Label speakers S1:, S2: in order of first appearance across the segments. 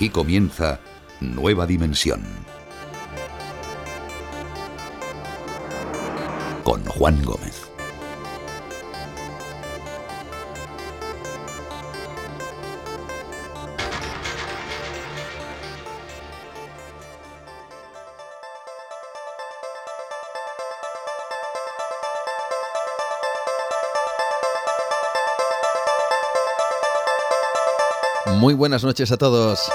S1: Aquí comienza Nueva Dimensión. Con Juan Gómez.
S2: Muy buenas noches a todos.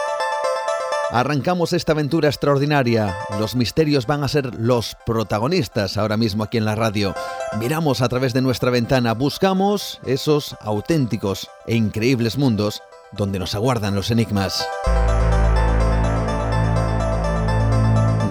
S2: Arrancamos esta aventura extraordinaria. Los misterios van a ser los protagonistas ahora mismo aquí en la radio. Miramos a través de nuestra ventana, buscamos esos auténticos e increíbles mundos donde nos aguardan los enigmas.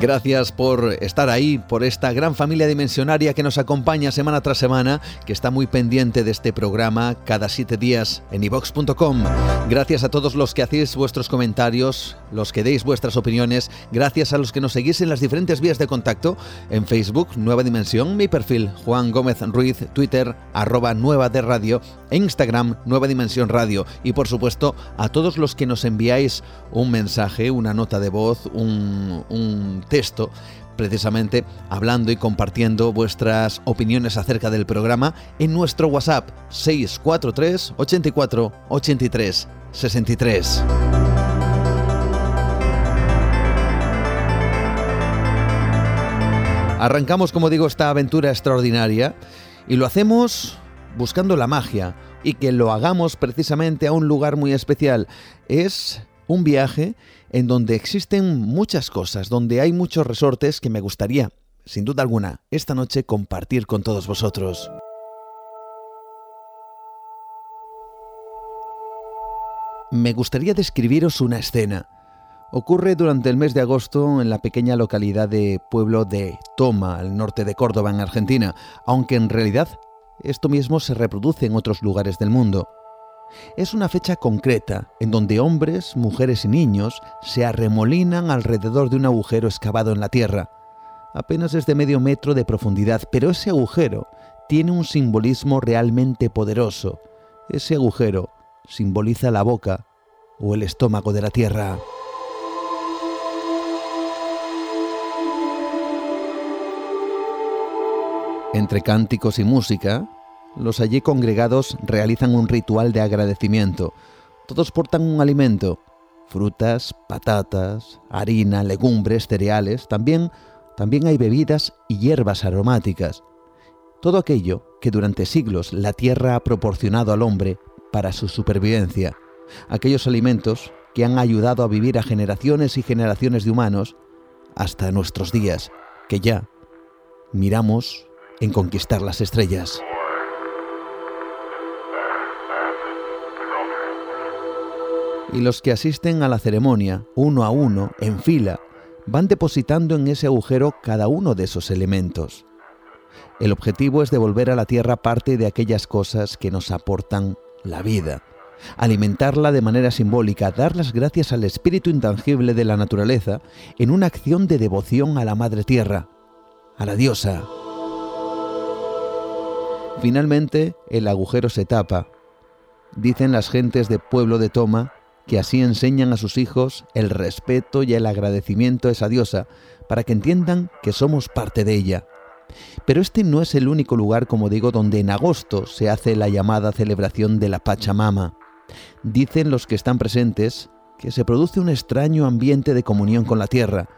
S2: Gracias por estar ahí, por esta gran familia dimensionaria que nos acompaña semana tras semana, que está muy pendiente de este programa cada siete días en ivox.com. Gracias a todos los que hacéis vuestros comentarios, los que deis vuestras opiniones, gracias a los que nos seguís en las diferentes vías de contacto, en Facebook, Nueva Dimensión, mi perfil, Juan Gómez Ruiz, Twitter, arroba Nueva de Radio, e Instagram, Nueva Dimensión Radio, y por supuesto a todos los que nos enviáis un mensaje, una nota de voz, un, un texto precisamente hablando y compartiendo vuestras opiniones acerca del programa en nuestro WhatsApp 643 84 83 63. Arrancamos, como digo, esta aventura extraordinaria y lo hacemos buscando la magia y que lo hagamos precisamente a un lugar muy especial. Es un viaje en donde existen muchas cosas, donde hay muchos resortes que me gustaría, sin duda alguna, esta noche compartir con todos vosotros. Me gustaría describiros una escena. Ocurre durante el mes de agosto en la pequeña localidad de pueblo de Toma, al norte de Córdoba, en Argentina, aunque en realidad esto mismo se reproduce en otros lugares del mundo. Es una fecha concreta en donde hombres, mujeres y niños se arremolinan alrededor de un agujero excavado en la tierra. Apenas es de medio metro de profundidad, pero ese agujero tiene un simbolismo realmente poderoso. Ese agujero simboliza la boca o el estómago de la tierra. Entre cánticos y música, los allí congregados realizan un ritual de agradecimiento. Todos portan un alimento, frutas, patatas, harina, legumbres, cereales, también, también hay bebidas y hierbas aromáticas. Todo aquello que durante siglos la tierra ha proporcionado al hombre para su supervivencia. Aquellos alimentos que han ayudado a vivir a generaciones y generaciones de humanos hasta nuestros días, que ya miramos en conquistar las estrellas. y los que asisten a la ceremonia, uno a uno, en fila, van depositando en ese agujero cada uno de esos elementos. El objetivo es devolver a la tierra parte de aquellas cosas que nos aportan la vida, alimentarla de manera simbólica, dar las gracias al espíritu intangible de la naturaleza en una acción de devoción a la Madre Tierra, a la diosa. Finalmente, el agujero se tapa. Dicen las gentes de pueblo de Toma que así enseñan a sus hijos el respeto y el agradecimiento a esa diosa, para que entiendan que somos parte de ella. Pero este no es el único lugar, como digo, donde en agosto se hace la llamada celebración de la Pachamama. Dicen los que están presentes que se produce un extraño ambiente de comunión con la tierra,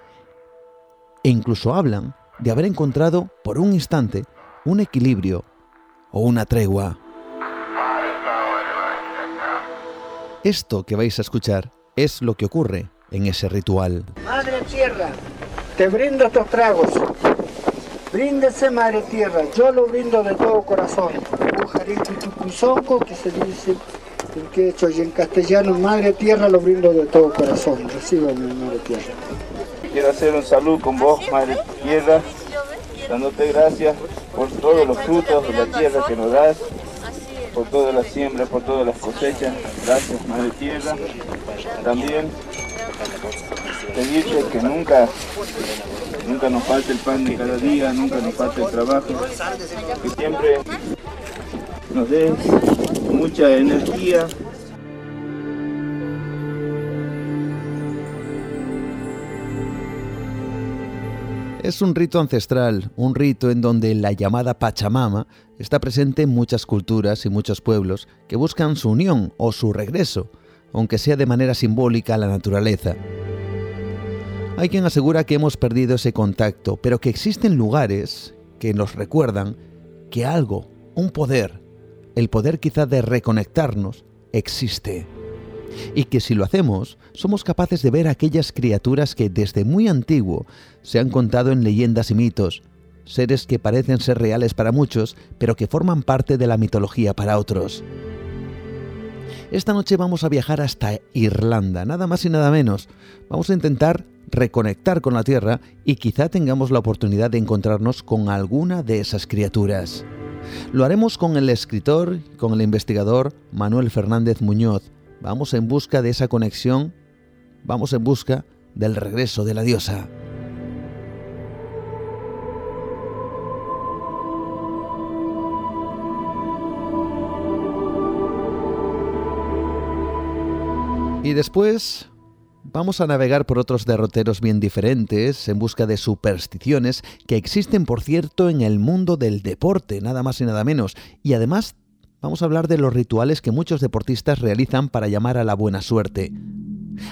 S2: e incluso hablan de haber encontrado por un instante un equilibrio o una tregua. Esto que vais a escuchar es lo que ocurre en ese ritual.
S3: Madre Tierra, te brindo estos tragos. Bríndese, Madre Tierra, yo lo brindo de todo corazón. Tucuzonco, que se dice en quechua y en castellano, Madre Tierra, lo brindo de todo corazón. Recíbame, Madre Tierra.
S4: Quiero hacer un saludo con vos, Madre Tierra, dándote gracias por todos los frutos de la tierra que nos das por toda la siembra, por todas las cosechas. Gracias, Madre Tierra. También pedirte que nunca, nunca nos falte el pan de cada día, nunca nos falte el trabajo, que siempre nos des mucha energía
S2: Es un rito ancestral, un rito en donde la llamada Pachamama está presente en muchas culturas y muchos pueblos que buscan su unión o su regreso, aunque sea de manera simbólica a la naturaleza. Hay quien asegura que hemos perdido ese contacto, pero que existen lugares que nos recuerdan que algo, un poder, el poder quizá de reconectarnos, existe y que si lo hacemos, somos capaces de ver aquellas criaturas que desde muy antiguo se han contado en leyendas y mitos, seres que parecen ser reales para muchos, pero que forman parte de la mitología para otros. Esta noche vamos a viajar hasta Irlanda, nada más y nada menos. Vamos a intentar reconectar con la Tierra y quizá tengamos la oportunidad de encontrarnos con alguna de esas criaturas. Lo haremos con el escritor, con el investigador Manuel Fernández Muñoz, Vamos en busca de esa conexión, vamos en busca del regreso de la diosa. Y después vamos a navegar por otros derroteros bien diferentes en busca de supersticiones que existen, por cierto, en el mundo del deporte, nada más y nada menos, y además vamos a hablar de los rituales que muchos deportistas realizan para llamar a la buena suerte.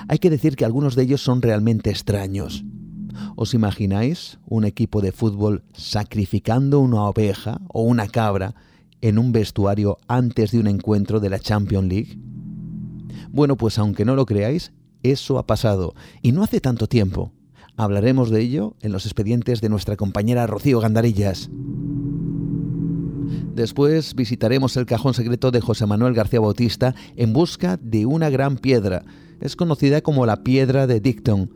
S2: Hay que decir que algunos de ellos son realmente extraños. ¿Os imagináis un equipo de fútbol sacrificando una oveja o una cabra en un vestuario antes de un encuentro de la Champions League? Bueno, pues aunque no lo creáis, eso ha pasado, y no hace tanto tiempo. Hablaremos de ello en los expedientes de nuestra compañera Rocío Gandarillas. Después visitaremos el cajón secreto de José Manuel García Bautista en busca de una gran piedra. Es conocida como la piedra de Dicton,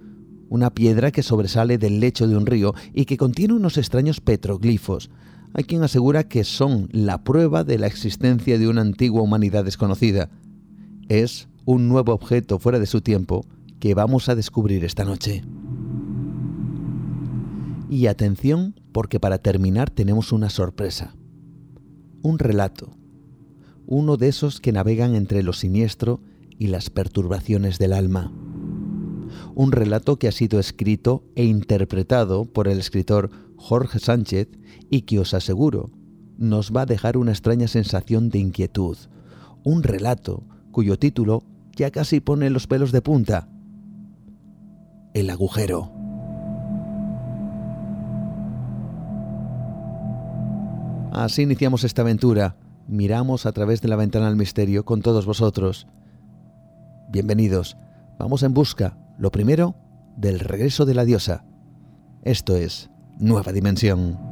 S2: una piedra que sobresale del lecho de un río y que contiene unos extraños petroglifos. Hay quien asegura que son la prueba de la existencia de una antigua humanidad desconocida. Es un nuevo objeto fuera de su tiempo que vamos a descubrir esta noche. Y atención porque para terminar tenemos una sorpresa un relato, uno de esos que navegan entre lo siniestro y las perturbaciones del alma. Un relato que ha sido escrito e interpretado por el escritor Jorge Sánchez y que os aseguro nos va a dejar una extraña sensación de inquietud. Un relato cuyo título ya casi pone los pelos de punta. El agujero. Así iniciamos esta aventura. Miramos a través de la ventana al misterio con todos vosotros. Bienvenidos. Vamos en busca, lo primero, del regreso de la diosa. Esto es Nueva Dimensión.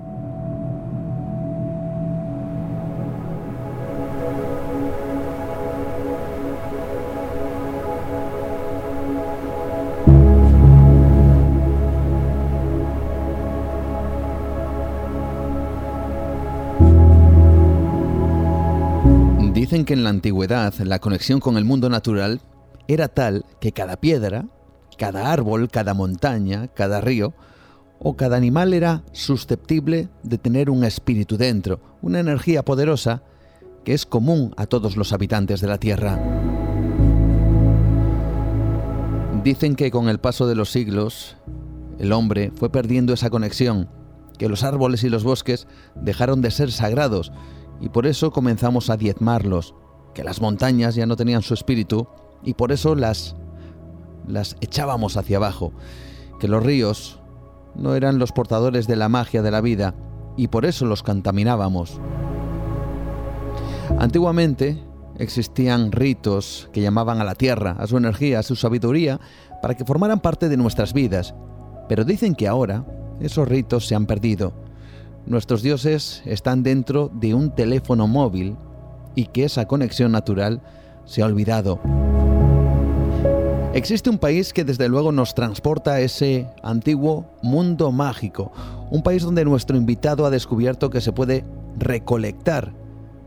S2: Dicen que en la antigüedad la conexión con el mundo natural era tal que cada piedra, cada árbol, cada montaña, cada río o cada animal era susceptible de tener un espíritu dentro, una energía poderosa que es común a todos los habitantes de la Tierra. Dicen que con el paso de los siglos, el hombre fue perdiendo esa conexión, que los árboles y los bosques dejaron de ser sagrados y por eso comenzamos a diezmarlos, que las montañas ya no tenían su espíritu y por eso las, las echábamos hacia abajo, que los ríos no eran los portadores de la magia de la vida y por eso los contaminábamos. Antiguamente existían ritos que llamaban a la tierra, a su energía, a su sabiduría, para que formaran parte de nuestras vidas, pero dicen que ahora esos ritos se han perdido nuestros dioses están dentro de un teléfono móvil y que esa conexión natural se ha olvidado. Existe un país que desde luego nos transporta a ese antiguo mundo mágico, un país donde nuestro invitado ha descubierto que se puede recolectar,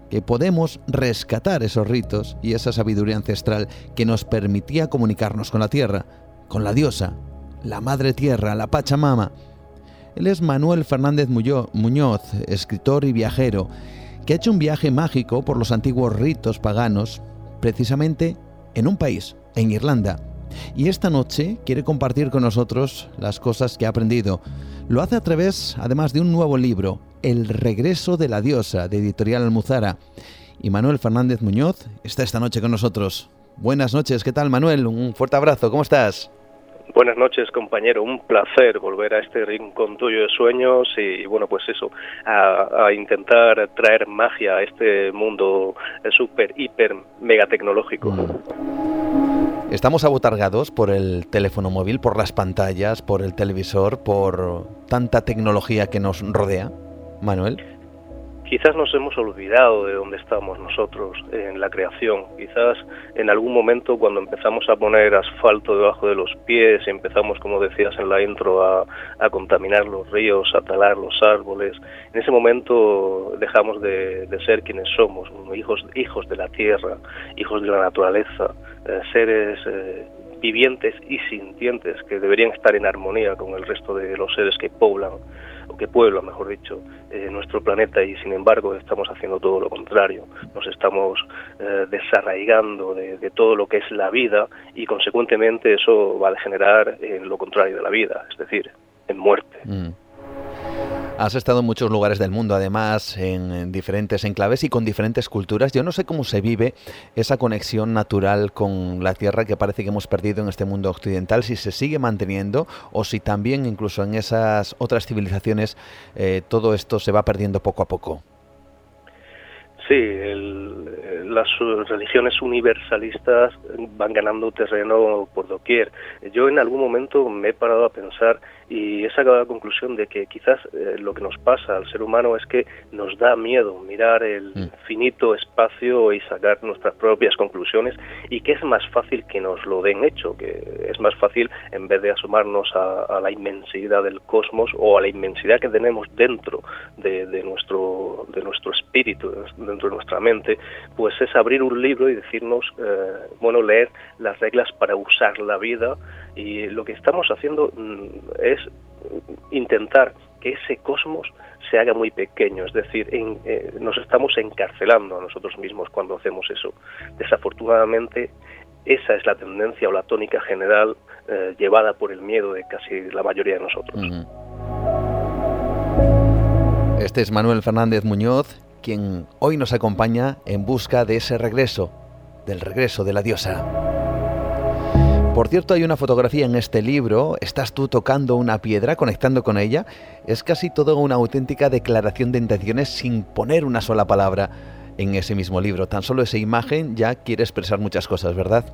S2: que podemos rescatar esos ritos y esa sabiduría ancestral que nos permitía comunicarnos con la tierra, con la diosa, la madre tierra, la Pachamama, él es Manuel Fernández Muñoz, escritor y viajero, que ha hecho un viaje mágico por los antiguos ritos paganos, precisamente en un país, en Irlanda, y esta noche quiere compartir con nosotros las cosas que ha aprendido. Lo hace a través, además, de un nuevo libro, El regreso de la diosa, de Editorial Almuzara. Y Manuel Fernández Muñoz está esta noche con nosotros. Buenas noches, ¿qué tal Manuel? Un fuerte abrazo, ¿cómo estás?
S5: Buenas noches, compañero. Un placer volver a este rincón tuyo de sueños y, bueno, pues eso, a, intentar traer magia a este mundo súper, hiper, mega tecnológico.
S2: Estamos abotargados por el teléfono móvil, por las pantallas, por el televisor, por tanta tecnología que nos rodea, Manuel
S5: quizás nos hemos olvidado de dónde estamos nosotros en la creación. Quizás en algún momento cuando empezamos a poner asfalto debajo de los pies y empezamos, como decías en la intro, a, contaminar los ríos, a talar los árboles, en ese momento dejamos de, ser quienes somos, hijos, hijos de la tierra, hijos de la naturaleza, eh, seres... Eh, vivientes y sintientes que deberían estar en armonía con el resto de los seres que poblan que pueblan, mejor dicho, eh, nuestro planeta y sin embargo estamos haciendo todo lo contrario. Nos estamos eh, desarraigando de, todo lo que es la vida y consecuentemente eso va a degenerar en lo contrario de la vida, es decir, en muerte. Mm.
S2: Has estado en muchos lugares del mundo, además, en diferentes enclaves y con diferentes culturas. Yo no sé cómo se vive esa conexión natural con la tierra que parece que hemos perdido en este mundo occidental, si se sigue manteniendo o si también incluso en esas otras civilizaciones eh, todo esto se va perdiendo poco a poco.
S5: Sí, las religiones universalistas van ganando terreno por doquier. Yo en algún momento me he parado a pensar y he sacado la conclusión de que quizás eh, lo que nos pasa al ser humano es que nos da miedo mirar el mm. finito espacio y sacar nuestras propias conclusiones y que es más fácil que nos lo den hecho, que es más fácil en vez de asomarnos a, la inmensidad del cosmos o a la inmensidad que tenemos dentro de, nuestro de nuestro espíritu, dentro de nuestra mente, pues es abrir un libro y decirnos, eh, bueno, leer las reglas para usar la vida y lo que estamos haciendo mm, intentar que ese cosmos se haga muy pequeño, es decir, eh, nos estamos encarcelando a nosotros mismos cuando hacemos eso. Desafortunadamente, esa es la tendencia o la tónica general eh, llevada por el miedo de casi la mayoría de nosotros.
S2: Este es Manuel Fernández Muñoz, quien hoy nos acompaña en busca de ese regreso, del regreso de la diosa. Por cierto, hay una fotografía en este libro, estás tú tocando una piedra, conectando con ella, es casi todo una auténtica declaración de intenciones sin poner una sola palabra en ese mismo libro. Tan solo esa imagen ya quiere expresar muchas cosas, ¿verdad?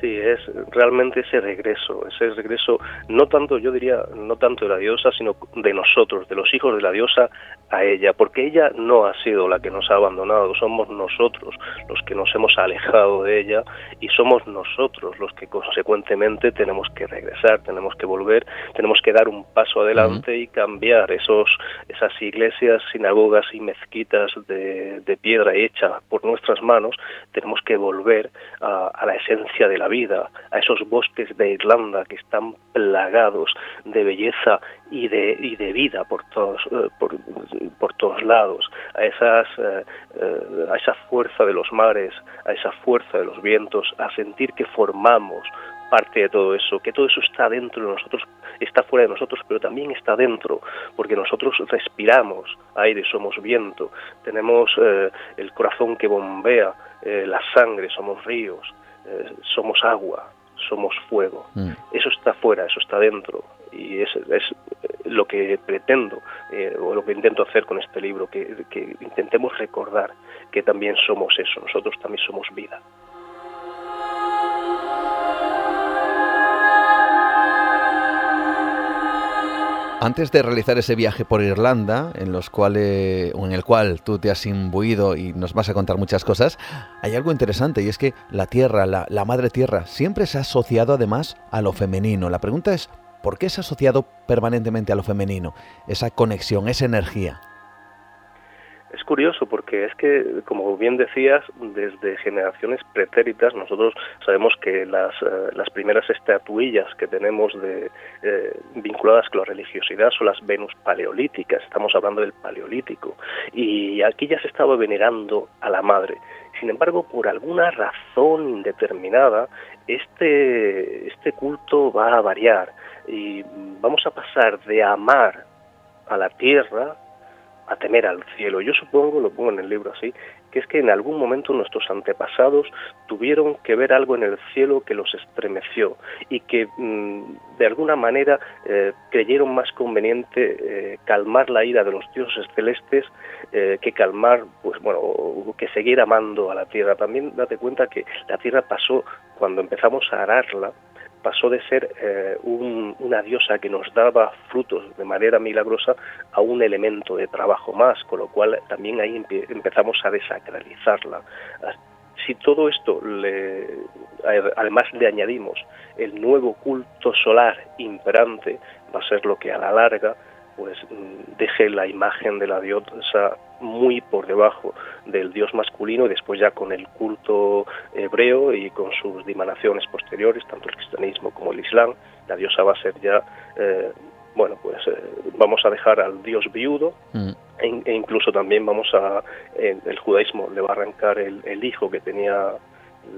S5: Sí, es realmente ese regreso, ese regreso no tanto, yo diría, no tanto de la diosa, sino de nosotros, de los hijos de la diosa a ella, porque ella no ha sido la que nos ha abandonado, somos nosotros los que nos hemos alejado de ella y somos nosotros los que consecuentemente tenemos que regresar, tenemos que volver, tenemos que dar un paso adelante y cambiar esos esas iglesias, sinagogas y mezquitas de, piedra hecha por nuestras manos, tenemos que volver a la esencia de la vida, a esos bosques de Irlanda que están plagados de belleza y de, y de vida por todos, eh, por, por, todos lados, a, esas, eh, eh, a esa fuerza de los mares, a esa fuerza de los vientos, a sentir que formamos parte de todo eso, que todo eso está dentro de nosotros, está fuera de nosotros, pero también está dentro, porque nosotros respiramos aire, somos viento, tenemos el corazón que bombea, la sangre, somos ríos, eh, somos agua, somos fuego. Mm. Eso está fuera, eso está dentro. Y es, es lo que pretendo, eh, o lo que intento hacer con este libro, que, intentemos recordar que también somos eso, nosotros también somos vida.
S2: Antes de realizar ese viaje por Irlanda, en los cuales o en el cual tú te has imbuido y nos vas a contar muchas cosas, hay algo interesante y es que la tierra, la, madre tierra, siempre se ha asociado además a lo femenino. La pregunta es, ¿por qué ha asociado permanentemente a lo femenino? Esa conexión, esa energía.
S5: Es curioso porque es que, como bien decías, desde generaciones pretéritas nosotros sabemos que las, eh, las primeras estatuillas que tenemos de, eh, vinculadas con la religiosidad son las Venus paleolíticas, estamos hablando del paleolítico, y aquí ya se estaba venerando a la madre. Sin embargo, por alguna razón indeterminada, este, este culto va a variar y vamos a pasar de amar a la tierra a temer al cielo. Yo supongo, lo pongo en el libro así, que es que en algún momento nuestros antepasados tuvieron que ver algo en el cielo que los estremeció y que mm, de alguna manera eh, creyeron más conveniente eh, calmar la ira de los dioses celestes eh, que calmar, pues bueno, que seguir amando a la tierra. También date cuenta que la tierra pasó cuando empezamos a ararla, pasó de ser eh, una diosa que nos daba frutos de manera milagrosa a un elemento de trabajo más, con lo cual también ahí empezamos a desacralizarla. Si todo esto, le, además le añadimos el nuevo culto solar imperante, va a ser lo que a la larga pues mm, deje la imagen de la diosa muy por debajo del dios masculino y después ya con el culto hebreo y con sus dimanaciones posteriores, tanto el cristianismo como el islam, la diosa va a ser ya, eh, bueno, pues eh, vamos a dejar al dios viudo mm. e, e, incluso también vamos a, el judaísmo le va a arrancar el, hijo que tenía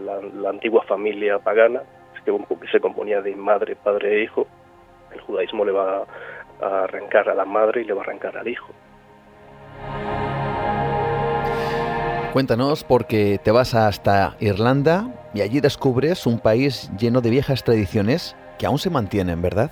S5: la, antigua familia pagana, que se componía de madre, padre e hijo, el judaísmo le va a arrancar a la madre y le va a arrancar al hijo.
S2: Cuéntanos porque te vas hasta Irlanda y allí descubres un país lleno de viejas tradiciones que aún se mantienen, ¿verdad?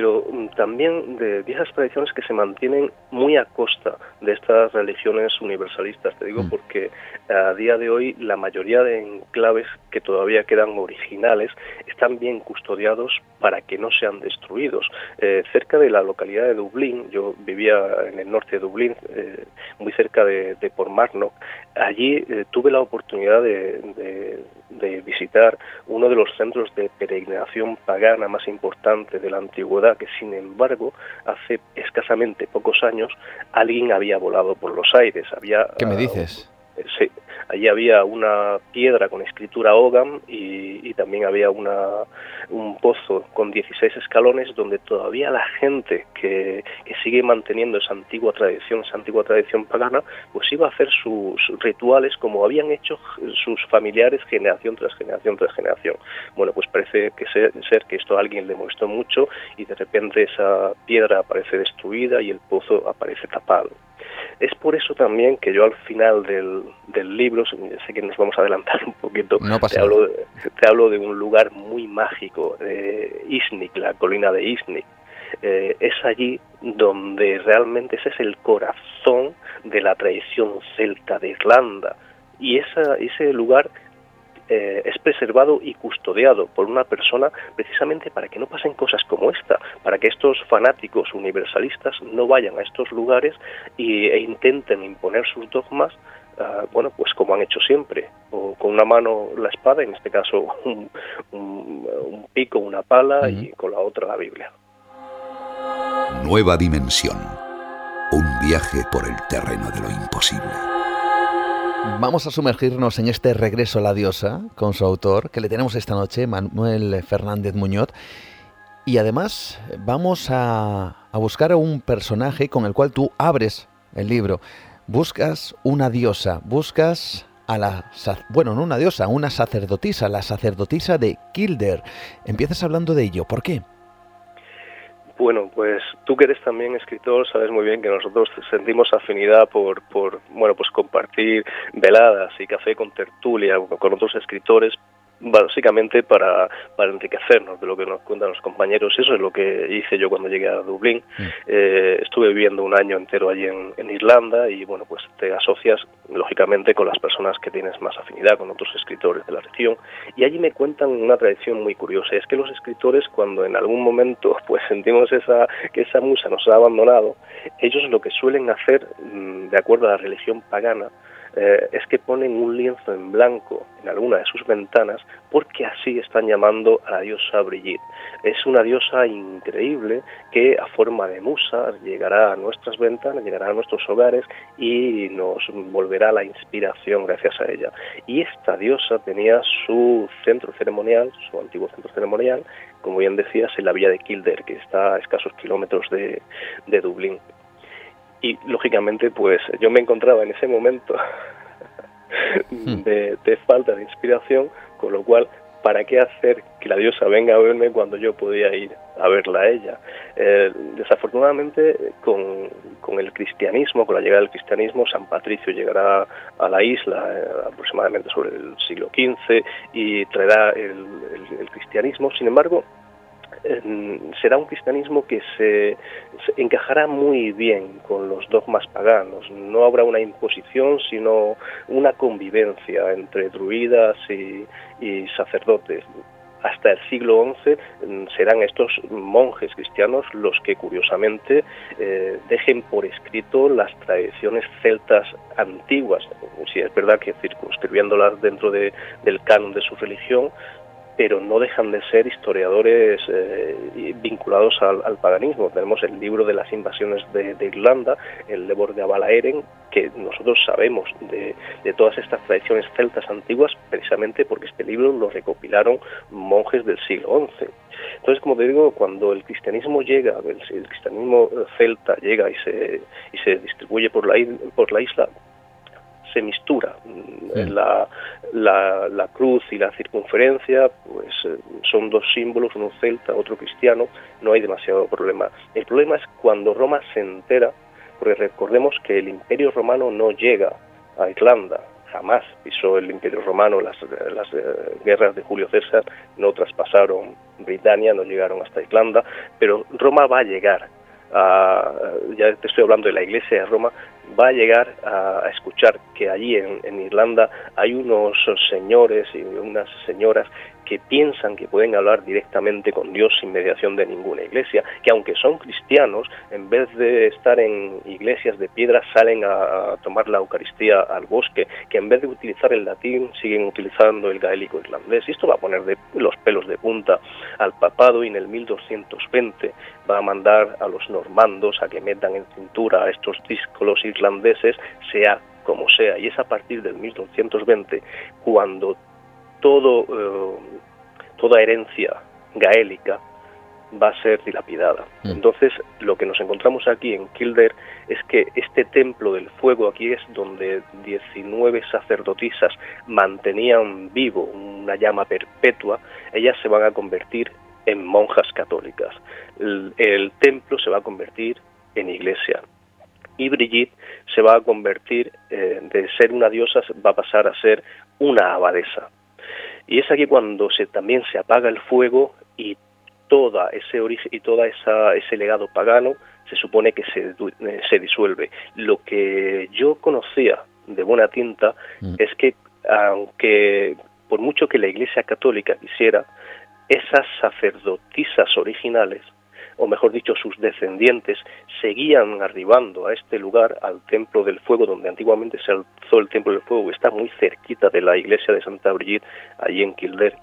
S5: Pero mm, también de viejas tradiciones que se mantienen muy a costa de estas religiones universalistas. Te digo mm. porque a día de hoy la mayoría de enclaves que todavía quedan originales están bien custodiados para que no sean destruidos. Eh, cerca de la localidad de Dublín, yo vivía en el norte de Dublín, eh, muy cerca de, de Portmarnock, allí eh, tuve la oportunidad de, de visitar uno de los centros de peregrinación pagana más importantes de la antigüedad, que sin embargo hace escasamente pocos años alguien había volado por los aires. Había,
S2: ¿Qué me dices?
S5: sí, allí había una piedra con escritura Ogam y, también había una, un pozo con 16 escalones donde todavía la gente que, que, sigue manteniendo esa antigua tradición, esa antigua tradición pagana, pues iba a hacer sus rituales como habían hecho sus familiares generación tras generación tras generación. Bueno, pues parece que ser, ser que esto a alguien le molestó mucho y de repente esa piedra aparece destruida y el pozo aparece tapado. Es por eso también que yo al final del, del libro, sé que nos vamos a adelantar un poquito, te, hablo de, te hablo de un lugar muy mágico, de Isnik, la colina de Isnik. Eh, es allí donde realmente ese es el corazón de la tradición celta de Irlanda. Y esa, ese lugar eh, es preservado y custodiado por una persona precisamente para que no pasen cosas como esta, para que estos fanáticos universalistas no vayan a estos lugares y, e intenten imponer sus dogmas bueno, pues como han hecho siempre, o con una mano la espada, en este caso un, pico, una pala, y con la otra la Biblia.
S1: Nueva dimensión. Un viaje por el terreno de lo imposible.
S2: Vamos a sumergirnos en este regreso a la diosa con su autor, que le tenemos esta noche, Manuel Fernández Muñoz. Y además vamos a, buscar a un personaje con el cual tú abres el libro. Buscas una diosa, buscas a la, bueno, no una diosa, una sacerdotisa, la sacerdotisa de Kilder. Empiezas hablando de ello, ¿por qué?
S5: Bueno, pues tú que eres también escritor, sabes muy bien que nosotros sentimos afinidad por, por bueno, pues compartir veladas y café con tertulia con otros escritores básicamente para, para enriquecernos de lo que nos cuentan los compañeros. Eso es lo que hice yo cuando llegué a Dublín. Mm. Eh, estuve viviendo un año entero allí en, en, Irlanda y bueno, pues te asocias lógicamente con las personas que tienes más afinidad, con otros escritores de la región. Y allí me cuentan una tradición muy curiosa. Es que los escritores cuando en algún momento pues sentimos esa, que esa musa nos ha abandonado, ellos lo que suelen hacer, mm, de acuerdo a la religión pagana, eh, es que ponen un lienzo en blanco en alguna de sus ventanas porque así están llamando a la diosa Brigitte. Es una diosa increíble que a forma de musa llegará a nuestras ventanas, llegará a nuestros hogares y nos volverá la inspiración gracias a ella. Y esta diosa tenía su centro ceremonial, su antiguo centro ceremonial, como bien decías, en la villa de Kildare, que está a escasos kilómetros de Dublín. Y lógicamente, pues yo me encontraba en ese momento hmm. de, falta de inspiración, con lo cual, ¿para qué hacer que la diosa venga a verme cuando yo podía ir a verla a ella? Eh, desafortunadamente, con, el cristianismo, con la llegada del cristianismo, San Patricio llegará a la isla eh, aproximadamente sobre el siglo XV y traerá el cristianismo. Sin embargo, será un cristianismo que se, encajará muy bien con los dogmas paganos. No habrá una imposición, sino una convivencia entre druidas y, sacerdotes hasta el siglo XI mm, serán estos monjes cristianos los que curiosamente eh, dejen por escrito las tradiciones celtas antiguas, si es verdad que circunscribiéndolas dentro de, del canon de su religión, pero no dejan de ser historiadores eh, vinculados al, paganismo. Tenemos el libro de las invasiones de, Irlanda, el de Abalaeren, que nosotros sabemos de, todas estas tradiciones celtas antiguas precisamente porque este libro lo recopilaron monjes del siglo XI. Entonces, como te digo, cuando el cristianismo llega, el, cristianismo celta llega y se, y se distribuye por la, por la isla, se mistura. La, la, cruz y la circunferencia pues eh, son dos símbolos, uno celta, otro cristiano, no hay demasiado problema. El problema es cuando Roma se entera, porque recordemos que el imperio romano no llega a Irlanda, jamás pisó el imperio romano, las, las eh, guerras de Julio César no traspasaron Britania, no llegaron hasta Irlanda, pero Roma va a llegar ya te estoy hablando de la iglesia de Roma, va a llegar a, escuchar que allí en, Irlanda hay unos señores y unas señoras que piensan que pueden hablar directamente con Dios sin mediación de ninguna iglesia, que aunque son cristianos, en vez de estar en iglesias de piedra salen a, tomar la Eucaristía al bosque, que en vez de utilizar el latín siguen utilizando el gaélico irlandés. Y esto va a poner de los pelos de punta al papado y en el 1220 va a mandar a los normandos a que metan en cintura a estos díscolos irlandeses, sea como sea. Y es a partir del 1220 cuando todo, eh, toda herencia gaélica va a ser dilapidada. Mm. Entonces, lo que nos encontramos aquí en Kildare es que este templo del fuego aquí es donde 19 sacerdotisas mantenían vivo una llama perpetua, ellas se van a convertir en monjas católicas. El, templo se va a convertir en iglesia. Y Brigitte se va a convertir, eh, de ser una diosa, va a pasar a ser una abadesa. Y es aquí cuando se, también se apaga el fuego y toda ese origen y toda esa ese legado pagano se supone que se, eh, se disuelve. Lo que yo conocía de buena tinta mm. es que aunque por mucho que la Iglesia Católica quisiera, esas sacerdotisas originales o mejor dicho, sus descendientes, seguían arribando a este lugar, al Templo del Fuego, donde antiguamente se alzó el Templo del Fuego, está muy cerquita de la iglesia de Santa Brigitte, allí en Kildare.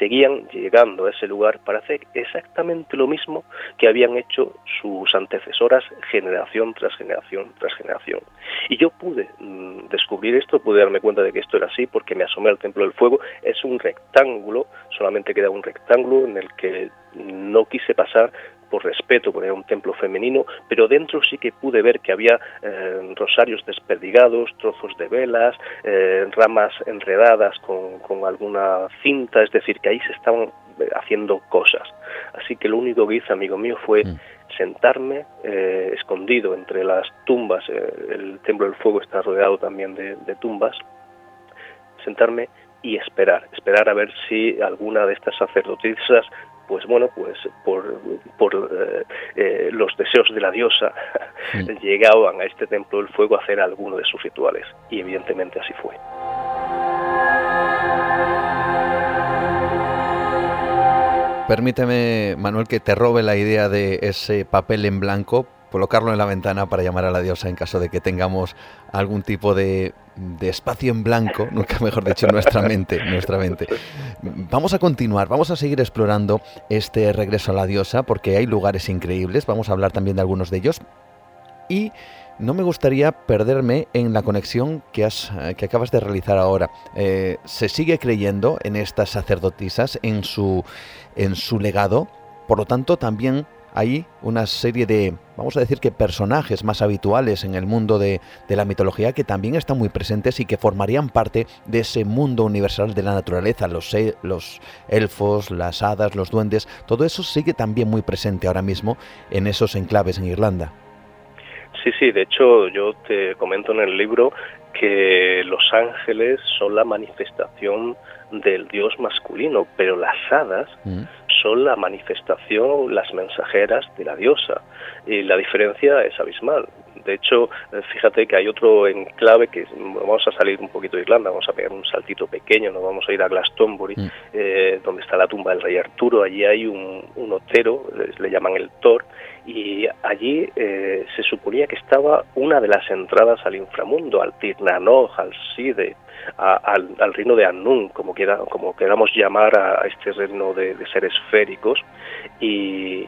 S5: Seguían llegando a ese lugar para hacer exactamente lo mismo que habían hecho sus antecesoras generación tras generación tras generación. Y yo pude mm, descubrir esto, pude darme cuenta de que esto era así porque me asomé al Templo del Fuego. Es un rectángulo, solamente queda un rectángulo en el que no quise pasar por respeto, porque era un templo femenino, pero dentro sí que pude ver que había eh, rosarios desperdigados, trozos de velas, eh, ramas enredadas con, con alguna cinta, es decir, que ahí se estaban eh, haciendo cosas. Así que lo único que hice, amigo mío, fue mm. sentarme escondido entre las tumbas, el Templo del Fuego está rodeado también de, de, tumbas, sentarme y esperar, esperar a ver si alguna de estas sacerdotisas pues bueno, pues por, eh, eh, los deseos de la diosa llegaban a este templo del fuego a hacer alguno de sus rituales y evidentemente así fue.
S2: Permíteme, Manuel, que te robe la idea de ese papel en blanco colocarlo en la ventana para llamar a la diosa en caso de que tengamos algún tipo de, espacio en blanco, nunca mejor dicho, nuestra mente, nuestra mente. Vamos a continuar, vamos a seguir explorando este regreso a la diosa porque hay lugares increíbles, vamos a hablar también de algunos de ellos. Y no me gustaría perderme en la conexión que, has, que acabas de realizar ahora. Eh, ¿Se sigue creyendo en estas sacerdotisas, en su, en su legado? Por lo tanto, también hay una serie de, vamos a decir que personajes más habituales en el mundo de, la mitología que también están muy presentes y que formarían parte de ese mundo universal de la naturaleza, los, los elfos, las hadas, los duendes, todo eso sigue también muy presente ahora mismo en esos enclaves en Irlanda.
S5: Sí, sí, de hecho yo te comento en el libro que los ángeles son la manifestación del dios masculino, pero las hadas mm. Son la manifestación, las mensajeras de la diosa. Y la diferencia es abismal. De hecho, eh, fíjate que hay otro enclave que vamos a salir un poquito de Irlanda, vamos a pegar un saltito pequeño, nos vamos a ir a Glastonbury, mm. eh, donde está la tumba del rey Arturo. Allí hay un, un otero, le llaman el Thor, y allí eh, se suponía que estaba una de las entradas al inframundo, al Tirnanoj, al Side, al, reino de Annun, como, quiera, queramos llamar a, este reino de, seres esféricos, y,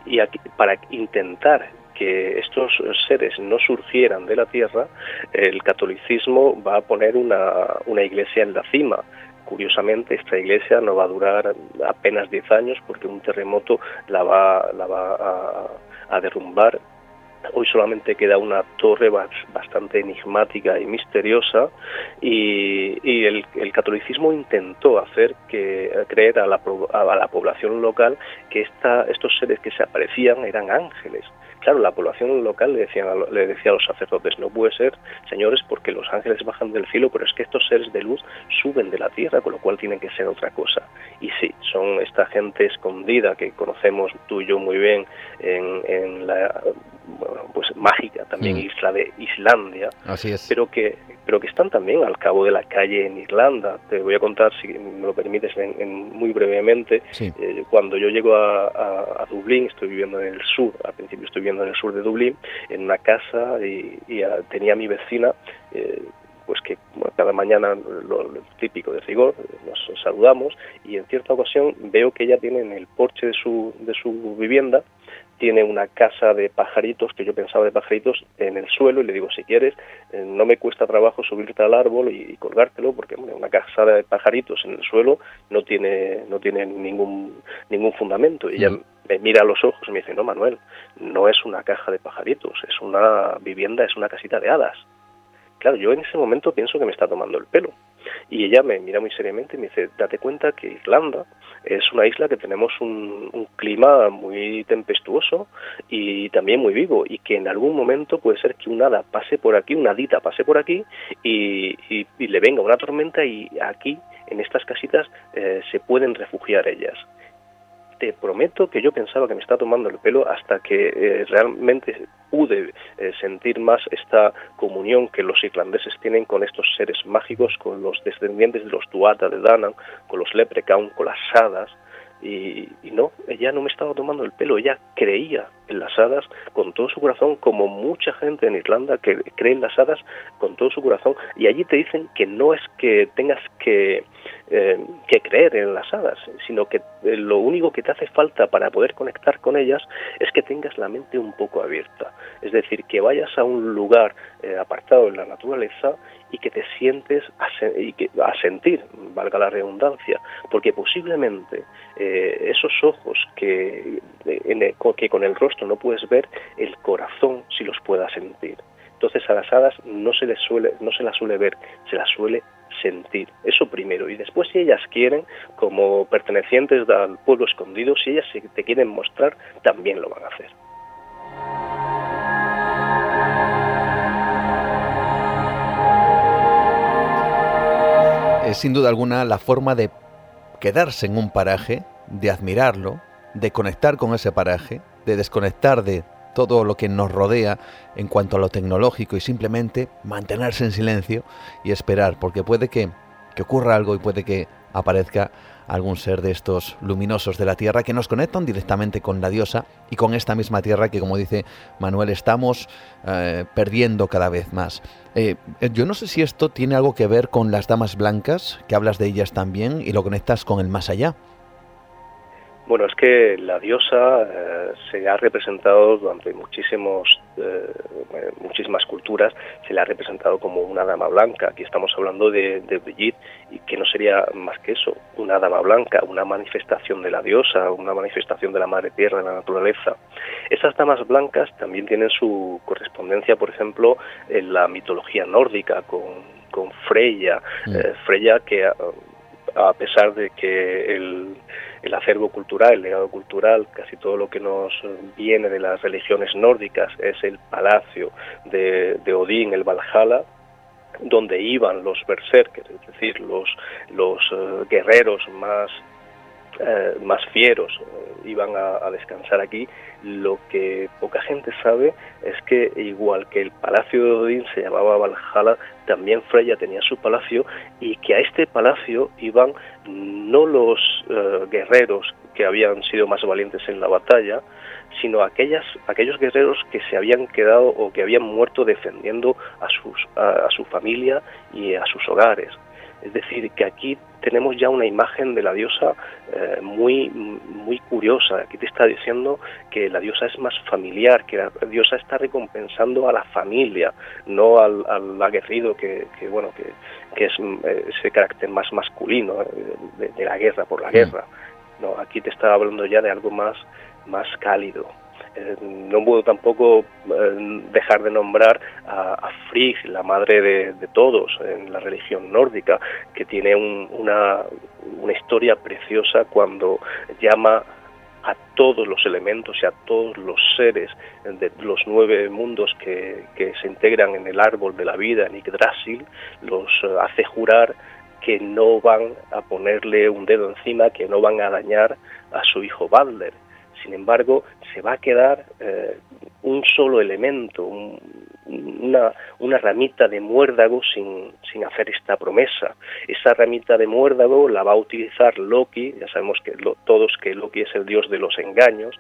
S5: para intentar que estos seres no surgieran de la tierra, el catolicismo va a poner una, una iglesia en la cima, Curiosamente, esta iglesia no va a durar apenas 10 años porque un terremoto la va, la va a, a derrumbar. Hoy solamente queda una torre bastante enigmática y misteriosa y, el, catolicismo intentó hacer que creer a la, a la población local que esta, estos seres que se aparecían eran ángeles Claro, la población local le, decían, le decía a los sacerdotes, no puede ser, señores, porque los ángeles bajan del cielo, pero es que estos seres de luz suben de la tierra, con lo cual tienen que ser otra cosa. Y sí, son esta gente escondida que conocemos tú y yo muy bien en, la pues mágica también mm. isla de Islandia,
S2: Así es.
S5: pero que pero que están también al cabo de la calle en Irlanda. Te voy a contar, si me lo permites, en, muy brevemente. Eh, cuando yo llego a, Dublín, estoy viviendo en el sur, al principio estoy viviendo en el sur de Dublín, en una casa y, tenía mi vecina. Eh, pues que cada mañana lo, típico de rigor, nos saludamos y en cierta ocasión veo que ella tiene en el porche de su, de su vivienda tiene una casa de pajaritos, que yo pensaba de pajaritos, en el suelo y le digo, si quieres, eh, no me cuesta trabajo subirte al árbol y, colgártelo, porque una casa de pajaritos en el suelo no tiene, no tiene ningún, ningún fundamento. Y ella mm. me mira a los ojos y me dice, no, Manuel, no es una caja de pajaritos, es una vivienda, es una casita de hadas. Claro, yo en ese momento pienso que me está tomando el pelo. Y ella me mira muy seriamente y me dice, date cuenta que Irlanda es una isla que tenemos un, clima muy tempestuoso y también muy vivo y que en algún momento puede ser que un hada pase por aquí, una hadita pase por aquí y, le venga una tormenta y aquí, en estas casitas, eh, se pueden refugiar ellas te prometo que yo pensaba que me estaba tomando el pelo hasta que eh, realmente pude eh, sentir más esta comunión que los irlandeses tienen con estos seres mágicos, con los descendientes de los Tuata de Danan, con los Leprechaun, con las hadas, y, no, ella no me estaba tomando el pelo, ella creía en las hadas con todo su corazón, como mucha gente en Irlanda que cree en las hadas con todo su corazón, y allí te dicen que no es que tengas que, eh, que creer en las hadas, sino que eh, lo único que te hace falta para poder conectar con ellas es que tengas la mente un poco abierta, es decir, que vayas a un lugar eh, apartado en la naturaleza y que te sientes a, y que, a sentir, valga la redundancia, porque posiblemente eh, esos ojos que, que con el rostro no puedes ver, el corazón sí los pueda sentir. Entonces a las hadas no se les suele, no se las suele ver, se las suele sentir. Eso primero. Y después si ellas quieren, como pertenecientes al pueblo escondido, si ellas te quieren mostrar, también lo van a hacer.
S2: es sin duda alguna la forma de quedarse en un paraje, de admirarlo, de conectar con ese paraje, de desconectar de todo lo que nos rodea en cuanto a lo tecnológico y simplemente mantenerse en silencio y esperar, porque puede que que ocurra algo y puede que aparezca algún ser de estos luminosos de la tierra que nos conectan directamente con la diosa y con esta misma tierra que, como dice Manuel, estamos eh, perdiendo cada vez más. Eh, yo no sé si esto tiene algo que ver con las damas blancas, que hablas de ellas también y lo conectas con el más allá.
S5: Bueno, es que la diosa eh, se ha representado durante muchísimos, eh, muchísimas culturas, se le ha representado como una dama blanca. Aquí estamos hablando de, de, Brigitte, y que no sería más que eso, una dama blanca, una manifestación de la diosa, una manifestación de la madre tierra, de la naturaleza. Esas damas blancas también tienen su correspondencia, por ejemplo, en la mitología nórdica, con, con Freya. Mm. Eh, Freya que a pesar de que el, el acervo cultural, el legado cultural, casi todo lo que nos viene de las religiones nórdicas es el palacio de, de Odín, el Valhalla, donde iban los berserkers, es decir, los, los uh, guerreros más eh, más fieros eh, iban a, descansar aquí. Lo que poca gente sabe es que igual que el palacio de Odín se llamaba Valhalla, también Freya tenía su palacio y que a este palacio iban no los eh, guerreros que habían sido más valientes en la batalla, sino aquellas, aquellos guerreros que se habían quedado o que habían muerto defendiendo a, sus, a su familia y a sus hogares. Es decir, que aquí tenemos ya una imagen de la diosa eh, muy, muy curiosa. Aquí te está diciendo que la diosa es más familiar, que la diosa está recompensando a la familia, no al, aguerrido que, bueno, que, es eh, ese carácter más masculino eh, de, la guerra por la guerra. No, aquí te está hablando ya de algo más, más cálido. Eh, no puedo tampoco eh, dejar de nombrar a, Frigg, la madre de, todos en la religión nórdica, que tiene una, una historia preciosa cuando llama a todos los elementos y a todos los seres de los nueve mundos que, se integran en el árbol de la vida, en Yggdrasil, los eh, hace jurar que no van a ponerle un dedo encima, que no van a dañar a su hijo Balder sin embargo, se va a quedar eh, un solo elemento, una, una, ramita de muérdago sin, sin, hacer esta promesa. Esa ramita de muérdago la va a utilizar Loki, ya sabemos que todos que Loki es el dios de los engaños,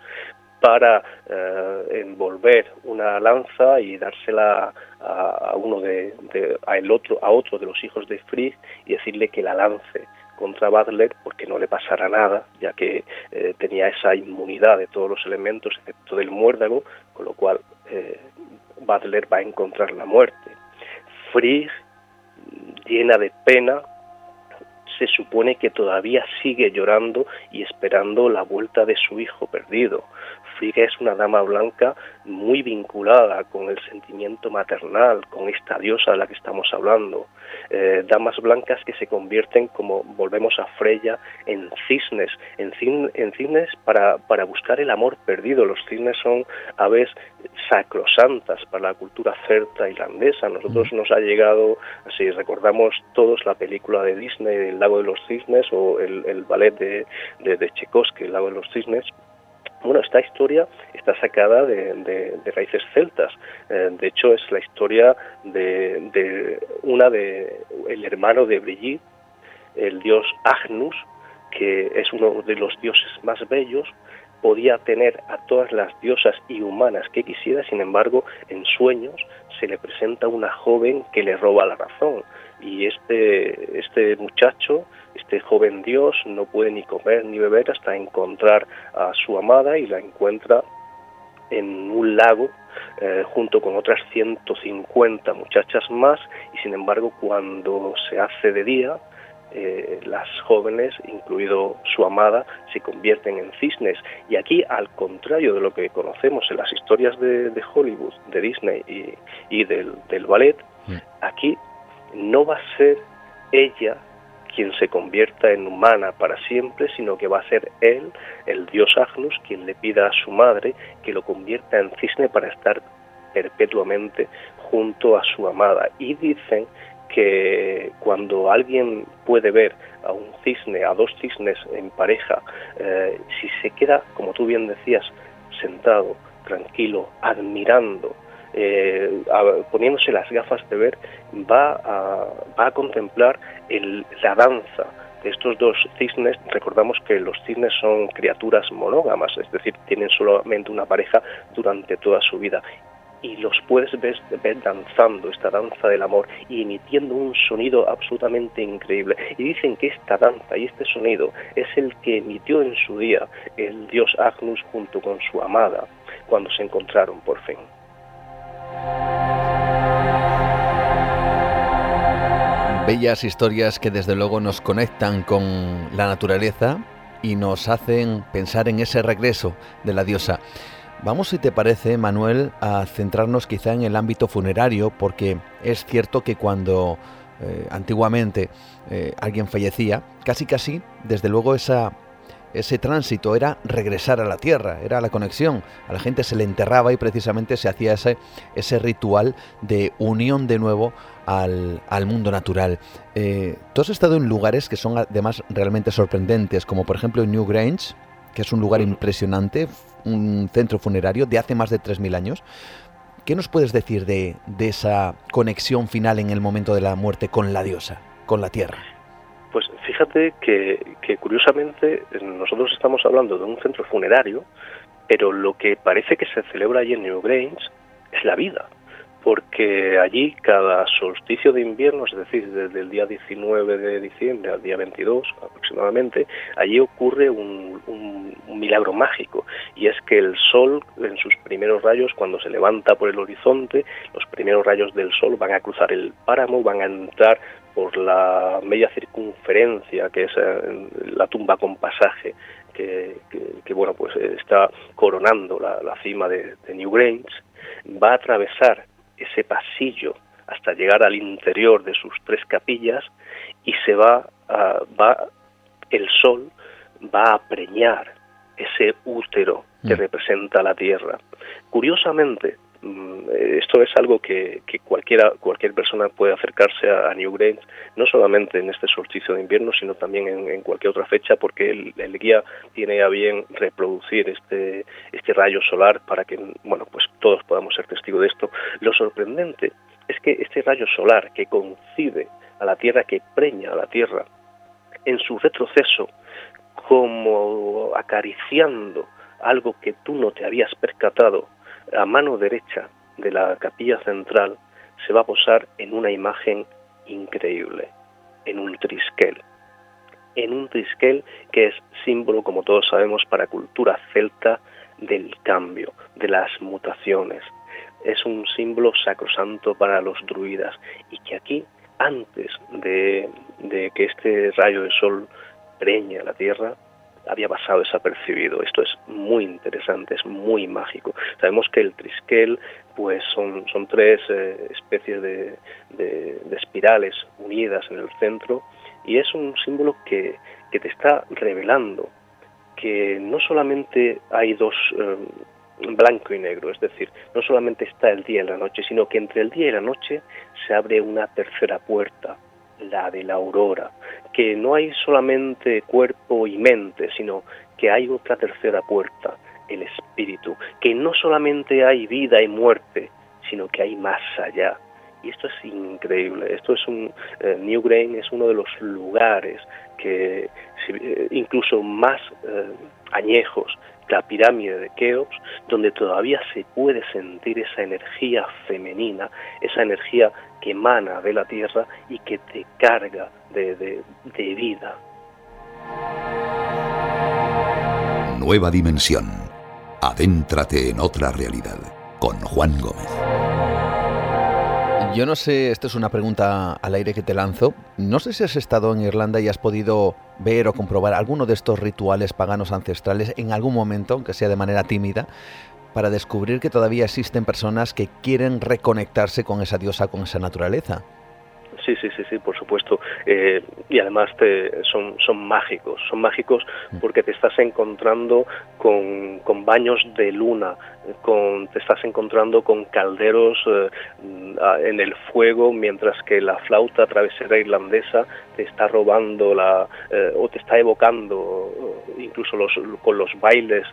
S5: para eh, envolver una lanza y dársela a, uno de, a el otro a otro de los hijos de Frigg y decirle que la lance contra Butler porque no le pasará nada, ya que eh, tenía esa inmunidad de todos los elementos, excepto del muérdago, con lo cual eh, Butler va a encontrar la muerte. Frigg, llena de pena, se supone que todavía sigue llorando y esperando la vuelta de su hijo perdido. Frigga es una dama blanca muy vinculada con el sentimiento maternal, con esta diosa de la que estamos hablando. Eh, damas blancas que se convierten, como volvemos a Freya, en cisnes, en, cisnes para, para buscar el amor perdido. Los cisnes son aves sacrosantas para la cultura celta irlandesa. Nosotros nos ha llegado, si recordamos todos la película de Disney, El lago de los cisnes, o el, ballet de, de, El lago de los cisnes, bueno, esta historia está sacada de, raíces celtas. Eh, de hecho, es la historia de, una de el hermano de Brigitte, el dios Agnus, que es uno de los dioses más bellos, podía tener a todas las diosas y humanas que quisiera, sin embargo, en sueños se le presenta una joven que le roba la razón y este, este muchacho, este joven dios, no puede ni comer ni beber hasta encontrar a su amada y la encuentra en un lago eh, junto con otras 150 muchachas más y sin embargo cuando se hace de día eh, las jóvenes, incluido su amada, se convierten en cisnes. Y aquí, al contrario de lo que conocemos en las historias de, Hollywood, de Disney y, y del, del ballet, mm. aquí no va a ser ella quien se convierta en humana para siempre, sino que va a ser él, el dios Agnus, quien le pida a su madre que lo convierta en cisne para estar perpetuamente junto a su amada. Y dicen que cuando alguien puede ver a un cisne, a dos cisnes en pareja, eh, si se queda, como tú bien decías, sentado, tranquilo, admirando eh, poniéndose las gafas de ver, va a, va a contemplar la danza de estos dos cisnes. Recordamos que los cisnes son criaturas monógamas, es decir, tienen solamente una pareja durante toda su vida y los puedes ver, danzando esta danza del amor y emitiendo un sonido absolutamente increíble. Y dicen que esta danza y este sonido es el que emitió en su día el dios Agnus junto con su amada cuando se encontraron por fin.
S2: Bellas historias que desde luego nos conectan con la naturaleza y nos hacen pensar en ese regreso de la diosa. Vamos, si te parece, Manuel, a centrarnos quizá en el ámbito funerario, porque es cierto que cuando eh, antiguamente eh, alguien fallecía, casi casi, desde luego esa, ese tránsito era regresar a la tierra, era la conexión. A la gente se le enterraba y precisamente se hacía ese, ese ritual de unión de nuevo al, mundo natural. Eh, tú has estado en lugares que son además realmente sorprendentes, como por ejemplo en New Grange, que es un lugar impresionante, un centro funerario de hace más de 3.000 años. ¿Qué nos puedes decir de, esa conexión final en el momento de la muerte con la diosa, con la tierra?
S5: Pues fíjate que, que curiosamente nosotros estamos hablando de un centro funerario, pero lo que parece que se celebra allí en New Grange es la vida porque allí cada solsticio de invierno, es decir, desde el día 19 de diciembre al día 22 aproximadamente, allí ocurre un, milagro mágico y es que el sol en sus primeros rayos, cuando se levanta por el horizonte, los primeros rayos del sol van a cruzar el páramo, van a entrar por la media circunferencia que es eh, la tumba con pasaje que, bueno pues está coronando la, cima de, de New Grange, va a atravesar ese pasillo hasta llegar al interior de sus tres capillas y se va, a, va el sol va a preñar ese útero que mm. representa la tierra. Curiosamente, esto es algo que, cualquiera, cualquier persona puede acercarse a, New Grange, no solamente en este solsticio de invierno, sino también en, cualquier otra fecha, porque el, guía tiene a bien reproducir este, este rayo solar para que bueno, pues todos podamos ser testigos de esto. Lo sorprendente es que este rayo solar que coincide a la Tierra, que preña a la Tierra, en su retroceso, como acariciando algo que tú no te habías percatado, a mano derecha de la capilla central se va a posar en una imagen increíble, en un trisquel. En un trisquel que es símbolo, como todos sabemos, para cultura celta del cambio, de las mutaciones. Es un símbolo sacrosanto para los druidas y que aquí, antes de, que este rayo de sol preñe a la tierra, había pasado desapercibido. Esto es muy interesante, es muy mágico. Sabemos que el trisquel pues son, son tres eh, especies de, espirales unidas en el centro y es un símbolo que, que te está revelando que no solamente hay dos eh, blanco y negro, es decir, no solamente está el día y la noche, sino que entre el día y la noche se abre una tercera puerta, la de la aurora, que no hay solamente cuerpo y mente, sino que hay otra tercera puerta, el espíritu, que no solamente hay vida y muerte, sino que hay más allá. Y esto es increíble. Esto es un eh, New Grain es uno de los lugares que eh, incluso más eh, añejos la pirámide de Keops, donde todavía se puede sentir esa energía femenina, esa energía que emana de la tierra y que te carga de, de vida.
S1: Nueva dimensión. Adéntrate en otra realidad con Juan Gómez.
S2: Yo no sé, esto es una pregunta al aire que te lanzo. No sé si has estado en Irlanda y has podido ver o comprobar alguno de estos rituales paganos ancestrales en algún momento, aunque sea de manera tímida, para descubrir que todavía existen personas que quieren reconectarse con esa diosa, con esa naturaleza.
S5: Sí, sí, sí, sí, por supuesto. Eh, y además te, son, son mágicos, son mágicos mm. porque te estás encontrando con, con baños de luna, con, te estás encontrando con calderos eh, en el fuego, mientras que la flauta travesera irlandesa te está robando la, eh, o te está evocando, incluso los, con los bailes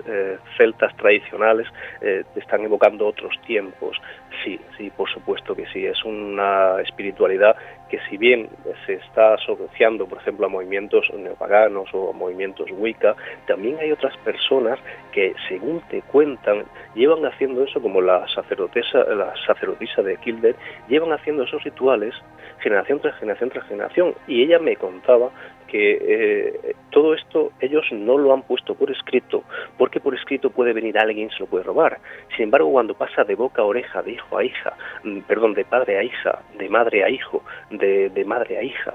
S5: celtas tradicionales, te están evocando otros tiempos. Sí, sí, por supuesto que sí, es una espiritualidad que si bien se está asociando, por ejemplo, a movimientos neopaganos o a movimientos Wicca, también hay otras personas que, según te cuentan, llevan haciendo eso, como la sacerdotisa, la sacerdotisa de Kilder, llevan haciendo esos rituales generación tras generación tras generación. Y ella me contaba que eh, todo esto ellos no lo han puesto por escrito, porque por escrito puede venir alguien y se lo puede robar. Sin embargo, cuando pasa de boca a oreja, de hijo a hija, mm, perdón, de padre a hija, de madre a hijo, de, de madre a hija,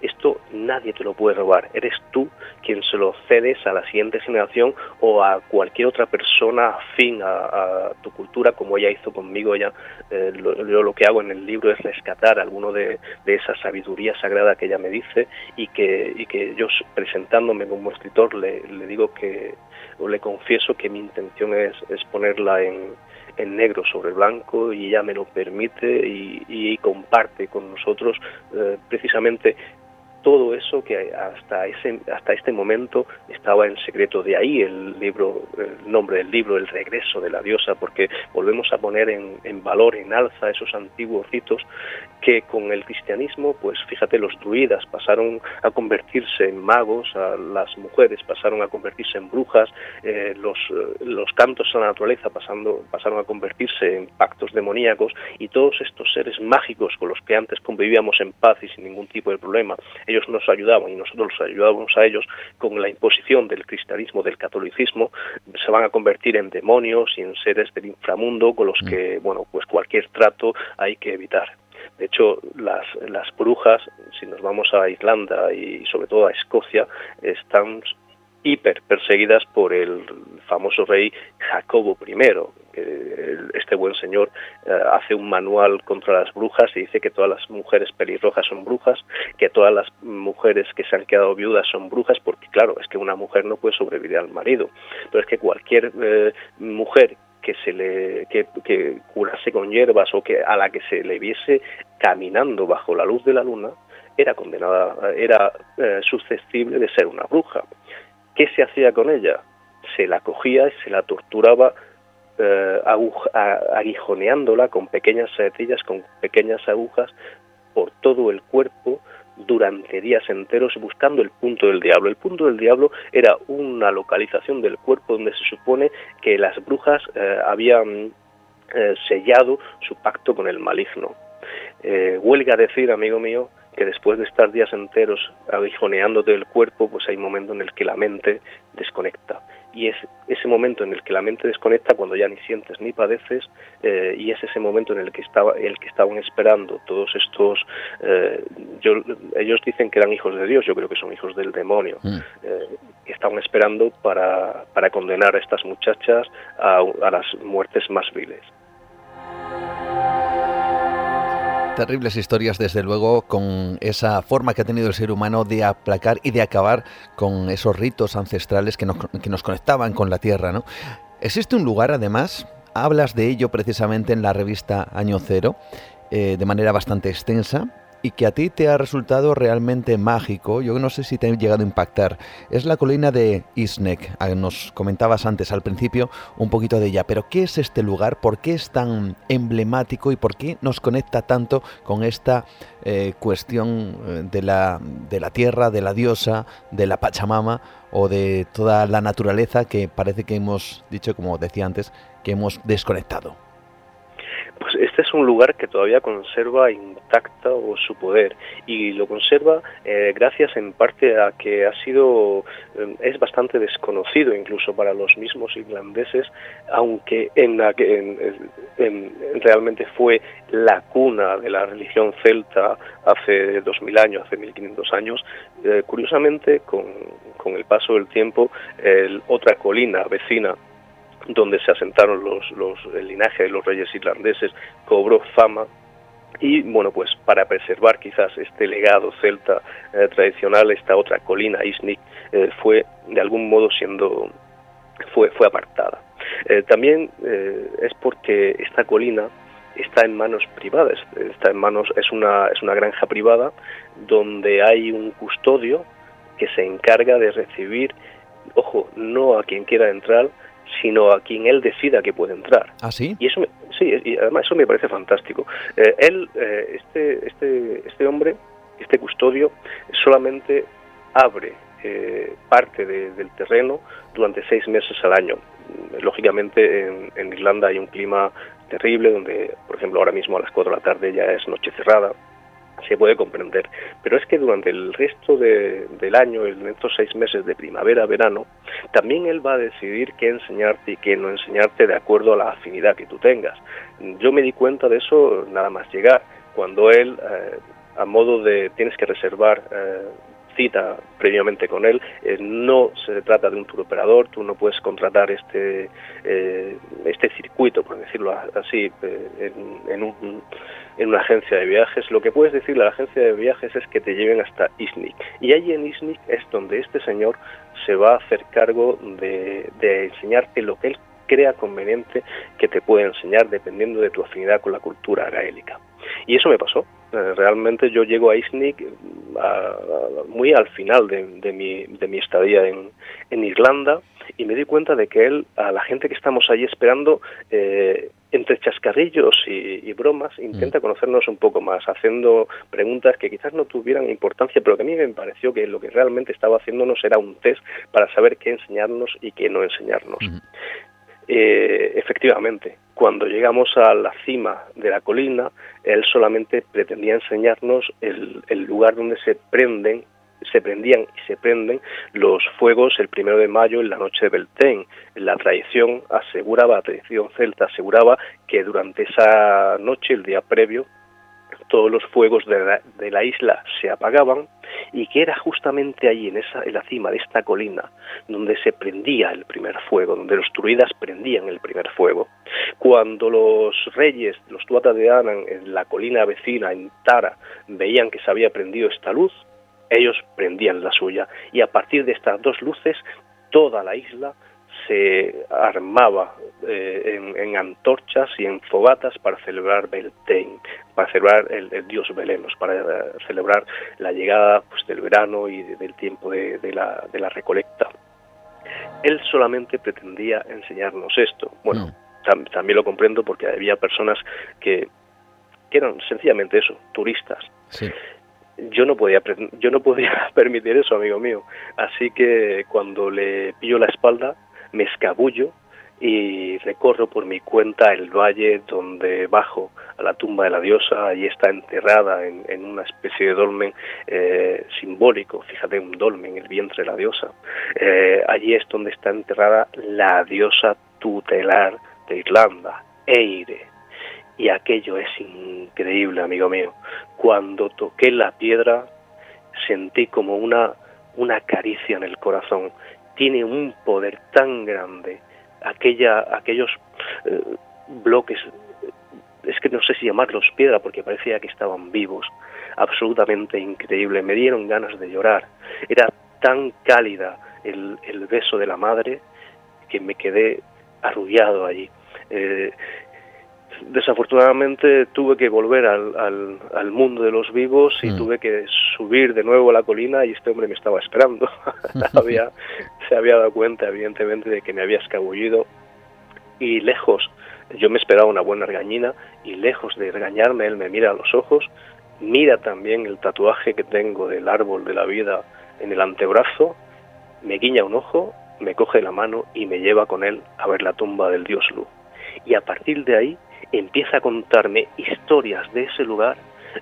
S5: esto nadie te lo puede robar. Eres tú quien se lo cedes a la siguiente generación o a cualquier otra persona afín a, tu cultura, como ella hizo conmigo. Ella, eh, lo, yo lo que hago en el libro es rescatar alguno de, esa sabiduría sagrada que ella me dice y que, y que yo presentándome como escritor le, le digo que, o le confieso que mi intención es, es ponerla en, en negro sobre blanco y ella me lo permite y, y comparte con nosotros eh, precisamente todo eso que hasta ese hasta este momento estaba en secreto. De ahí el libro el nombre del libro el regreso de la diosa porque volvemos a poner en, en, valor en alza esos antiguos ritos que con el cristianismo pues fíjate los druidas pasaron a convertirse en magos a las mujeres pasaron a convertirse en brujas eh, los los cantos a la naturaleza pasando pasaron a convertirse en pactos demoníacos y todos estos seres mágicos con los que antes convivíamos en paz y sin ningún tipo de problema ellos nos ayudaban y nosotros los ayudábamos a ellos con la imposición del cristianismo, del catolicismo, se van a convertir en demonios y en seres del inframundo con los mm. que, bueno, pues cualquier trato hay que evitar. De hecho, las, las brujas, si nos vamos a Irlanda y sobre todo a Escocia, están hiper perseguidas por el famoso rey Jacobo I, este buen señor eh, hace un manual contra las brujas y dice que todas las mujeres pelirrojas son brujas, que todas las mujeres que se han quedado viudas son brujas, porque claro, es que una mujer no puede sobrevivir al marido. Pero es que cualquier eh, mujer que se le que, curase con hierbas o que a la que se le viese caminando bajo la luz de la luna era condenada era eh, susceptible de ser una bruja qué se hacía con ella se la cogía y se la torturaba eh, aguijoneándola con pequeñas setillas, con pequeñas agujas por todo el cuerpo durante días enteros buscando el punto del diablo. El punto del diablo era una localización del cuerpo donde se supone que las brujas eh, habían eh, sellado su pacto con el maligno. Huelga decir, amigo mío, que después de estar días enteros aguijoneándote el cuerpo, pues hay un momento en el que la mente desconecta. Y es ese momento en el que la mente desconecta cuando ya ni sientes ni padeces, eh, y es ese momento en el que estaba, el que estaban esperando todos estos. Eh, yo, ellos dicen que eran hijos de Dios, yo creo que son hijos del demonio, mm. eh, estaban esperando para, para condenar a estas muchachas a, a las muertes más viles.
S2: Terribles historias, desde luego, con esa forma que ha tenido el ser humano de aplacar y de acabar con esos ritos ancestrales que nos, que nos conectaban con la tierra. ¿no? Existe un lugar, además, hablas de ello precisamente en la revista Año Cero, eh, de manera bastante extensa, y que a ti te ha resultado realmente mágico, yo no sé si te ha llegado a impactar, es la colina de Isnek. Nos comentabas antes al principio un poquito de ella, pero ¿qué es este lugar? ¿Por qué es tan emblemático y por qué nos conecta tanto con esta eh, cuestión eh, de la, de la tierra, de la diosa, de la Pachamama o de toda la naturaleza que parece que hemos dicho, como decía antes, que hemos desconectado?
S5: Pues este es un lugar que todavía conserva intacta su poder y lo conserva eh, gracias en parte a que ha sido eh, es bastante desconocido incluso para los mismos irlandeses, aunque en, la, en, realmente fue la cuna de la religión celta hace 2000 años, hace 1500 años. Eh, curiosamente, con, con el paso del tiempo, otra colina vecina donde se asentaron los, los, el linaje de los reyes irlandeses, cobró fama Y bueno, pues para preservar quizás este legado celta eh, tradicional, esta otra colina, Isnik, eh, fue de algún modo siendo, fue, fue apartada. Eh, también es porque esta colina está en manos privadas, está en manos, es una, es una granja privada donde hay un custodio que se encarga de recibir, ojo, no a quien quiera entrar, sino a quien él decida que puede entrar.
S2: ¿Ah, sí?
S5: Y eso, sí, y además eso me parece fantástico. Eh, él, eh, este, este, este hombre, este custodio, solamente abre eh, parte del terreno durante seis meses al año. Lógicamente en, en, Irlanda hay un clima terrible donde, por ejemplo, ahora mismo a las cuatro de la tarde ya es noche cerrada se puede comprender. Pero es que durante el resto del año, en estos seis meses de primavera, verano, también él va a decidir qué enseñarte y qué no enseñarte de acuerdo a la afinidad que tú tengas. Yo me di cuenta de eso nada más llegar, cuando él, eh, a modo de tienes que reservar eh, cita previamente con él. Eh, no se trata de un tour operador, tú no puedes contratar este, eh, este circuito, por decirlo así, eh, en, en, una agencia de viajes. Lo que puedes decirle a la agencia de viajes es que te lleven hasta Isnik. Y allí en Isnik es donde este señor se va a hacer cargo de, enseñarte lo que él crea conveniente que te puede enseñar dependiendo de tu afinidad con la cultura gaélica. Y eso me pasó. Eh, realmente yo llego a Isnik muy al final de, mi, de mi estadía en, en, Irlanda y me di cuenta de que él, a la gente que estamos allí esperando, eh, entre chascarrillos y, bromas, intenta mm. conocernos un poco más, haciendo preguntas que quizás no tuvieran importancia, pero que a mí me pareció que lo que realmente estaba haciéndonos era un test para saber qué enseñarnos y qué no enseñarnos. Eh, efectivamente, cuando llegamos a la cima de la colina, él solamente pretendía enseñarnos el, lugar donde se prenden se prendían y se prenden los fuegos el primero de mayo en la noche de Beltén. La tradición aseguraba, la tradición celta aseguraba que durante esa noche, el día previo, todos los fuegos de la, isla se apagaban y que era justamente allí, en, esa, en la cima de esta colina, donde se prendía el primer fuego, donde los druidas prendían el primer fuego. Cuando los reyes, los Tuata de Anan, en la colina vecina, en Tara, veían que se había prendido esta luz, ellos prendían la suya. Y a partir de estas dos luces, toda la isla se armaba eh, en, antorchas y en fogatas para celebrar Beltane, para celebrar el, dios Belenos, para eh, celebrar la llegada pues, del verano y del tiempo de, la, de, la, recolecta. Él solamente pretendía enseñarnos esto. Bueno, también lo comprendo porque había personas que, que eran sencillamente eso, turistas. Yo no podía yo no podía permitir eso amigo mío así que cuando le pillo la espalda me escabullo y recorro por mi cuenta el valle donde bajo a la tumba de la diosa, allí está enterrada en, una especie de dolmen eh, simbólico, fíjate, un dolmen, el vientre de la diosa. Eh, allí es donde está enterrada la diosa tutelar de Irlanda, Eire. Y aquello es increíble, amigo mío. Cuando toqué la piedra, sentí como una, una caricia en el corazón. Tiene un poder tan grande, aquella, aquellos eh, bloques, es que no sé si llamarlos piedra porque parecía que estaban vivos, absolutamente increíble, me dieron ganas de llorar, era tan cálida el, el beso de la madre que me quedé arrullado allí. Eh, desafortunadamente tuve que volver al, al, mundo de los vivos y mm. tuve que subir de nuevo a la colina y este hombre me estaba esperando. había, se había dado cuenta, evidentemente, de que me había escabullido y lejos, yo me esperaba una buena regañina y lejos de regañarme, él me mira a los ojos, mira también el tatuaje que tengo del árbol de la vida en el antebrazo, me guiña un ojo, me coge la mano y me lleva con él a ver la tumba del dios Lu. Y a partir de ahí empieza a contarme historias de ese lugar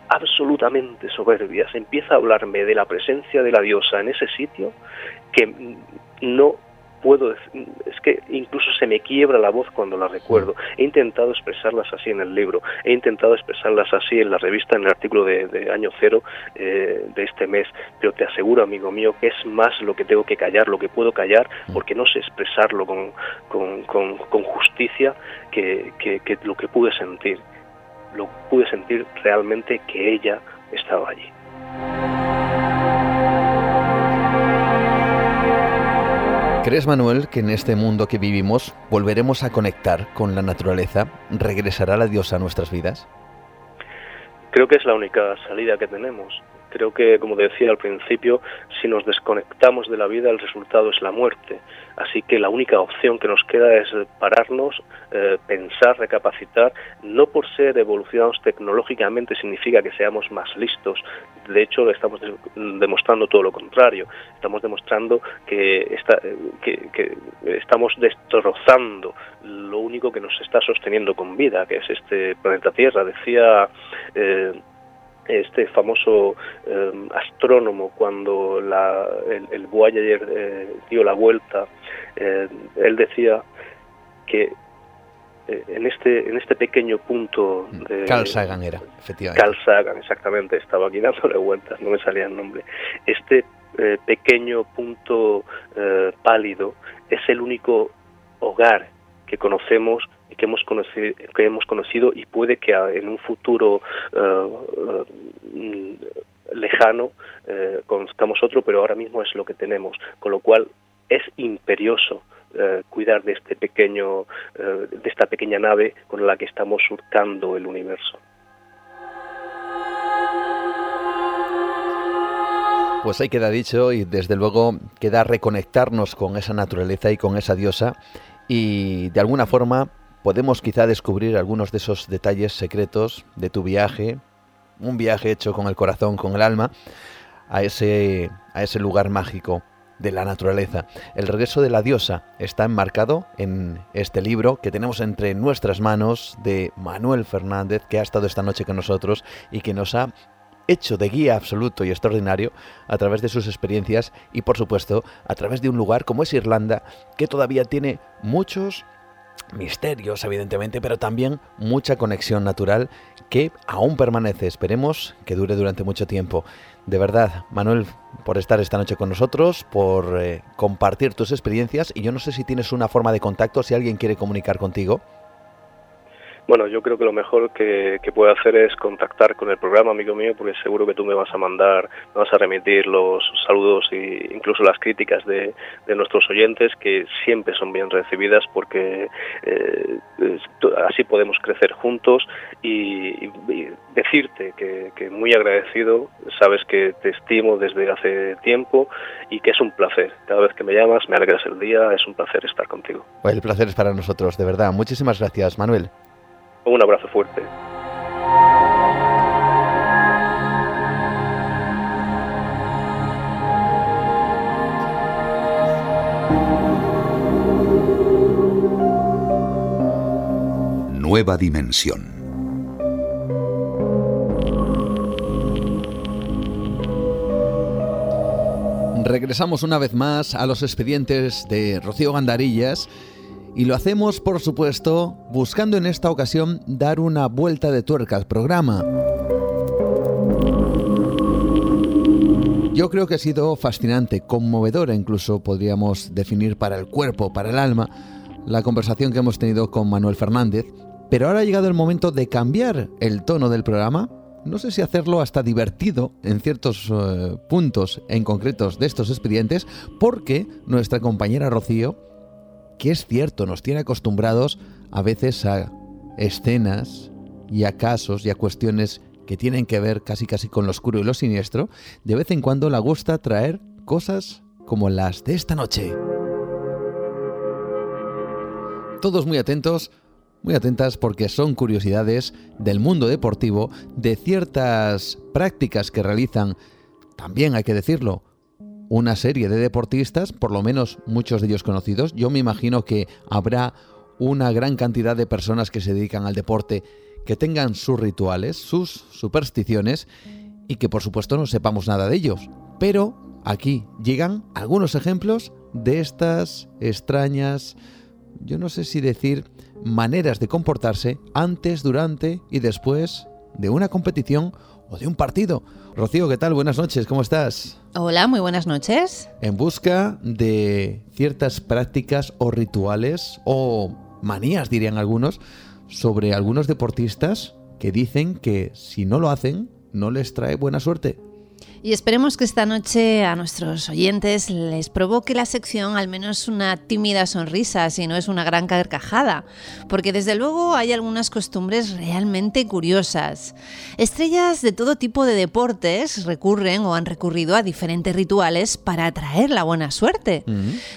S5: absolutamente soberbias, empieza a hablarme de la presencia de la diosa en ese sitio que no puedo es que incluso se me quiebra la voz cuando la recuerdo. He intentado expresarlas así en el libro, he intentado expresarlas así en la revista, en el artículo de, año cero eh, de este mes, pero te aseguro, amigo mío, que es más lo que tengo que callar, lo que puedo callar, porque no sé expresarlo con, con, con, justicia que, que, que lo que pude sentir lo pude sentir realmente que ella estaba allí.
S2: ¿Crees, Manuel, que en este mundo que vivimos volveremos a conectar con la naturaleza? ¿Regresará la diosa a nuestras vidas?
S5: Creo que es la única salida que tenemos. Creo que, como decía al principio, si nos desconectamos de la vida, el resultado es la muerte. Así que la única opción que nos queda es pararnos, eh, pensar, recapacitar. No por ser evolucionados tecnológicamente significa que seamos más listos. De hecho, estamos demostrando todo lo contrario. Estamos demostrando que, que, estamos destrozando lo único que nos está sosteniendo con vida, que es este planeta Tierra. Decía. Eh, este famoso em, astrónomo cuando el, Voyager eh, dio la vuelta, eh, él decía que eh, en este en este pequeño punto
S2: mm, de Carl Sagan era efectivamente.
S5: Carl Sagan exactamente estaba aquí dándole vueltas no me salía el nombre. Este pequeño punto pálido es el único hogar que conocemos que hemos conocido, que hemos conocido y puede que en un futuro eh, eh, lejano eh, conozcamos otro, pero ahora mismo es lo que tenemos, con lo cual es imperioso cuidar de este pequeño, de esta pequeña nave con la que estamos surcando el universo.
S2: Pues ahí queda dicho y desde luego queda reconectarnos con esa naturaleza y con esa diosa y de alguna forma podemos quizá descubrir algunos de esos detalles secretos de tu viaje, un viaje hecho con el corazón, con el alma, a ese, a ese lugar mágico de la naturaleza. El regreso de la diosa está enmarcado en este libro que tenemos entre nuestras manos de Manuel Fernández, que ha estado esta noche con nosotros y que nos ha hecho de guía absoluto y extraordinario a través de sus experiencias y por supuesto a través de un lugar como es Irlanda que todavía tiene muchos misterios, evidentemente, pero también mucha conexión natural que aún permanece. Esperemos que dure durante mucho tiempo. De verdad, Manuel, por estar esta noche con nosotros, por eh, compartir tus experiencias y yo no sé si tienes una forma de contacto, si alguien quiere comunicar contigo.
S5: Bueno, yo creo que lo mejor que, que puedo hacer es contactar con el programa, amigo mío, porque seguro que tú me vas a mandar, me vas a remitir los saludos e incluso las críticas de, nuestros oyentes, que siempre son bien recibidas porque eh, así podemos crecer juntos y, decirte que, que, muy agradecido, sabes que te estimo desde hace tiempo y que es un placer. Cada vez que me llamas, me alegras el día, es un placer estar contigo.
S2: Pues el placer es para nosotros, de verdad. Muchísimas gracias, Manuel.
S5: Un abrazo fuerte.
S1: Nueva dimensión.
S2: Regresamos una vez más a los expedientes de Rocío Gandarillas y lo hacemos, por supuesto, buscando en esta ocasión dar una vuelta de tuerca al programa. Yo creo que ha sido fascinante, conmovedora incluso podríamos definir para el cuerpo, para el alma, la conversación que hemos tenido con Manuel Fernández, pero ahora ha llegado el momento de cambiar el tono del programa. No sé si hacerlo hasta divertido en ciertos eh, puntos en concretos de estos expedientes, porque nuestra compañera Rocío que es cierto, nos tiene acostumbrados a veces a escenas y a casos y a cuestiones que tienen que ver casi casi con lo oscuro y lo siniestro, de vez en cuando le gusta traer cosas como las de esta noche. Todos muy atentos, muy atentas porque son curiosidades del mundo deportivo, de ciertas prácticas que realizan, también hay que decirlo, una serie de deportistas, por lo menos muchos de ellos conocidos. Yo me imagino que habrá una gran cantidad de personas que se dedican al deporte que tengan sus rituales, sus supersticiones y que por supuesto no sepamos nada de ellos. Pero aquí llegan algunos ejemplos de estas extrañas, yo no sé si decir, maneras de comportarse antes, durante y después de una competición o de un partido. Rocío, ¿qué tal? Buenas noches, ¿cómo estás?
S6: Hola, muy buenas noches.
S2: En busca de ciertas prácticas o rituales o manías, dirían algunos, sobre algunos deportistas que dicen que si no lo hacen, no les trae buena suerte.
S6: Y esperemos que esta noche a nuestros oyentes les provoque la sección al menos una tímida sonrisa, si no es una gran carcajada, porque desde luego hay algunas costumbres realmente curiosas. Estrellas de todo tipo de deportes recurren o han recurrido a diferentes rituales para atraer la buena suerte,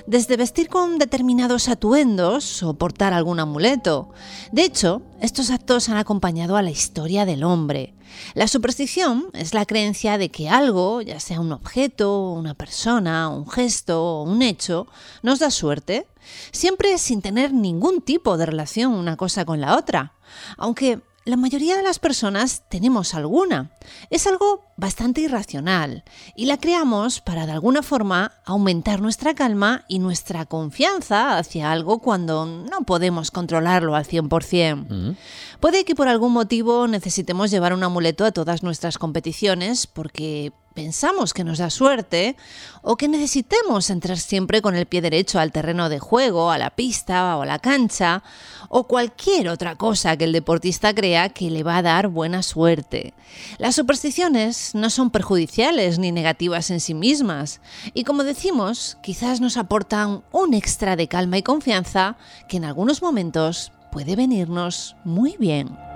S6: desde vestir con determinados atuendos o portar algún amuleto. De hecho, estos actos han acompañado a la historia del hombre. La superstición es la creencia de que algo, ya sea un objeto, una persona, un gesto o un hecho, nos da suerte, siempre sin tener ningún tipo de relación una cosa con la otra. Aunque la mayoría de las personas tenemos alguna. Es algo bastante irracional y la creamos para de alguna forma aumentar nuestra calma y nuestra confianza hacia algo cuando no podemos controlarlo al 100%. Puede que por algún motivo necesitemos llevar un amuleto a todas nuestras competiciones porque pensamos que nos da suerte o que necesitemos entrar siempre con el pie derecho al terreno de juego, a la pista o a la cancha o cualquier otra cosa que el deportista crea que le va a dar buena suerte. Las supersticiones no son perjudiciales ni negativas en sí mismas y como decimos, quizás nos aportan un extra de calma y confianza que en algunos momentos puede venirnos muy bien.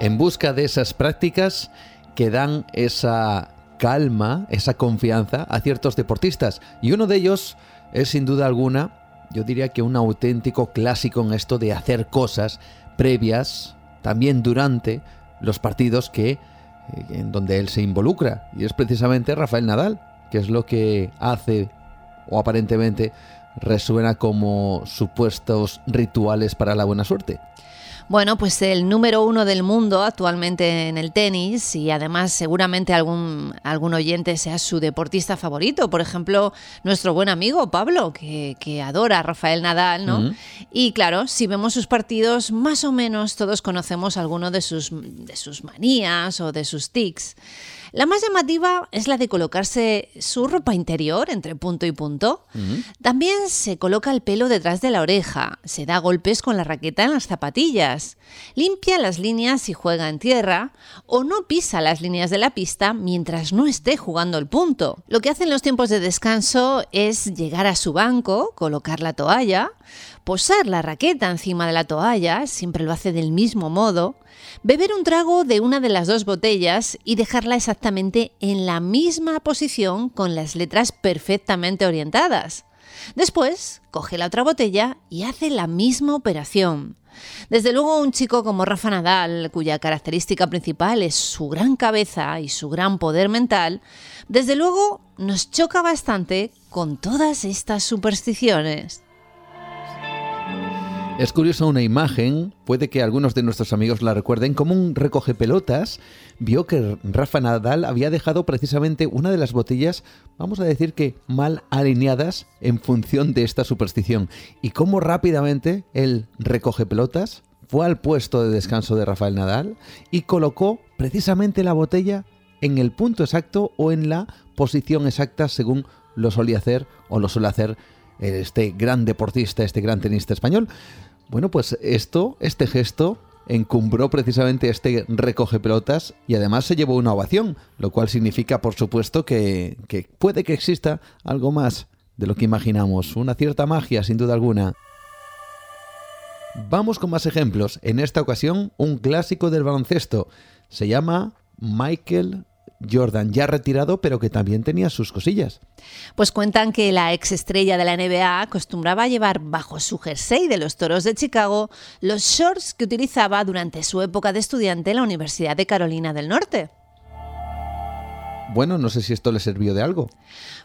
S2: En busca de esas prácticas que dan esa calma, esa confianza a ciertos deportistas. Y uno de ellos es sin duda alguna, yo diría que un auténtico clásico en esto de hacer cosas previas, también durante los partidos que eh, en donde él se involucra. Y es precisamente Rafael Nadal, que es lo que hace o aparentemente resuena como supuestos rituales para la buena suerte.
S6: Bueno, pues el número uno del mundo actualmente en el tenis y además seguramente algún, algún oyente sea su deportista favorito. Por ejemplo, nuestro buen amigo Pablo, que, adora a Rafael Nadal, ¿no? Y claro, si vemos sus partidos, más o menos todos conocemos alguno de sus, de sus manías o de sus tics. La más llamativa es la de colocarse su ropa interior entre punto y punto. También se coloca el pelo detrás de la oreja, se da golpes con la raqueta en las zapatillas, limpia las líneas y juega en tierra, o no pisa las líneas de la pista mientras no esté jugando el punto. Lo que hace en los tiempos de descanso es llegar a su banco, colocar la toalla, posar la raqueta encima de la toalla, siempre lo hace del mismo modo, beber un trago de una de las dos botellas y dejarla exactamente en la misma posición con las letras perfectamente orientadas. Después, coge la otra botella y hace la misma operación. Desde luego un chico como Rafa Nadal, cuya característica principal es su gran cabeza y su gran poder mental, desde luego nos choca bastante con todas estas supersticiones.
S2: Es curiosa una imagen, puede que algunos de nuestros amigos la recuerden, como un recoge pelotas vio que Rafa Nadal había dejado precisamente una de las botellas, vamos a decir que mal alineadas en función de esta superstición. Y cómo rápidamente el recoge pelotas fue al puesto de descanso de Rafael Nadal y colocó precisamente la botella en el punto exacto o en la posición exacta según lo solía hacer o lo suele hacer este gran deportista, este gran tenista español. Bueno, pues esto, este gesto, encumbró precisamente este recoge pelotas y además se llevó una ovación, lo cual significa, por supuesto, que, puede que exista algo más de lo que imaginamos, una cierta magia, sin duda alguna. Vamos con más ejemplos. En esta ocasión, un clásico del baloncesto. Se llama Michael Jordan, ya retirado, pero que también tenía sus cosillas.
S6: Pues cuentan que la ex estrella de la NBA acostumbraba a llevar bajo su jersey de los Toros de Chicago los shorts que utilizaba durante su época de estudiante en la Universidad de Carolina del Norte.
S2: Bueno, no sé si esto le sirvió de algo.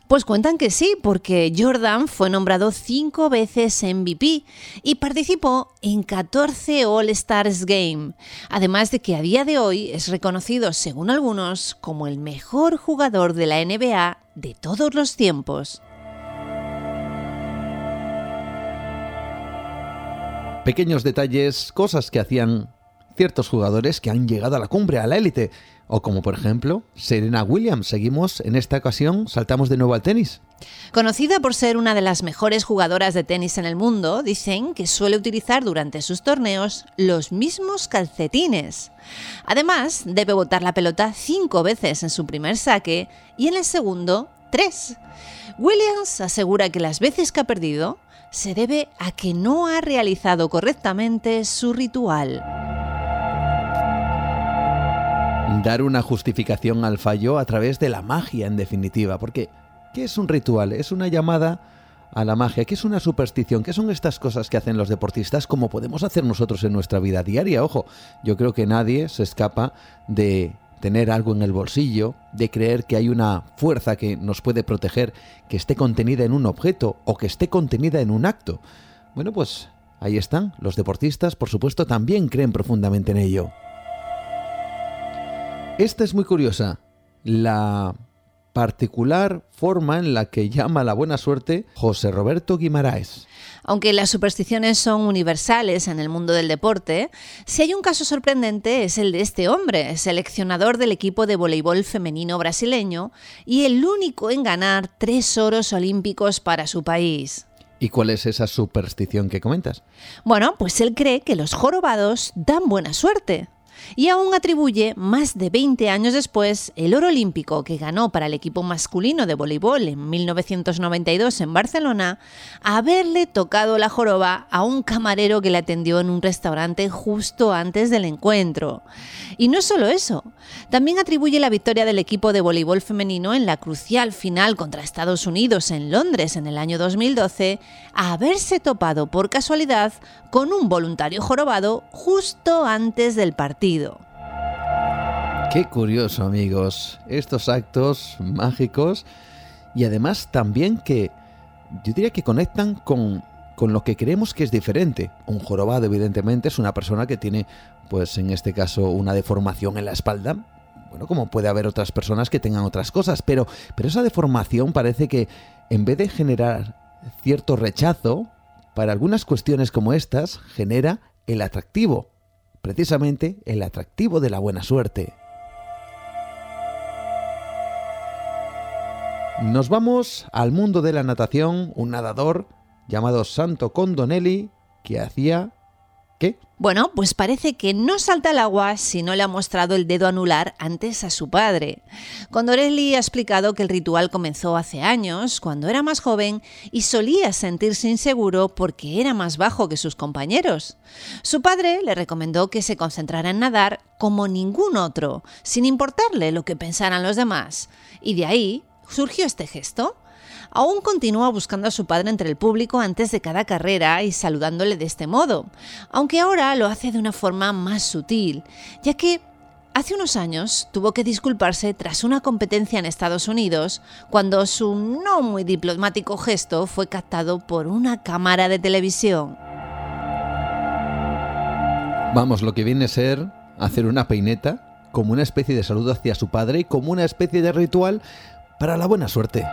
S6: Pues cuentan que sí, porque Jordan fue nombrado cinco veces MVP y participó en 14 All-Stars Game, además de que a día de hoy es reconocido, según algunos, como el mejor jugador de la NBA de todos los tiempos.
S2: Pequeños detalles, cosas que hacían ciertos jugadores que han llegado a la cumbre, a la élite, o como por ejemplo Serena Williams. Seguimos en esta ocasión, saltamos de nuevo al tenis.
S6: Conocida por ser una de las mejores jugadoras de tenis en el mundo, dicen que suele utilizar durante sus torneos los mismos calcetines. Además, debe botar la pelota cinco veces en su primer saque y en el segundo tres. Williams asegura que las veces que ha perdido se debe a que no ha realizado correctamente su ritual.
S2: Dar una justificación al fallo a través de la magia, en definitiva, porque ¿qué es un ritual? Es una llamada a la magia, ¿qué es una superstición? ¿Qué son estas cosas que hacen los deportistas como podemos hacer nosotros en nuestra vida diaria? Ojo, yo creo que nadie se escapa de tener algo en el bolsillo, de creer que hay una fuerza que nos puede proteger, que esté contenida en un objeto o que esté contenida en un acto. Bueno, pues ahí están. Los deportistas, por supuesto, también creen profundamente en ello. Esta es muy curiosa. La particular forma en la que llama la buena suerte José Roberto Guimaraes.
S6: Aunque las supersticiones son universales en el mundo del deporte, si hay un caso sorprendente es el de este hombre, seleccionador del equipo de voleibol femenino brasileño y el único en ganar tres oros olímpicos para su país.
S2: ¿Y cuál es esa superstición que comentas?
S6: Bueno, pues él cree que los jorobados dan buena suerte y aún atribuye, más de 20 años después, el oro olímpico que ganó para el equipo masculino de voleibol en 1992 en Barcelona a haberle tocado la joroba a un camarero que le atendió en un restaurante justo antes del encuentro. Y no solo eso, también atribuye la victoria del equipo de voleibol femenino en la crucial final contra Estados Unidos en Londres en el año 2012 a haberse topado por casualidad con un voluntario jorobado justo antes del partido.
S2: Qué curioso amigos, estos actos mágicos. Y además también que yo diría que conectan con, con lo que creemos que es diferente. Un jorobado evidentemente es una persona que tiene pues en este caso una deformación en la espalda, bueno, como puede haber otras personas que tengan otras cosas, pero, pero esa deformación parece que en vez de generar cierto rechazo, para algunas cuestiones como estas genera el atractivo, precisamente el atractivo de la buena suerte. Nos vamos al mundo de la natación, un nadador llamado Santo Condonelli que hacía
S6: Bueno, pues parece que no salta al agua si no le ha mostrado el dedo anular antes a su padre. Condorelli ha explicado que el ritual comenzó hace años, cuando era más joven, y solía sentirse inseguro porque era más bajo que sus compañeros. Su padre le recomendó que se concentrara en nadar como ningún otro, sin importarle lo que pensaran los demás. Y de ahí surgió este gesto aún continúa buscando a su padre entre el público antes de cada carrera y saludándole de este modo, aunque ahora lo hace de una forma más sutil, ya que Hace unos años tuvo que disculparse tras una competencia en Estados Unidos cuando su no muy diplomático gesto fue captado por una cámara de televisión.
S2: Vamos, lo que viene a ser hacer una peineta como una especie de saludo hacia su padre y como una especie de ritual para la buena suerte.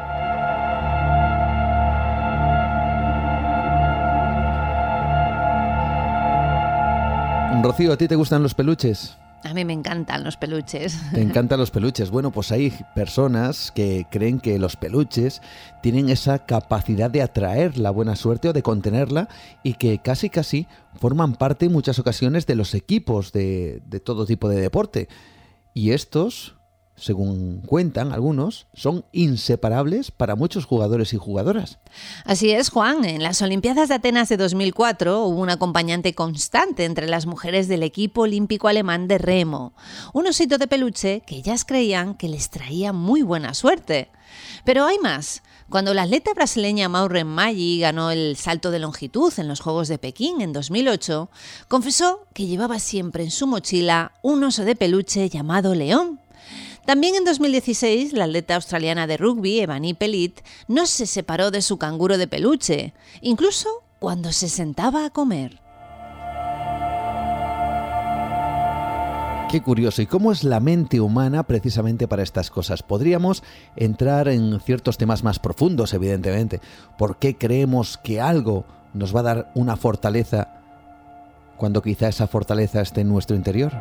S2: Rocío, ¿a ti te gustan los peluches?
S6: A mí me encantan los peluches.
S2: Te encantan los peluches. Bueno, pues hay personas que creen que los peluches tienen esa capacidad de atraer la buena suerte o de contenerla y que casi casi forman parte en muchas ocasiones de los equipos de, de todo tipo de deporte. Y estos según cuentan algunos, son inseparables para muchos jugadores y jugadoras.
S6: Así es, Juan. En las Olimpiadas de Atenas de 2004 hubo un acompañante constante entre las mujeres del equipo olímpico alemán de remo, un osito de peluche que ellas creían que les traía muy buena suerte. Pero hay más. Cuando la atleta brasileña Maureen Maggi ganó el salto de longitud en los Juegos de Pekín en 2008, confesó que llevaba siempre en su mochila un oso de peluche llamado León también en 2016, la atleta australiana de rugby, Evanie Pelit, no se separó de su canguro de peluche, incluso cuando se sentaba a comer.
S2: Qué curioso. ¿Y cómo es la mente humana precisamente para estas cosas? Podríamos entrar en ciertos temas más profundos, evidentemente. ¿Por qué creemos que algo nos va a dar una fortaleza cuando quizá esa fortaleza esté en nuestro interior.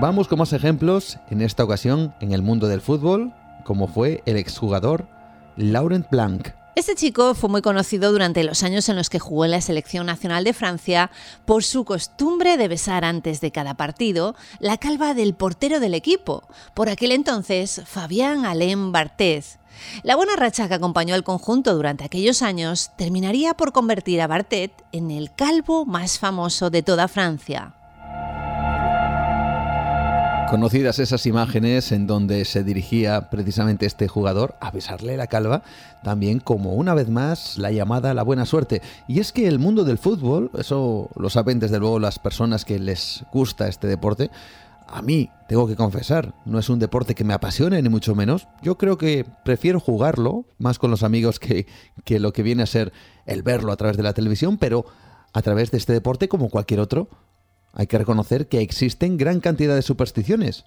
S2: Vamos con más ejemplos, en esta ocasión en el mundo del fútbol, como fue el exjugador Laurent Blanc.
S6: Este chico fue muy conocido durante los años en los que jugó en la selección nacional de Francia por su costumbre de besar antes de cada partido la calva del portero del equipo, por aquel entonces Fabián Alain Barthez. La buena racha que acompañó al conjunto durante aquellos años terminaría por convertir a Bartet en el calvo más famoso de toda Francia.
S2: Conocidas esas imágenes en donde se dirigía precisamente este jugador a besarle la calva, también como una vez más la llamada la buena suerte. Y es que el mundo del fútbol, eso lo saben desde luego las personas que les gusta este deporte, a mí, tengo que confesar, no es un deporte que me apasione, ni mucho menos. Yo creo que prefiero jugarlo más con los amigos que, que lo que viene a ser el verlo a través de la televisión, pero a través de este deporte, como cualquier otro, hay que reconocer que existen gran cantidad de supersticiones.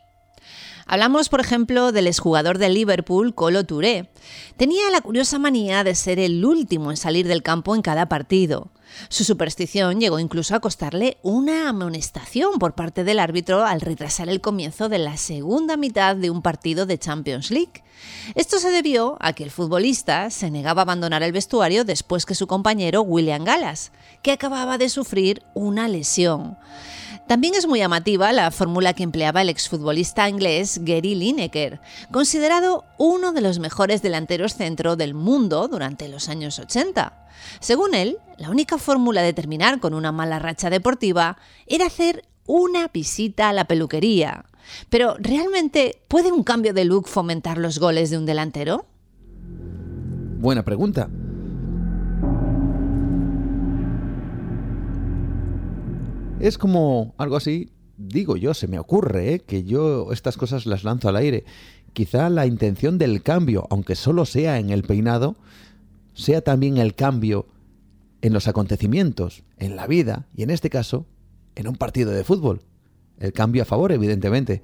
S6: Hablamos, por ejemplo, del exjugador de Liverpool, Colo Touré. Tenía la curiosa manía de ser el último en salir del campo en cada partido. Su superstición llegó incluso a costarle una amonestación por parte del árbitro al retrasar el comienzo de la segunda mitad de un partido de Champions League. Esto se debió a que el futbolista se negaba a abandonar el vestuario después que su compañero William Gallas, que acababa de sufrir una lesión. También es muy llamativa la fórmula que empleaba el exfutbolista inglés Gary Lineker, considerado uno de los mejores delanteros centro del mundo durante los años 80. Según él, la única fórmula de terminar con una mala racha deportiva era hacer una visita a la peluquería. Pero, ¿realmente puede un cambio de look fomentar los goles de un delantero?
S2: Buena pregunta. Es como algo así, digo yo, se me ocurre, ¿eh? que yo estas cosas las lanzo al aire. Quizá la intención del cambio, aunque solo sea en el peinado, sea también el cambio en los acontecimientos, en la vida y en este caso, en un partido de fútbol. El cambio a favor, evidentemente.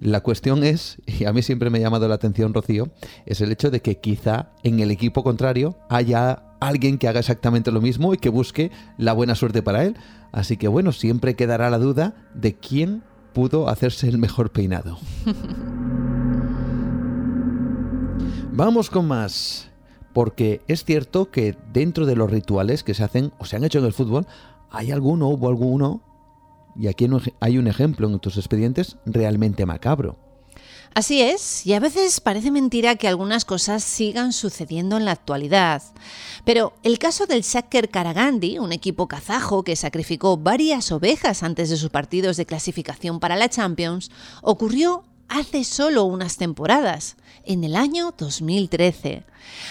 S2: La cuestión es, y a mí siempre me ha llamado la atención, Rocío, es el hecho de que quizá en el equipo contrario haya alguien que haga exactamente lo mismo y que busque la buena suerte para él. Así que bueno, siempre quedará la duda de quién pudo hacerse el mejor peinado. Vamos con más, porque es cierto que dentro de los rituales que se hacen o se han hecho en el fútbol, hay alguno, hubo alguno, y aquí hay un ejemplo en tus expedientes realmente macabro.
S6: Así es, y a veces parece mentira que algunas cosas sigan sucediendo en la actualidad. Pero el caso del Shaker Karagandhi, un equipo kazajo que sacrificó varias ovejas antes de sus partidos de clasificación para la Champions, ocurrió hace solo unas temporadas, en el año 2013.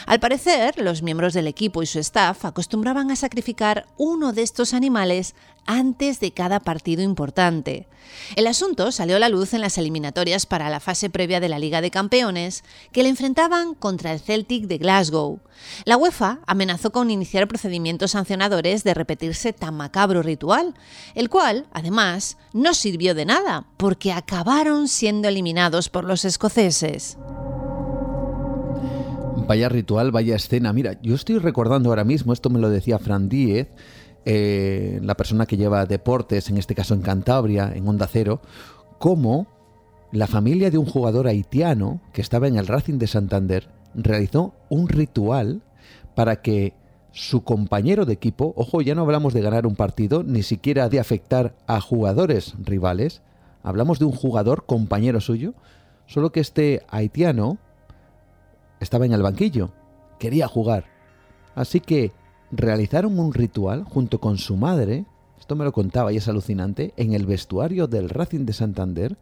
S6: Al parecer, los miembros del equipo y su staff acostumbraban a sacrificar uno de estos animales antes de cada partido importante. El asunto salió a la luz en las eliminatorias para la fase previa de la Liga de Campeones, que le enfrentaban contra el Celtic de Glasgow. La UEFA amenazó con iniciar procedimientos sancionadores de repetirse tan macabro ritual, el cual, además, no sirvió de nada, porque acabaron siendo eliminados por los escoceses.
S2: Vaya ritual, vaya escena. Mira, yo estoy recordando ahora mismo, esto me lo decía Fran Díez, eh, la persona que lleva deportes, en este caso en Cantabria, en Onda Cero, cómo la familia de un jugador haitiano que estaba en el Racing de Santander realizó un ritual para que su compañero de equipo, ojo, ya no hablamos de ganar un partido, ni siquiera de afectar a jugadores rivales, hablamos de un jugador compañero suyo, solo que este haitiano estaba en el banquillo, quería jugar. Así que realizaron un ritual junto con su madre, esto me lo contaba y es alucinante, en el vestuario del Racing de Santander,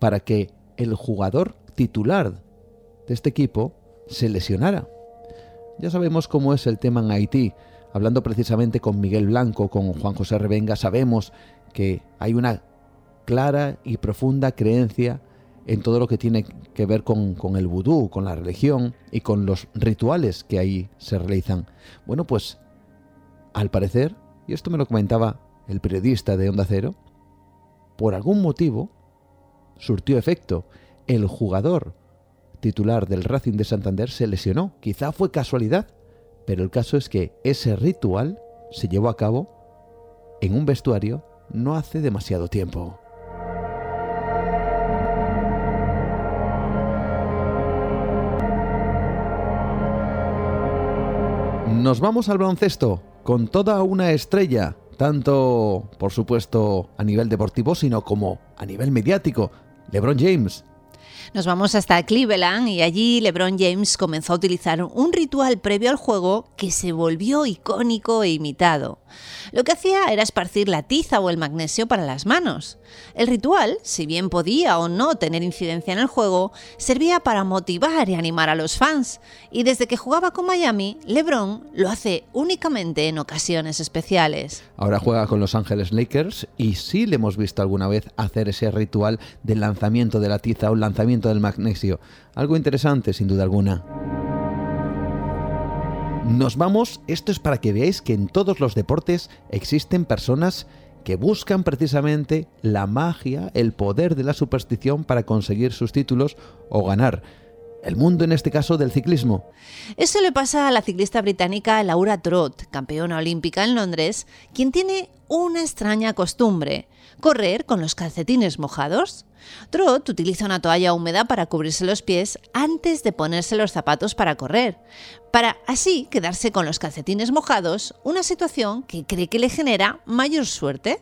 S2: para que el jugador titular de este equipo se lesionara. Ya sabemos cómo es el tema en Haití. Hablando precisamente con Miguel Blanco, con Juan José Revenga, sabemos que hay una clara y profunda creencia en todo lo que tiene que ver con, el vudú, con la religión y con los rituales que ahí se realizan. Bueno, pues al parecer, y esto me lo comentaba el periodista de Onda Cero, por algún motivo surtió efecto. El jugador titular del Racing de Santander, se lesionó. Quizá fue casualidad, pero el caso es que ese ritual se llevó a cabo en un vestuario no hace demasiado tiempo. Nos vamos al baloncesto con toda una estrella, tanto por supuesto a nivel deportivo, sino como a nivel mediático, LeBron James.
S6: Nos vamos hasta Cleveland y allí LeBron James comenzó a utilizar un ritual previo al juego que se volvió icónico e imitado. Lo que hacía era esparcir la tiza o el magnesio para las manos. El ritual, si bien podía o no tener incidencia en el juego, servía para motivar y animar a los fans, y desde que jugaba con Miami, LeBron lo hace únicamente en ocasiones especiales.
S2: Ahora juega con Los Ángeles Lakers y sí le hemos visto alguna vez hacer ese ritual del lanzamiento de la tiza o el lanzamiento del magnesio. Algo interesante, sin duda alguna. Nos vamos, esto es para que veáis que en todos los deportes existen personas que buscan precisamente la magia, el poder de la superstición para conseguir sus títulos o ganar. El mundo en este caso del ciclismo.
S6: Eso le pasa a la ciclista británica Laura Trott, campeona olímpica en Londres, quien tiene una extraña costumbre, correr con los calcetines mojados. Trott utiliza una toalla húmeda para cubrirse los pies antes de ponerse los zapatos para correr, para así quedarse con los calcetines mojados, una situación que cree que le genera mayor suerte.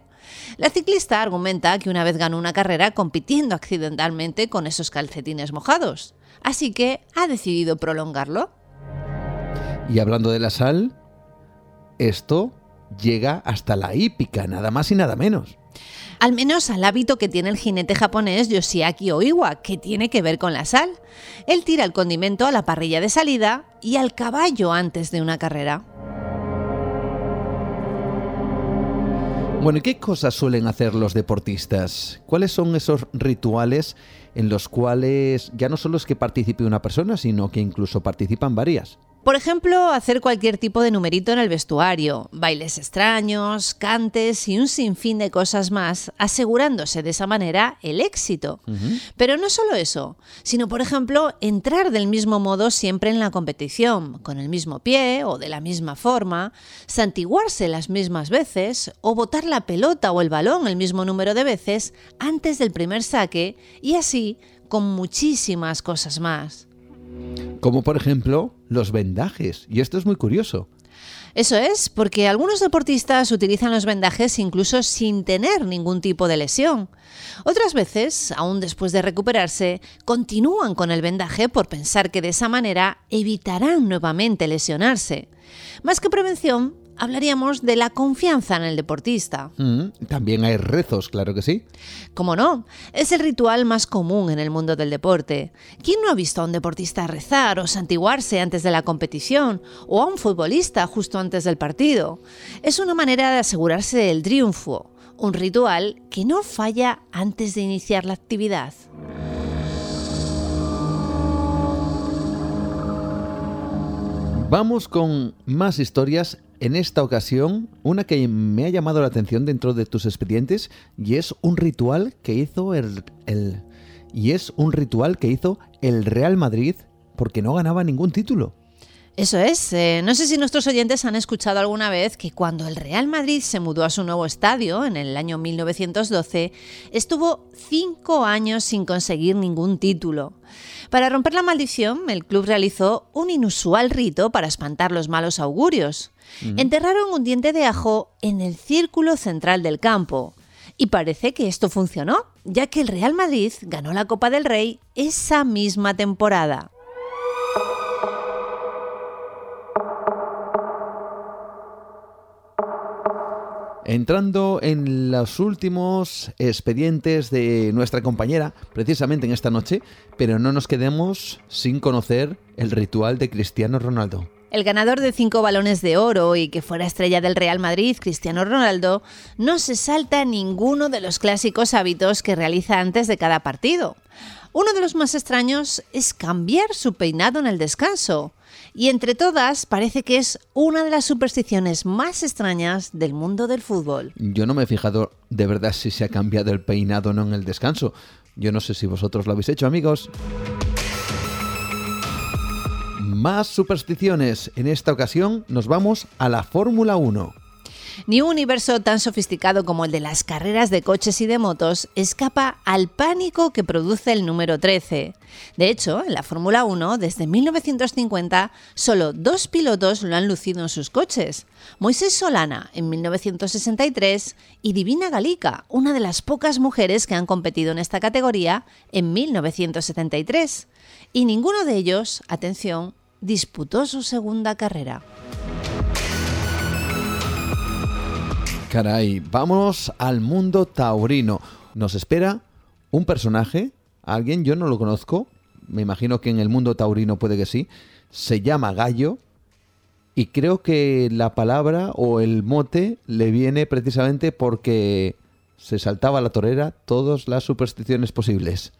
S6: La ciclista argumenta que una vez ganó una carrera compitiendo accidentalmente con esos calcetines mojados, así que ha decidido prolongarlo.
S2: Y hablando de la sal, esto llega hasta la hípica, nada más y nada menos
S6: al menos al hábito que tiene el jinete japonés Yoshiaki Oiwa, que tiene que ver con la sal. Él tira el condimento a la parrilla de salida y al caballo antes de una carrera.
S2: Bueno, ¿y qué cosas suelen hacer los deportistas? ¿Cuáles son esos rituales en los cuales ya no solo es que participe una persona, sino que incluso participan varias?
S6: Por ejemplo, hacer cualquier tipo de numerito en el vestuario, bailes extraños, cantes y un sinfín de cosas más, asegurándose de esa manera el éxito. Pero no solo eso, sino por ejemplo, entrar del mismo modo siempre en la competición, con el mismo pie o de la misma forma, santiguarse las mismas veces o botar la pelota o el balón el mismo número de veces antes del primer saque y así con muchísimas cosas más.
S2: Como por ejemplo los vendajes. Y esto es muy curioso.
S6: Eso es, porque algunos deportistas utilizan los vendajes incluso sin tener ningún tipo de lesión. Otras veces, aún después de recuperarse, continúan con el vendaje por pensar que de esa manera evitarán nuevamente lesionarse. Más que prevención, hablaríamos de la confianza en el deportista.
S2: Mm, también hay rezos, claro que sí.
S6: ¿Cómo no? Es el ritual más común en el mundo del deporte. ¿Quién no ha visto a un deportista rezar o santiguarse antes de la competición o a un futbolista justo antes del partido? Es una manera de asegurarse del triunfo, un ritual que no falla antes de iniciar la actividad.
S2: Vamos con más historias en esta ocasión, una que me ha llamado la atención dentro de tus expedientes y es un ritual que hizo el, y es un ritual que hizo el Real Madrid porque no ganaba ningún título.
S6: Eso es. Eh, no sé si nuestros oyentes han escuchado alguna vez que cuando el Real Madrid se mudó a su nuevo estadio en el año 1912, estuvo cinco años sin conseguir ningún título. Para romper la maldición, el club realizó un inusual rito para espantar los malos augurios. Enterraron un diente de ajo en el círculo central del campo. Y parece que esto funcionó, ya que el Real Madrid ganó la Copa del Rey esa misma temporada.
S2: Entrando en los últimos expedientes de nuestra compañera, precisamente en esta noche, pero no nos quedemos sin conocer el ritual de Cristiano Ronaldo.
S6: El ganador de cinco balones de oro y que fuera estrella del Real Madrid, Cristiano Ronaldo, no se salta ninguno de los clásicos hábitos que realiza antes de cada partido. Uno de los más extraños es cambiar su peinado en el descanso. Y entre todas, parece que es una de las supersticiones más extrañas del mundo del fútbol.
S2: Yo no me he fijado de verdad si se ha cambiado el peinado o no en el descanso. Yo no sé si vosotros lo habéis hecho, amigos. Más supersticiones. En esta ocasión nos vamos a la Fórmula 1.
S6: Ni un universo tan sofisticado como el de las carreras de coches y de motos escapa al pánico que produce el número 13. De hecho, en la Fórmula 1, desde 1950, solo dos pilotos lo han lucido en sus coches. Moisés Solana en 1963 y Divina Galica, una de las pocas mujeres que han competido en esta categoría, en 1973. Y ninguno de ellos, atención, disputó su segunda carrera.
S2: Caray, vamos al mundo taurino. Nos espera un personaje, alguien, yo no lo conozco, me imagino que en el mundo taurino puede que sí, se llama Gallo y creo que la palabra o el mote le viene precisamente porque se saltaba a la torera todas las supersticiones posibles.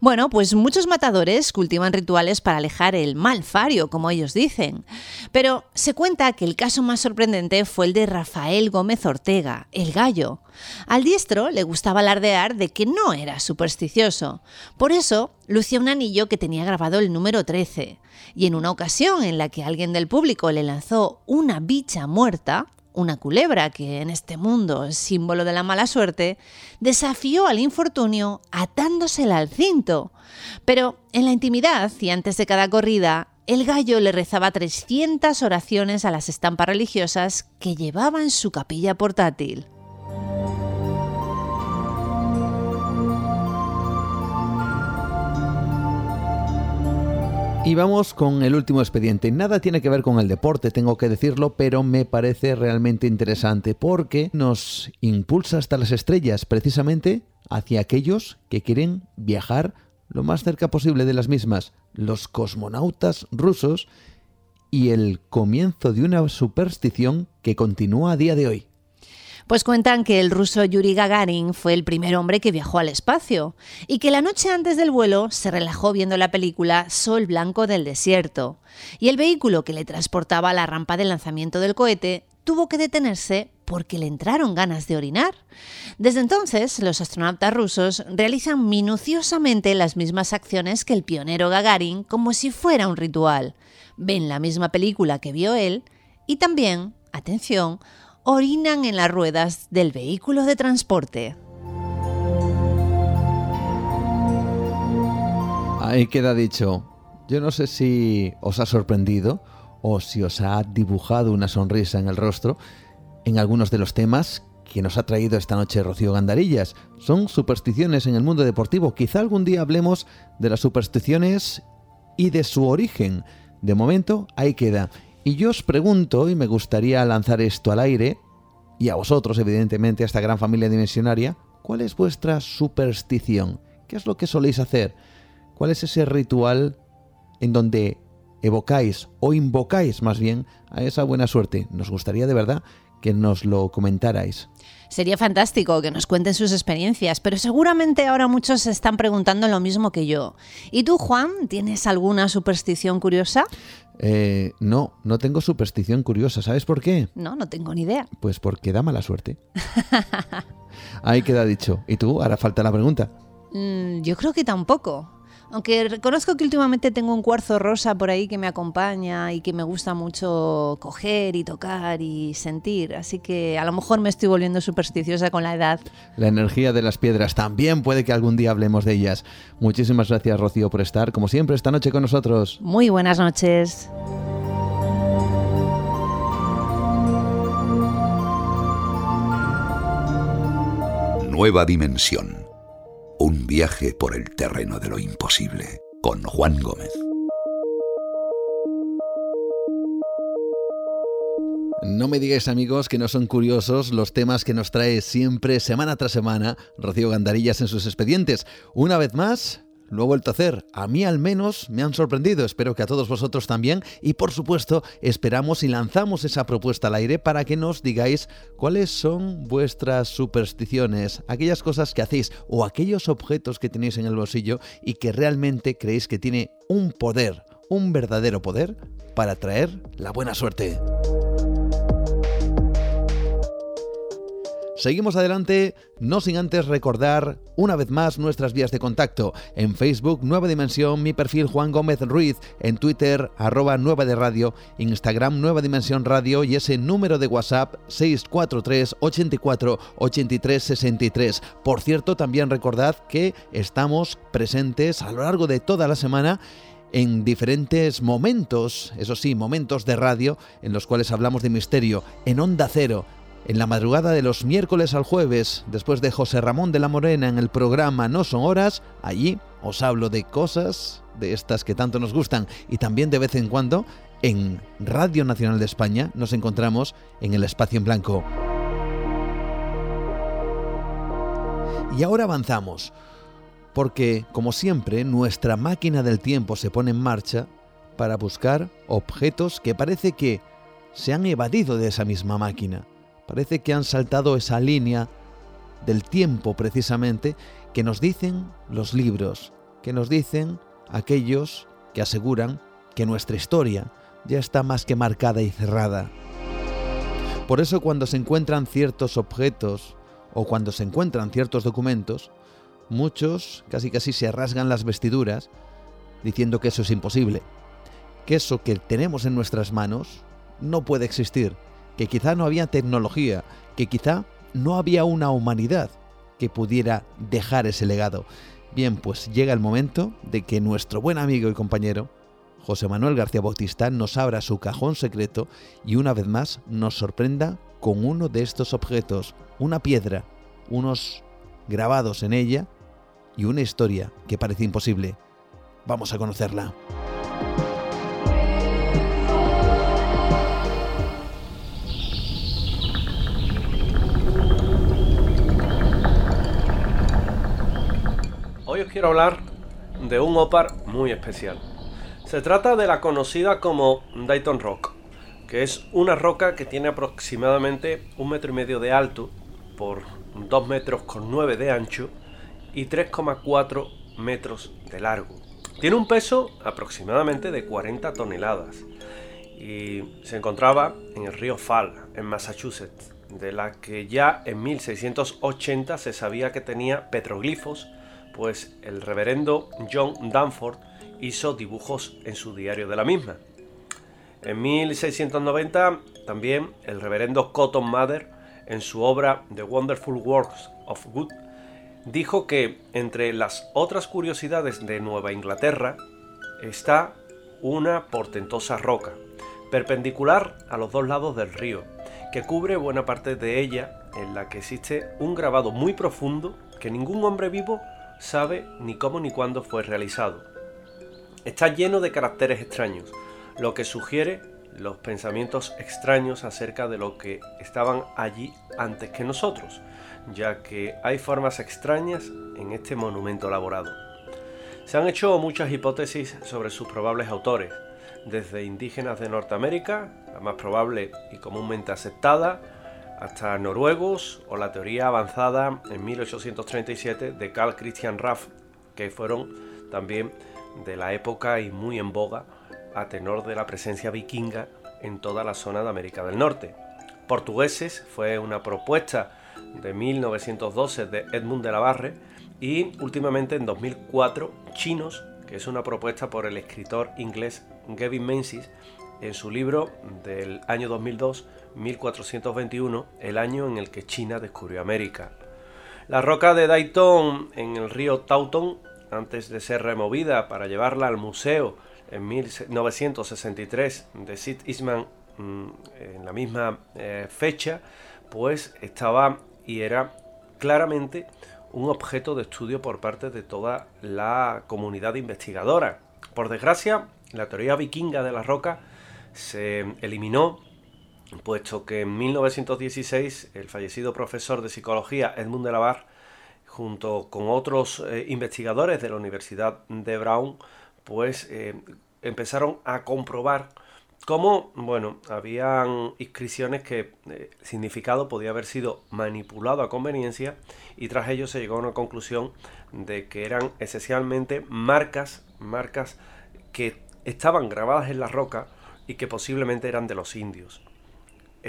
S6: Bueno, pues muchos matadores cultivan rituales para alejar el mal fario, como ellos dicen. Pero se cuenta que el caso más sorprendente fue el de Rafael Gómez Ortega, el gallo. Al diestro le gustaba alardear de que no era supersticioso. Por eso lucía un anillo que tenía grabado el número 13. Y en una ocasión en la que alguien del público le lanzó una bicha muerta, una culebra que en este mundo es símbolo de la mala suerte, desafió al infortunio atándosela al cinto. Pero en la intimidad y antes de cada corrida, el gallo le rezaba 300 oraciones a las estampas religiosas que llevaba en su capilla portátil.
S2: Y vamos con el último expediente. Nada tiene que ver con el deporte, tengo que decirlo, pero me parece realmente interesante porque nos impulsa hasta las estrellas, precisamente hacia aquellos que quieren viajar lo más cerca posible de las mismas, los cosmonautas rusos y el comienzo de una superstición que continúa a día de hoy.
S6: Pues cuentan que el ruso Yuri Gagarin fue el primer hombre que viajó al espacio y que la noche antes del vuelo se relajó viendo la película Sol Blanco del Desierto. Y el vehículo que le transportaba a la rampa de lanzamiento del cohete tuvo que detenerse porque le entraron ganas de orinar. Desde entonces, los astronautas rusos realizan minuciosamente las mismas acciones que el pionero Gagarin como si fuera un ritual. Ven la misma película que vio él y también, atención, orinan en las ruedas del vehículo de transporte.
S2: Ahí queda dicho. Yo no sé si os ha sorprendido o si os ha dibujado una sonrisa en el rostro en algunos de los temas que nos ha traído esta noche Rocío Gandarillas. Son supersticiones en el mundo deportivo. Quizá algún día hablemos de las supersticiones y de su origen. De momento, ahí queda. Y yo os pregunto, y me gustaría lanzar esto al aire, y a vosotros, evidentemente, a esta gran familia dimensionaria, ¿cuál es vuestra superstición? ¿Qué es lo que soléis hacer? ¿Cuál es ese ritual en donde evocáis o invocáis más bien a esa buena suerte? Nos gustaría de verdad que nos lo comentarais.
S6: Sería fantástico que nos cuenten sus experiencias, pero seguramente ahora muchos se están preguntando lo mismo que yo. ¿Y tú, Juan, tienes alguna superstición curiosa?
S2: Eh, no, no tengo superstición curiosa. ¿Sabes por qué?
S6: No, no tengo ni idea.
S2: Pues porque da mala suerte. Ahí queda dicho. ¿Y tú? Ahora falta la pregunta.
S6: Mm, yo creo que tampoco. Aunque reconozco que últimamente tengo un cuarzo rosa por ahí que me acompaña y que me gusta mucho coger y tocar y sentir. Así que a lo mejor me estoy volviendo supersticiosa con la edad.
S2: La energía de las piedras también puede que algún día hablemos de ellas. Muchísimas gracias Rocío por estar, como siempre, esta noche con nosotros.
S6: Muy buenas noches.
S1: Nueva dimensión un viaje por el terreno de lo imposible con Juan Gómez.
S2: No me digáis amigos que no son curiosos los temas que nos trae siempre, semana tras semana, Rocío Gandarillas en sus expedientes. Una vez más, lo he vuelto a hacer. A mí al menos me han sorprendido, espero que a todos vosotros también. Y por supuesto, esperamos y lanzamos esa propuesta al aire para que nos digáis cuáles son vuestras supersticiones, aquellas cosas que hacéis o aquellos objetos que tenéis en el bolsillo y que realmente creéis que tiene un poder, un verdadero poder para traer la buena suerte. Seguimos adelante, no sin antes recordar una vez más nuestras vías de contacto. En Facebook, Nueva Dimensión, mi perfil Juan Gómez Ruiz, en Twitter, arroba Nueva de Radio, Instagram Nueva Dimensión Radio y ese número de WhatsApp 643 84 83 63. Por cierto, también recordad que estamos presentes a lo largo de toda la semana en diferentes momentos, eso sí, momentos de radio en los cuales hablamos de misterio, en Onda Cero, en la madrugada de los miércoles al jueves, después de José Ramón de la Morena en el programa No son horas, allí os hablo de cosas de estas que tanto nos gustan y también de vez en cuando en Radio Nacional de España nos encontramos en el espacio en blanco. Y ahora avanzamos, porque como siempre nuestra máquina del tiempo se pone en marcha para buscar objetos que parece que se han evadido de esa misma máquina Parece que han saltado esa línea del tiempo precisamente que nos dicen los libros, que nos dicen aquellos que aseguran que nuestra historia ya está más que marcada y cerrada. Por eso cuando se encuentran ciertos objetos o cuando se encuentran ciertos documentos, muchos casi casi se rasgan las vestiduras diciendo que eso es imposible, que eso que tenemos en nuestras manos no puede existir, que quizá no había tecnología, que quizá no había una humanidad que pudiera dejar ese legado. Bien, pues llega el momento de que nuestro buen amigo y compañero, José Manuel García Bautista, nos abra su cajón secreto y una vez más nos sorprenda con uno de estos objetos, una piedra, unos grabados en ella y una historia que parece imposible. Vamos a conocerla.
S7: Quiero hablar de un opar muy especial. Se trata de la conocida como Dayton Rock, que es una roca que tiene aproximadamente un metro y medio de alto por 2 metros con 9 de ancho y 3,4 metros de largo. Tiene un peso aproximadamente de 40 toneladas y se encontraba en el río Fall, en Massachusetts, de la que ya en 1680 se sabía que tenía petroglifos pues el reverendo John Danforth hizo dibujos en su diario de la misma. En 1690 también el reverendo Cotton Mather en su obra The Wonderful Works of Good dijo que entre las otras curiosidades de Nueva Inglaterra está una portentosa roca, perpendicular a los dos lados del río, que cubre buena parte de ella, en la que existe un grabado muy profundo que ningún hombre vivo sabe ni cómo ni cuándo fue realizado. Está lleno de caracteres extraños, lo que sugiere los pensamientos extraños acerca de lo que estaban allí antes que nosotros, ya que hay formas extrañas en este monumento elaborado. Se han hecho muchas hipótesis sobre sus probables autores, desde indígenas de Norteamérica, la más probable y comúnmente aceptada, hasta noruegos o la teoría avanzada en 1837 de Carl Christian Raff, que fueron también de la época y muy en boga a tenor de la presencia vikinga en toda la zona de América del Norte. Portugueses fue una propuesta de 1912 de Edmund de la Barre y últimamente en 2004 chinos, que es una propuesta por el escritor inglés Gavin Menzies en su libro del año 2002 1421, el año en el que China descubrió América. La roca de Dayton en el río Taunton, antes de ser removida para llevarla al museo en 1963 de Sid Eastman mm, en la misma eh, fecha, pues estaba y era claramente un objeto de estudio por parte de toda la comunidad investigadora. Por desgracia, la teoría vikinga de la roca se eliminó puesto que en 1916 el fallecido profesor de psicología Edmund de Lavar, junto con otros eh, investigadores de la Universidad de Brown, pues eh, empezaron a comprobar cómo, bueno, habían inscripciones que eh, significado podía haber sido manipulado a conveniencia y tras ello se llegó a una conclusión de que eran esencialmente marcas, marcas que estaban grabadas en la roca y que posiblemente eran de los indios.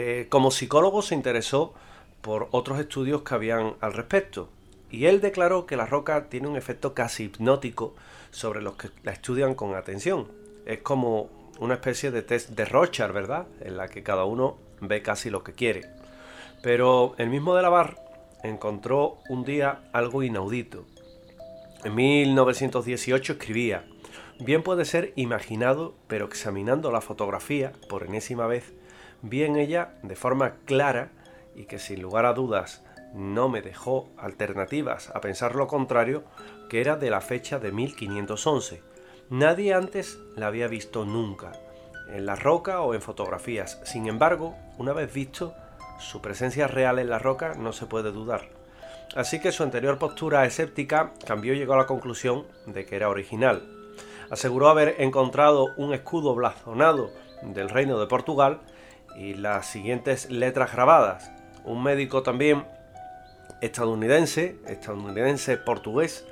S7: Eh, como psicólogo se interesó por otros estudios que habían al respecto. Y él declaró que la roca tiene un efecto casi hipnótico sobre los que la estudian con atención. Es como una especie de test de Rochard, ¿verdad? En la que cada uno ve casi lo que quiere. Pero el mismo de Lavar encontró un día algo inaudito. En 1918 escribía, bien puede ser imaginado, pero examinando la fotografía por enésima vez, vi en ella de forma clara y que sin lugar a dudas no me dejó alternativas a pensar lo contrario, que era de la fecha de 1511. Nadie antes la había visto nunca, en la roca o en fotografías. Sin embargo, una vez visto, su presencia real en la roca no se puede dudar. Así que su anterior postura escéptica cambió y llegó a la conclusión de que era original. Aseguró haber encontrado un escudo blazonado del reino de Portugal y las siguientes letras grabadas. Un médico también estadounidense, estadounidense portugués,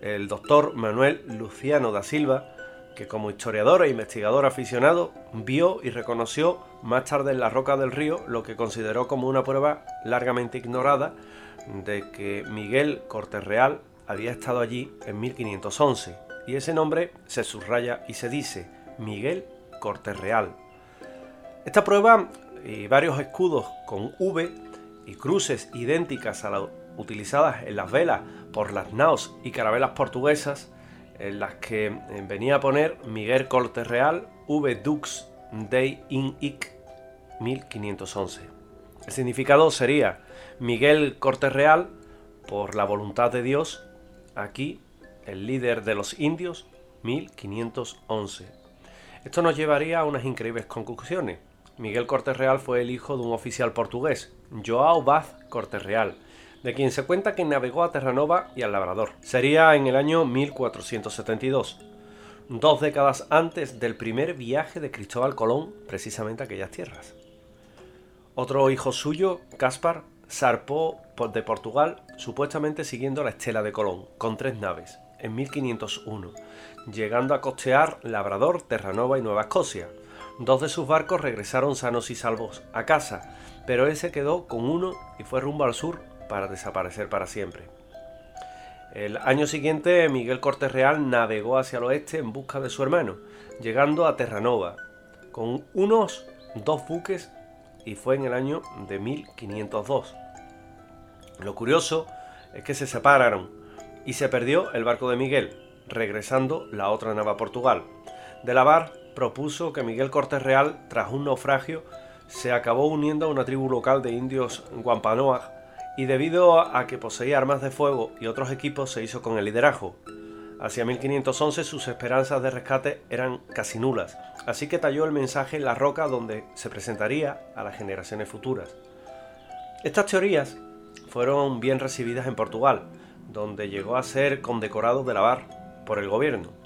S7: el doctor Manuel Luciano da Silva, que como historiador e investigador aficionado vio y reconoció más tarde en la roca del río lo que consideró como una prueba largamente ignorada de que Miguel Cortés Real había estado allí en 1511 y ese nombre se subraya y se dice Miguel Cortés Real. Esta prueba y varios escudos con V y cruces idénticas a las utilizadas en las velas por las naos y carabelas portuguesas, en las que eh, venía a poner Miguel Cortes Real V Dux Dei in Ic 1511. El significado sería Miguel Cortes Real, por la voluntad de Dios, aquí el líder de los indios, 1511. Esto nos llevaría a unas increíbles conclusiones. Miguel Cortes Real fue el hijo de un oficial portugués, Joao Vaz Cortes Real, de quien se cuenta que navegó a Terranova y al Labrador. Sería en el año 1472, dos décadas antes del primer viaje de Cristóbal Colón precisamente a aquellas tierras. Otro hijo suyo, Caspar, zarpó de Portugal supuestamente siguiendo la estela de Colón, con tres naves, en 1501, llegando a costear Labrador, Terranova y Nueva Escocia, Dos de sus barcos regresaron sanos y salvos a casa, pero él se quedó con uno y fue rumbo al sur para desaparecer para siempre. El año siguiente, Miguel Cortés Real navegó hacia el oeste en busca de su hermano, llegando a Terranova, con unos dos buques y fue en el año de 1502. Lo curioso es que se separaron y se perdió el barco de Miguel, regresando la otra nave a Portugal. De la bar propuso que Miguel Cortés Real, tras un naufragio, se acabó uniendo a una tribu local de indios Guampanoag y debido a que poseía armas de fuego y otros equipos se hizo con el liderazgo. Hacia 1511 sus esperanzas de rescate eran casi nulas, así que talló el mensaje en la roca donde se presentaría a las generaciones futuras. Estas teorías fueron bien recibidas en Portugal, donde llegó a ser condecorado de la bar por el gobierno.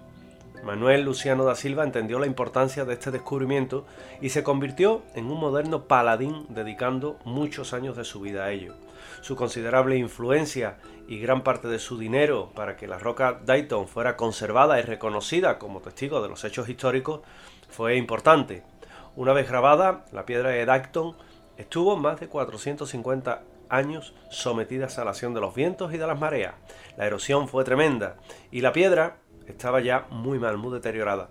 S7: Manuel Luciano da Silva entendió la importancia de este descubrimiento y se convirtió en un moderno paladín dedicando muchos años de su vida a ello. Su considerable influencia y gran parte de su dinero para que la roca Dayton fuera conservada y reconocida como testigo de los hechos históricos fue importante. Una vez grabada, la piedra de Dayton estuvo más de 450 años sometidas a la acción de los vientos y de las mareas. La erosión fue tremenda y la piedra estaba ya muy mal, muy deteriorada.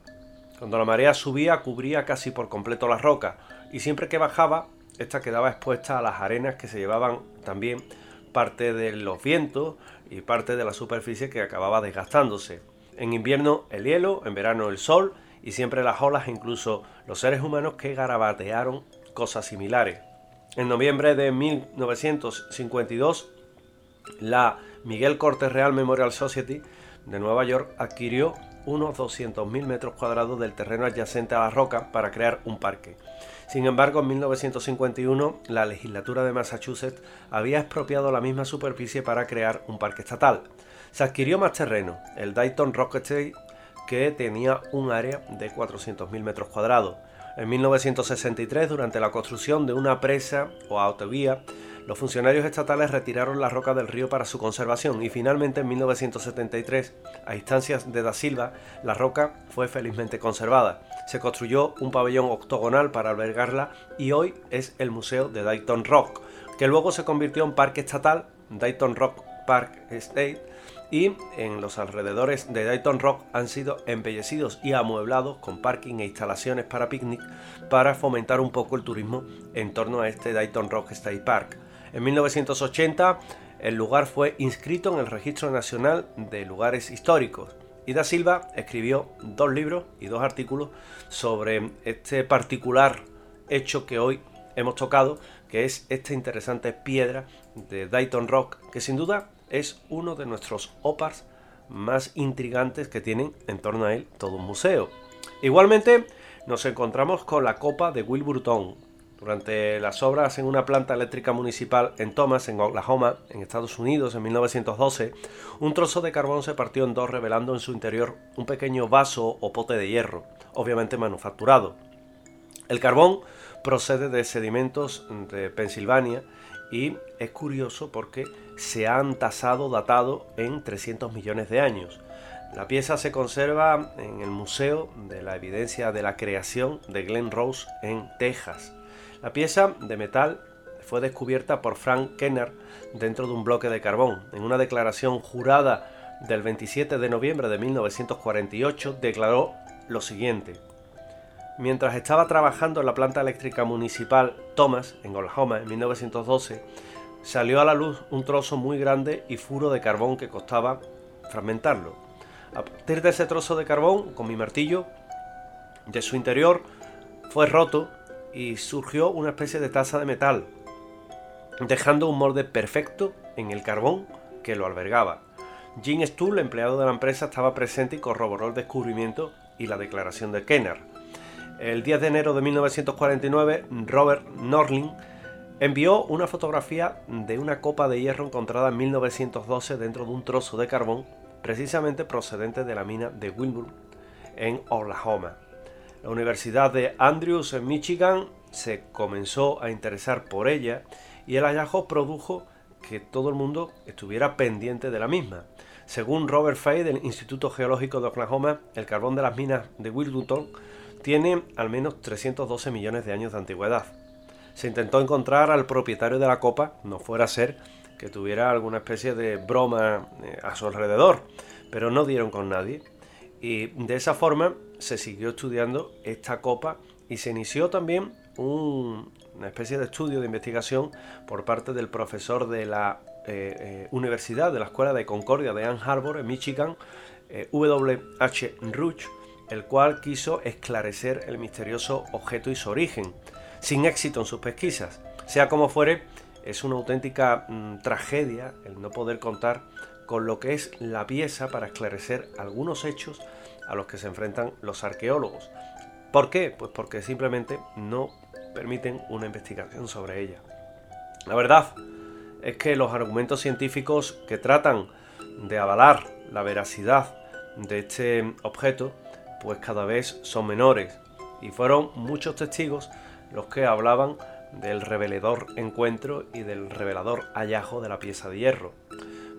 S7: Cuando la marea subía cubría casi por completo la roca y siempre que bajaba, esta quedaba expuesta a las arenas que se llevaban también parte de los vientos y parte de la superficie que acababa desgastándose. En invierno el hielo, en verano el sol y siempre las olas incluso los seres humanos que garabatearon cosas similares. En noviembre de 1952, la Miguel Cortes Real Memorial Society de Nueva York adquirió unos 200.000 metros cuadrados del terreno adyacente a la roca para crear un parque. Sin embargo, en 1951 la legislatura de Massachusetts había expropiado la misma superficie para crear un parque estatal. Se adquirió más terreno, el Dayton Rock Estate, que tenía un área de 400.000 metros cuadrados. En 1963, durante la construcción de una presa o autovía, Los funcionarios estatales retiraron la roca del río para su conservación y finalmente en 1973, a instancias de Da Silva, la roca fue felizmente conservada. Se construyó un pabellón octogonal para albergarla y hoy es el Museo de Dayton Rock, que luego se convirtió en parque estatal, Dayton Rock Park State, y en los alrededores de Dayton Rock han sido embellecidos y amueblados con parking e instalaciones para picnic para fomentar un poco el turismo en torno a este Dayton Rock State Park. En 1980 el lugar fue inscrito en el Registro Nacional de Lugares Históricos y Da Silva escribió dos libros y dos artículos sobre este particular hecho que hoy hemos tocado, que es esta interesante piedra de Dayton Rock, que sin duda es uno de nuestros opars más intrigantes que tienen en torno a él todo un museo. Igualmente nos encontramos con la copa de Wilburton, durante las obras en una planta eléctrica municipal en Thomas, en Oklahoma, en Estados Unidos, en 1912, un trozo de carbón se partió en dos revelando en su interior un pequeño vaso o pote de hierro, obviamente manufacturado. El carbón procede de sedimentos de Pensilvania y es curioso porque se han tasado datado en 300 millones de años. La pieza se conserva en el Museo de la Evidencia de la Creación de Glen Rose en Texas. La pieza de metal fue descubierta por Frank Kenner dentro de un bloque de carbón. En una declaración jurada del 27 de noviembre de 1948 declaró lo siguiente. Mientras estaba trabajando en la planta eléctrica municipal Thomas, en Oklahoma, en 1912, salió a la luz un trozo muy grande y furo de carbón que costaba fragmentarlo. A partir de ese trozo de carbón, con mi martillo, de su interior fue roto y surgió una especie de taza de metal, dejando un molde perfecto en el carbón que lo albergaba. Jim Stull, empleado de la empresa, estaba presente y corroboró el descubrimiento y la declaración de Kenner. El 10 de enero de 1949, Robert Norling envió una fotografía de una copa de hierro encontrada en 1912 dentro de un trozo de carbón, precisamente procedente de la mina de Wilbur en Oklahoma. La Universidad de Andrews en Michigan se comenzó a interesar por ella y el hallazgo produjo que todo el mundo estuviera pendiente de la misma. Según Robert Fay del Instituto Geológico de Oklahoma, el carbón de las minas de Wilburton tiene al menos 312 millones de años de antigüedad. Se intentó encontrar al propietario de la copa, no fuera ser que tuviera alguna especie de broma eh, a su alrededor, pero no dieron con nadie. Y de esa forma se siguió estudiando esta copa y se inició también una especie de estudio de investigación por parte del profesor de la eh, eh, Universidad de la Escuela de Concordia de Ann Arbor en Michigan, eh, W.H. Ruch, el cual quiso esclarecer el misterioso objeto y su origen, sin éxito en sus pesquisas. Sea como fuere, es una auténtica mm, tragedia el no poder contar con lo que es la pieza para esclarecer algunos hechos a los que se enfrentan los arqueólogos. ¿Por qué? Pues porque simplemente no permiten una investigación sobre ella. La verdad es que los argumentos científicos que tratan de avalar la veracidad de este objeto, pues cada vez son menores. Y fueron muchos testigos los que hablaban del revelador encuentro y del revelador hallazgo de la pieza de hierro.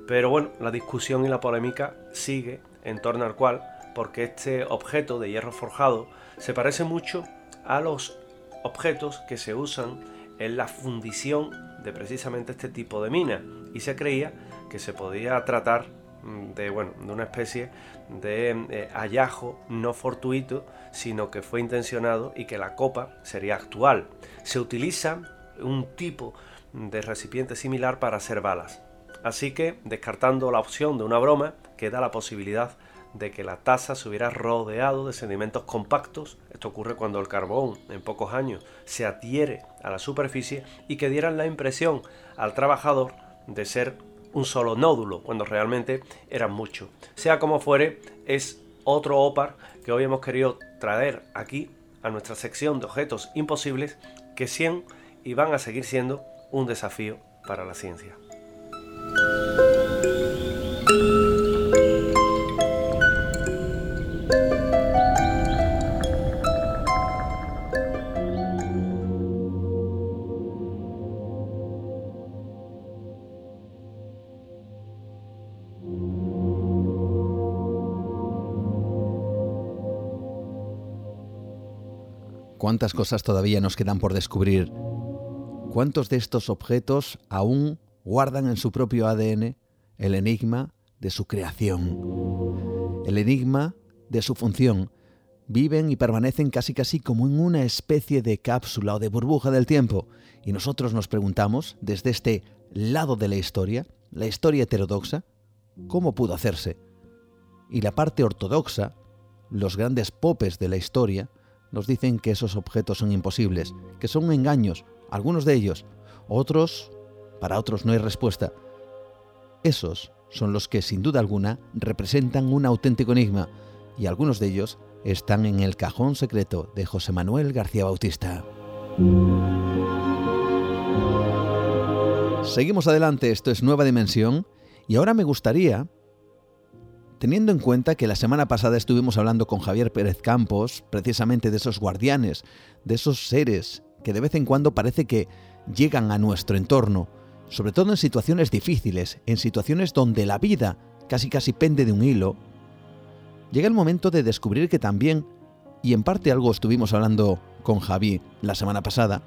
S7: Pero bueno, la discusión y la polémica sigue en torno al cual porque este objeto de hierro forjado se parece mucho a los objetos que se usan en la fundición de precisamente este tipo de mina y se creía que se podía tratar mm, de, bueno, de una especie de eh, hallazgo no fortuito, sino que fue intencionado y que la copa sería actual. Se utiliza un tipo de recipiente similar para hacer balas. Así que, descartando la opción de una broma, queda la posibilidad de que la taza se hubiera rodeado de sedimentos compactos, esto ocurre cuando el carbón en pocos años se adhiere a la superficie y que dieran la impresión al trabajador de ser un solo nódulo, cuando realmente eran muchos. Sea como fuere, es otro OPAR que hoy hemos querido traer aquí a nuestra sección de objetos imposibles que 100 y van a seguir siendo un desafío para la ciencia.
S2: ¿Cuántas cosas todavía nos quedan por descubrir? ¿Cuántos de estos objetos aún guardan en su propio ADN el enigma de su creación? El enigma de su función. Viven y permanecen casi casi como en una especie de cápsula o de burbuja del tiempo. Y nosotros nos preguntamos, desde este lado de la historia, la historia heterodoxa, ¿cómo pudo hacerse? Y la parte ortodoxa, los grandes popes de la historia, nos dicen que esos objetos son imposibles, que son engaños, algunos de ellos, otros, para otros no hay respuesta. Esos son los que sin duda alguna representan un auténtico enigma, y algunos de ellos están en el cajón secreto de José Manuel García Bautista. Seguimos adelante, esto es Nueva Dimensión, y ahora me gustaría Teniendo en cuenta que la semana pasada estuvimos hablando con Javier Pérez Campos precisamente de esos guardianes, de esos seres que de vez en cuando parece que llegan a nuestro entorno, sobre todo en situaciones difíciles, en situaciones donde la vida casi casi pende de un hilo, llega el momento de descubrir que también, y en parte algo estuvimos hablando con Javi la semana pasada,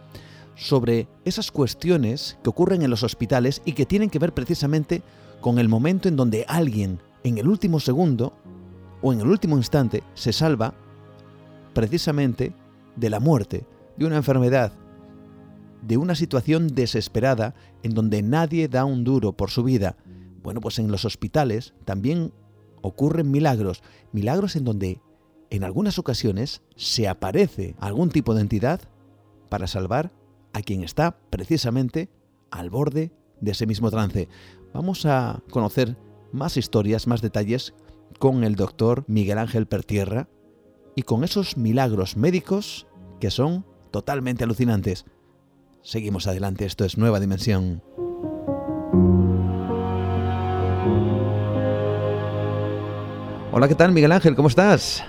S2: sobre esas cuestiones que ocurren en los hospitales y que tienen que ver precisamente con el momento en donde alguien en el último segundo o en el último instante se salva precisamente de la muerte, de una enfermedad, de una situación desesperada en donde nadie da un duro por su vida. Bueno, pues en los hospitales también ocurren milagros, milagros en donde en algunas ocasiones se aparece algún tipo de entidad para salvar a quien está precisamente al borde de ese mismo trance. Vamos a conocer más historias, más detalles con el doctor Miguel Ángel Pertierra y con esos milagros médicos que son totalmente alucinantes. Seguimos adelante, esto es Nueva Dimensión. Hola, ¿qué tal Miguel Ángel? ¿Cómo estás?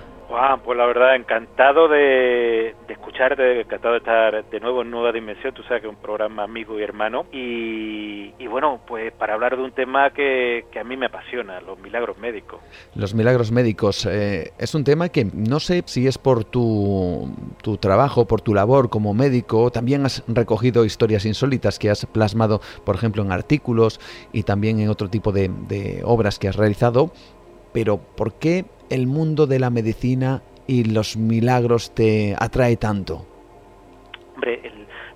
S8: Pues la verdad, encantado de, escucharte, encantado de estar de nuevo en Nueva Dimensión, tú sabes que es un programa amigo y hermano, y, bueno, pues para hablar de un tema que, a mí me apasiona, los milagros médicos.
S2: Los milagros médicos, eh, es un tema que no sé si es por tu, tu trabajo, por tu labor como médico, también has recogido historias insólitas que has plasmado, por ejemplo, en artículos y también en otro tipo de, de obras que has realizado, pero ¿por qué el mundo de la medicina y los milagros te atrae tanto?
S8: Hombre,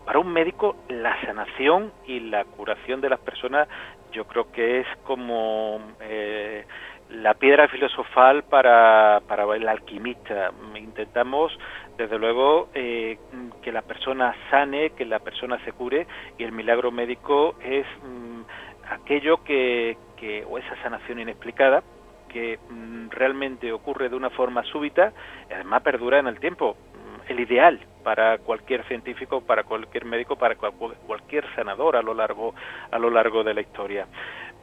S8: para un médico la sanación y la curación de las personas yo creo que es como eh, la piedra filosofal para, para el alquimista. Intentamos, desde luego, eh, que la persona sane, que la persona se cure y el milagro médico es mm, aquello que, que, o esa sanación inexplicada, que mm, realmente ocurre de una forma súbita además perdura en el tiempo. Mm, el ideal para cualquier científico, para cualquier médico, para cualquier sanador a lo largo, a lo largo de la historia.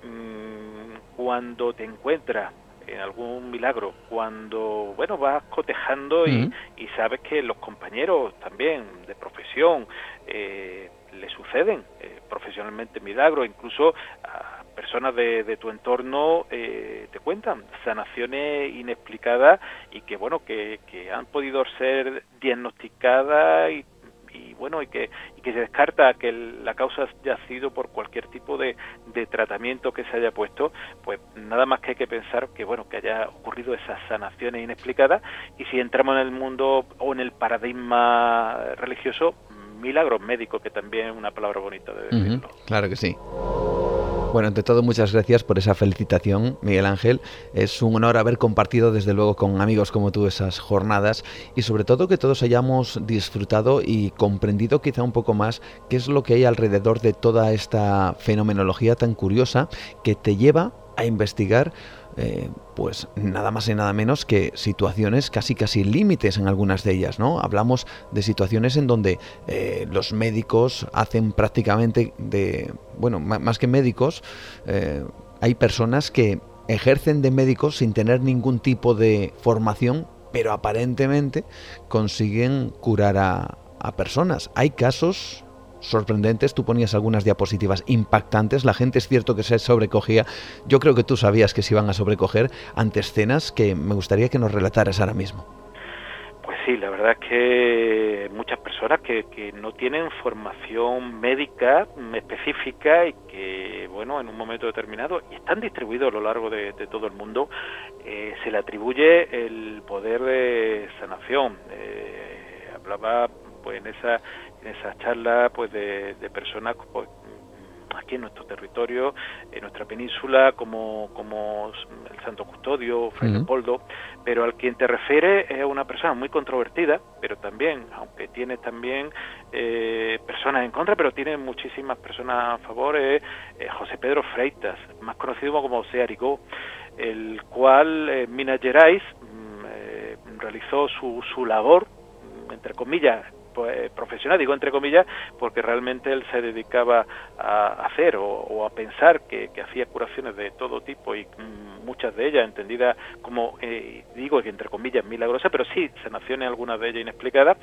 S8: Mm, cuando te encuentras en algún milagro, cuando bueno vas cotejando y, y sabes que los compañeros también de profesión eh, le suceden eh, profesionalmente milagros, incluso a personas de, tu entorno eh, te cuentan sanaciones inexplicadas y que bueno que, han podido ser diagnosticadas y, bueno y que, y que se descarta que la causa haya sido por cualquier tipo de, de tratamiento que se haya puesto pues nada más que hay que pensar que bueno que haya ocurrido esas sanaciones inexplicadas y si entramos en el mundo o en el paradigma religioso milagros médicos que también es una palabra bonita de decirlo.
S2: claro que sí bueno, ante todo, muchas gracias por esa felicitación, Miguel Ángel. Es un honor haber compartido, desde luego, con amigos como tú esas jornadas y sobre todo que todos hayamos disfrutado y comprendido quizá un poco más qué es lo que hay alrededor de toda esta fenomenología tan curiosa que te lleva a investigar eh, pues nada más y nada menos que situaciones casi casi límites en algunas de ellas, ¿no? Hablamos de situaciones en donde eh, los médicos hacen prácticamente de, bueno, más que médicos, eh, hay personas que ejercen de médicos sin tener ningún tipo de formación, pero aparentemente consiguen curar a, a personas. Hay casos sorprendentes, tú ponías algunas diapositivas impactantes, la gente es cierto que se sobrecogía, yo creo que tú sabías que se iban a sobrecoger ante escenas que me gustaría que nos relataras ahora mismo.
S8: Pues sí, la verdad es que muchas personas que, que no tienen formación médica específica y que, bueno, en un momento determinado, y están distribuidos a lo largo de, todo el mundo, eh, se le atribuye el poder de sanación. Eh, hablaba pues en esa en esa charla pues de, de personas pues, aquí en nuestro territorio, en nuestra península, como, como el Santo Custodio, Fray Leopoldo, pero al quien te refiere es una persona muy controvertida, pero también, aunque tiene también eh, personas en contra, pero tiene muchísimas personas a favor, es eh, José Pedro Freitas, más conocido como José Arigó, el cual en Minas Gerais mm, eh, realizó su, su labor, entre comillas, pues, profesional, digo entre comillas, porque realmente él se dedicaba a hacer o, a pensar que, hacía curaciones de todo tipo y mm, muchas de ellas entendidas como, eh, digo que entre comillas, milagrosas, pero sí sanaciones algunas de ellas inexplicadas.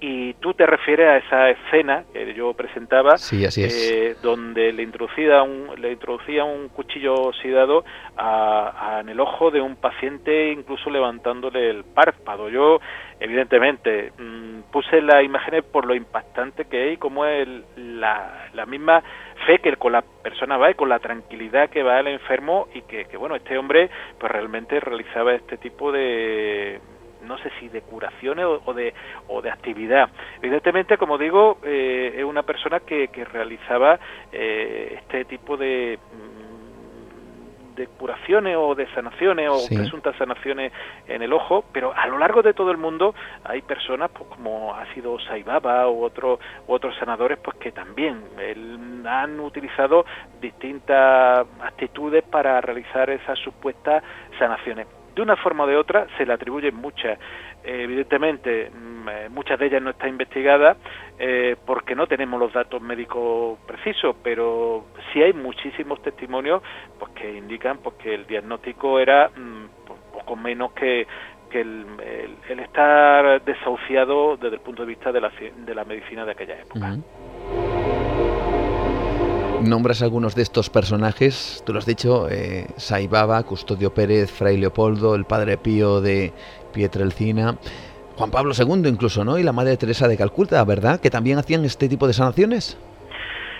S8: Y tú te refieres a esa escena que yo presentaba,
S2: eh,
S8: donde le introducía un, le introducía un cuchillo oxidado en el ojo de un paciente, incluso levantándole el párpado. Yo evidentemente mm, puse las imágenes por lo impactante que es y cómo es la, la, misma fe que con la persona va y con la tranquilidad que va el enfermo y que, bueno este hombre pues realmente realizaba este tipo de no sé si de curaciones o, de o de actividad. Evidentemente como digo eh, es una persona que, que realizaba eh, este tipo de de curaciones o de sanaciones o presuntas sanaciones en el ojo, pero a lo largo de todo el mundo hay personas pues como ha sido Saibaba u otros otros sanadores pues que también han utilizado distintas actitudes para realizar esas supuestas sanaciones de una forma o de otra se le atribuyen muchas. Evidentemente, mm, eh, muchas de ellas no están investigadas eh, porque no tenemos los datos médicos precisos, pero sí hay muchísimos testimonios pues, que indican pues, que el diagnóstico era mm, poco menos que, que el, estar desahuciado desde el punto de vista de la, de la medicina de aquella época.
S2: Nombras algunos de estos personajes, tú lo has dicho, eh, Saibaba, Custodio Pérez, Fray Leopoldo, el Padre Pío de Pietrelcina, Juan Pablo II incluso, ¿no? Y la Madre Teresa de Calcuta, ¿verdad? Que también hacían este tipo de sanaciones.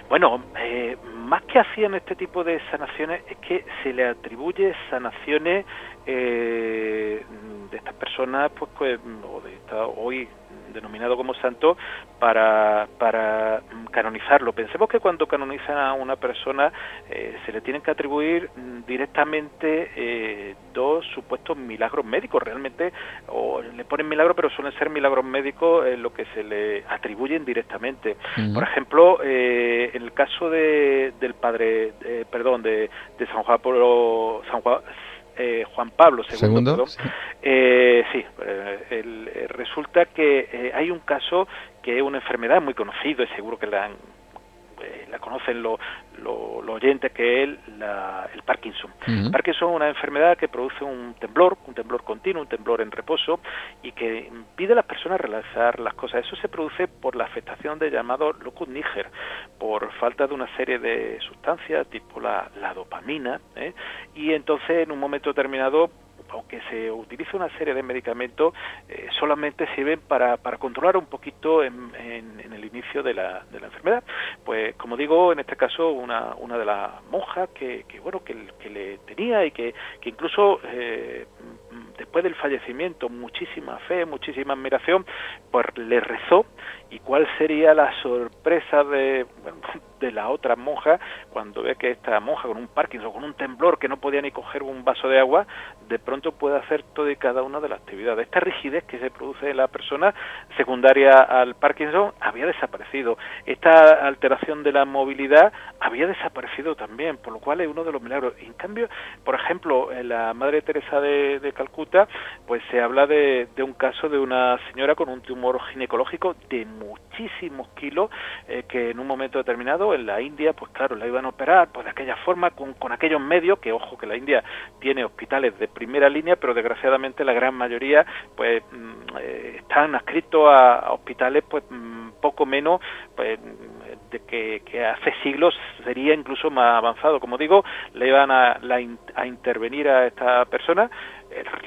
S8: Bueno, eh, más que hacían este tipo de sanaciones es que se le atribuye sanaciones eh, de estas personas, pues, pues o de esta, hoy denominado como santo para, para canonizarlo. Pensemos que cuando canonizan a una persona eh, se le tienen que atribuir mm, directamente eh, dos supuestos milagros médicos, realmente, o le ponen milagros, pero suelen ser milagros médicos en lo que se le atribuyen directamente. Por ejemplo, eh, en el caso de, del padre, perdón, de, de San Juan Pablo, San Juan, eh, Juan Pablo II.
S2: ¿Segundo?
S8: Eh, sí, eh, resulta que hay un caso que es una enfermedad muy conocida y seguro que la han eh, la conocen los oyentes, que es el Parkinson. Parkinson es una enfermedad que produce un temblor, un temblor continuo, un temblor en reposo, y que impide a las personas realizar las cosas. Eso se produce por la afectación de llamado locus níger, por falta de una serie de sustancias, tipo la, dopamina, ¿eh? y entonces en un momento determinado aunque se utiliza una serie de medicamentos, eh, solamente sirven para, para controlar un poquito en, el inicio de la, de la, enfermedad. Pues como digo, en este caso una, una de las monjas que, que bueno que, que, le tenía y que, que incluso eh, después del fallecimiento muchísima fe, muchísima admiración, pues le rezó y cuál sería la sorpresa de, de la otra monja cuando ve que esta monja con un Parkinson, con un temblor que no podía ni coger un vaso de agua, de pronto puede hacer todo y cada una de las actividades. Esta rigidez que se produce en la persona secundaria al Parkinson había desaparecido. Esta alteración de la movilidad había desaparecido también, por lo cual es uno de los milagros. en cambio, por ejemplo, la Madre Teresa de Calcuta, pues se habla de, de, un caso de una señora con un tumor ginecológico de muchísimos kilos eh, que en un momento determinado en la India, pues claro, la iban a operar pues de aquella forma, con, con aquellos medios, que ojo que la India tiene hospitales de primera línea, pero desgraciadamente la gran mayoría pues mm, eh, están adscritos a, hospitales pues mm, poco menos pues de que, hace siglos sería incluso más avanzado. Como digo, le iban a, a intervenir a esta persona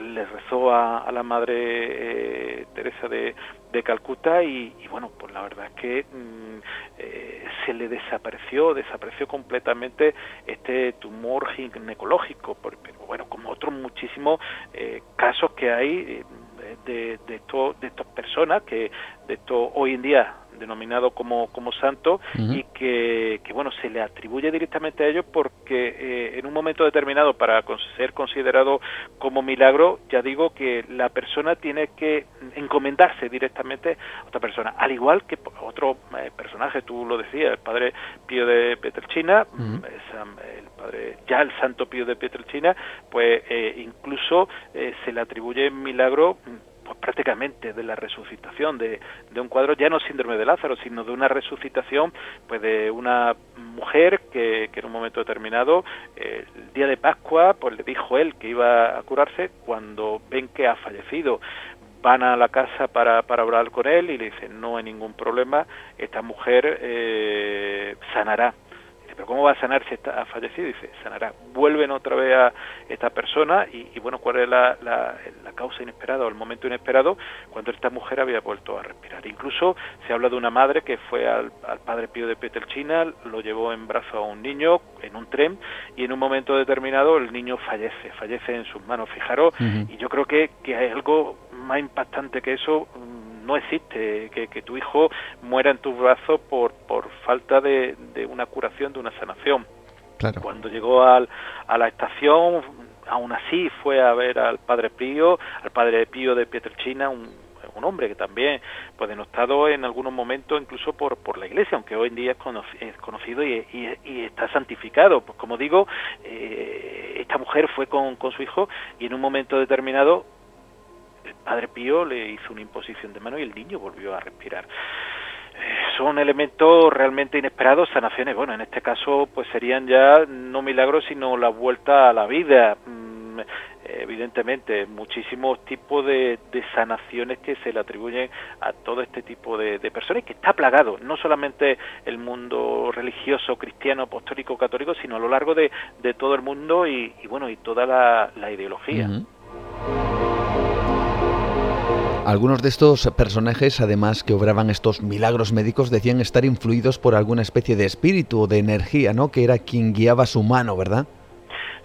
S8: le rezó a, la Madre Teresa de, Calcuta y, bueno, pues la verdad es que mm, eh, se le desapareció, desapareció completamente este tumor ginecológico, pero bueno, como otros muchísimos eh, casos que hay eh, de, de, de estas personas que de esto hoy en día denominado como, como santo y que, que, bueno se le atribuye directamente a ellos porque eh, en un momento determinado para ser considerado como milagro ya digo que la persona tiene que encomendarse directamente a otra persona. Al igual que otro eh, personaje tú lo decías el padre Pío de Petrelchina el padre ya el santo Pío de Petrelchina pues eh, incluso se le atribuye milagro pues prácticamente de la resucitación de, de, un cuadro ya no síndrome de Lázaro sino de una resucitación pues de una mujer que, que en un momento determinado eh, el día de Pascua pues le dijo él que iba a curarse cuando ven que ha fallecido. Van a la casa para, para hablar con él y le dicen no hay ningún problema esta mujer eh, sanará pero ¿cómo va a sanar si está, ha fallecido? Dice, sanará. Vuelven otra vez a esta persona y, bueno, ¿cuál es la, la, causa inesperada o el momento inesperado? Cuando esta mujer había vuelto a respirar. Incluso se habla de una madre que fue al, padre Pío de Petelchina, lo llevó en brazo a un niño en un tren y en un momento determinado el niño fallece, fallece en sus manos. Fijaros, y yo creo que, que hay algo más impactante que eso no existe que, que, tu hijo muera en tus brazos por, por falta de, de una curación, de una sanación. Claro. Cuando llegó al, a la estación, aún así fue a ver al padre Pío, al padre Pío de Pietrelcina, un, un hombre que también pues denostado en algunos momentos incluso por, por la iglesia, aunque hoy en día es, conocido y, y, está santificado. Pues como digo, eh, esta mujer fue con, con su hijo y en un momento determinado el padre Pío le hizo una imposición de mano y el niño volvió a respirar. Eh, son elementos realmente inesperados, sanaciones, bueno, en este caso pues serían ya no milagros, sino la vuelta a la vida, mm, evidentemente, muchísimos tipos de, sanaciones que se le atribuyen a todo este tipo de, personas y que está plagado, no solamente el mundo religioso, cristiano, apostólico, católico, sino a lo largo de, todo el mundo y, bueno, y toda la, ideología.
S2: Algunos de estos personajes, además que obraban estos milagros médicos, decían estar influidos por alguna especie de espíritu o de energía, ¿no? Que era quien guiaba su mano, ¿verdad?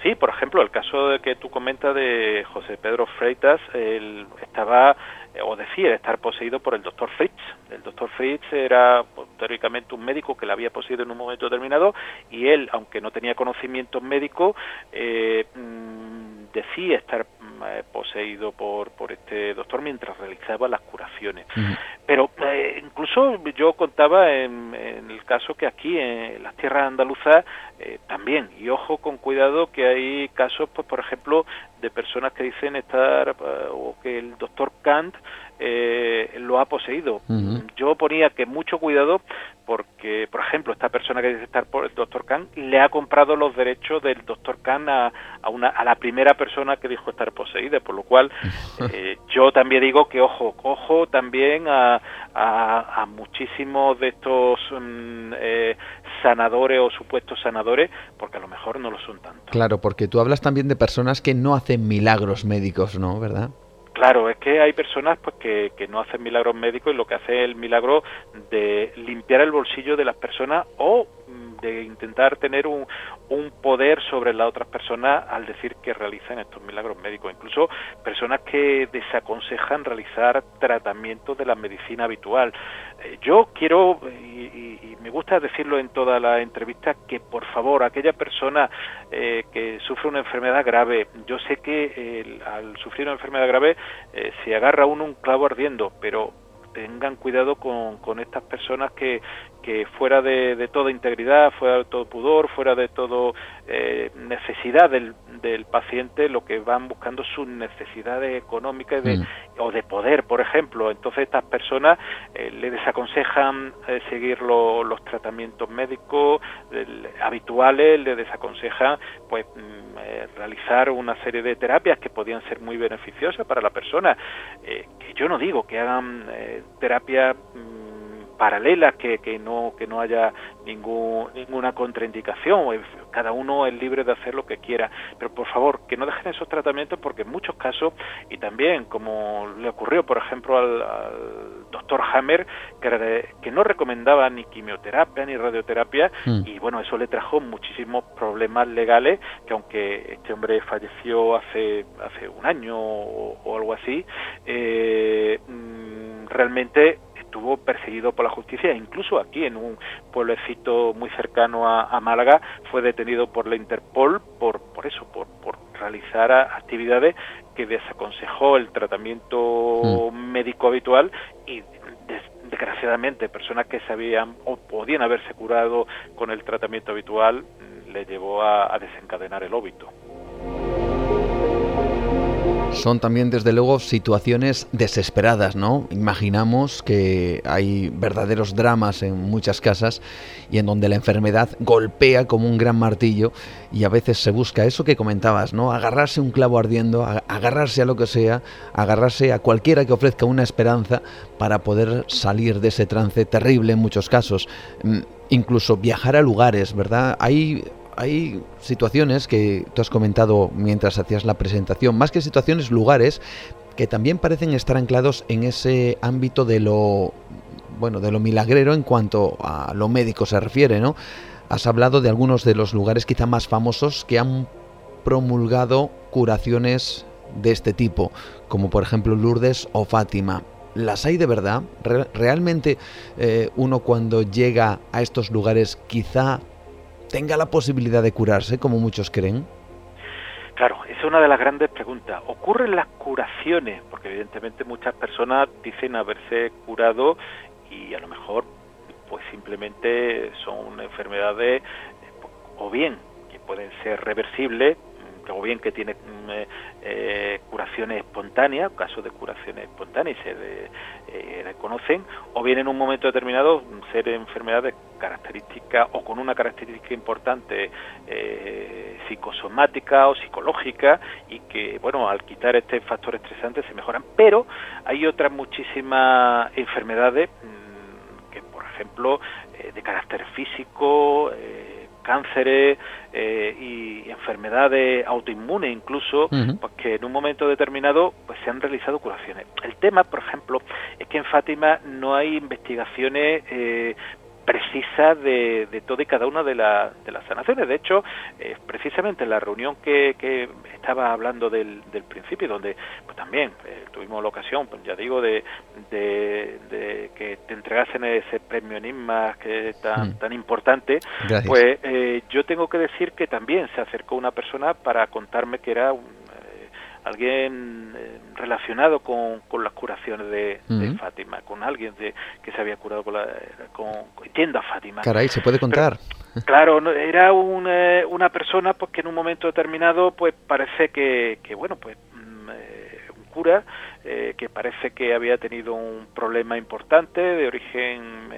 S8: Sí, por ejemplo, el caso que tú comentas de José Pedro Freitas, él estaba eh, o decía estar poseído por el doctor Fritz. El doctor Fritz era pues, teóricamente un médico que le había poseído en un momento determinado y él, aunque no tenía conocimientos médicos, eh, mm, decía estar mm, eh, poseído por, por este doctor mientras realizaba las curaciones. Pero incluso yo contaba en, el caso que aquí en las tierras andaluzas también, y ojo con cuidado que hay casos, pues por ejemplo, de personas que dicen estar, o que el doctor Kant eh, lo ha poseído. Yo ponía que mucho cuidado porque, por ejemplo, esta persona que dice estar por el doctor Khan le ha comprado los derechos del doctor Khan a, una, a la primera persona que dijo estar poseída, por lo cual eh, yo también digo que ojo, ojo también a, a, muchísimos de estos mm, eh, sanadores o supuestos sanadores, porque a lo mejor no lo son tanto.
S2: Claro, porque tú hablas también de personas que no hacen milagros médicos, ¿no? ¿Verdad?
S8: Claro, es que hay personas pues que, que no hacen milagros médicos y lo que hace es el milagro de limpiar el bolsillo de las personas o de intentar tener un, un poder sobre las otras personas al decir que realizan estos milagros médicos. Incluso personas que desaconsejan realizar tratamientos de la medicina habitual. Eh, yo quiero, y, me gusta decirlo en toda la entrevista, que por favor, aquella persona eh, que sufre una enfermedad grave, yo sé que al sufrir una enfermedad grave eh, se agarra uno un clavo ardiendo, pero tengan cuidado con, con estas personas que, que fuera de, toda integridad, fuera de todo pudor, fuera de todo eh, necesidad del, del, paciente, lo que van buscando sus necesidades económicas de, mm. o de poder, por ejemplo. Entonces estas personas eh, le desaconsejan eh, seguir los tratamientos médicos habituales, le desaconsejan pues mm, realizar una serie de terapias que podían ser muy beneficiosas para la persona. que yo no digo que hagan terapia mm, paralelas, que, que, no, que no haya ningún, ninguna contraindicación. Cada uno es libre de hacer lo que quiera. Pero por favor, que no dejen esos tratamientos porque en muchos casos, y también como le ocurrió, por ejemplo, al, doctor Hammer, que, que, no recomendaba ni quimioterapia ni radioterapia, mm. y bueno, eso le trajo muchísimos problemas legales, que aunque este hombre falleció hace, hace un año o, algo así, eh, mm, realmente estuvo perseguido por la justicia, incluso aquí en un pueblecito muy cercano a, Málaga fue detenido por la Interpol por, por eso, por, por realizar actividades que desaconsejó el tratamiento mm. médico habitual y desgraciadamente personas que se habían o podían haberse curado con el tratamiento habitual le llevó a desencadenar el óbito.
S2: Son también, desde luego, situaciones desesperadas, ¿no? Imaginamos que hay verdaderos dramas en muchas casas y en donde la enfermedad golpea como un gran martillo y a veces se busca eso que comentabas, ¿no? Agarrarse un clavo ardiendo, agarrarse a lo que sea, agarrarse a cualquiera que ofrezca una esperanza para poder salir de ese trance terrible en muchos casos. Mm, incluso viajar a lugares, ¿verdad? Hay hay situaciones que tú has comentado mientras hacías la presentación, más que situaciones, lugares que también parecen estar anclados en ese ámbito de lo bueno, de lo milagrero en cuanto a lo médico se refiere, ¿no? Has hablado de algunos de los lugares quizá más famosos que han promulgado curaciones de este tipo, como por ejemplo Lourdes o Fátima. ¿Las hay de verdad? ¿Realmente eh, uno cuando llega a estos lugares quizá tenga la posibilidad de curarse, como muchos creen?
S8: Claro, esa es una de las grandes preguntas. ¿Ocurren las curaciones? Porque evidentemente muchas personas dicen haberse curado y a lo mejor pues simplemente son enfermedades o bien que pueden ser reversibles o bien que tiene mm, eh, eh, curaciones espontáneas, casos de curaciones espontáneas se eh, reconocen, o bien en un momento determinado ser enfermedades características o con una característica importante psicosomática o psicológica y que, bueno, al quitar este factor estresante se mejoran. Pero hay otras muchísimas enfermedades mm, que, por ejemplo, de carácter físico, cánceres eh, y enfermedades autoinmunes incluso, pues que en un momento determinado pues se han realizado curaciones. El tema, por ejemplo, es que en Fátima no hay investigaciones eh, precisa de, de toda y cada una de, las sanaciones. De hecho, eh, precisamente en la reunión que, que estaba hablando del, del, principio, donde pues también eh, tuvimos la ocasión, pues ya digo, de, de, que te entregasen ese premio Enigma que tan, mm. tan importante, pues eh, yo tengo que decir que también se acercó una persona para contarme que era un alguien eh, relacionado con, con, las curaciones de, Fátima, con alguien de, que se había curado con, la, con, yendo a Fátima.
S2: Caray, ¿se puede contar?
S8: claro, era un, eh, una persona pues que en un momento determinado pues parece que, que bueno, pues mm, eh, un cura que parece que había tenido un problema importante de origen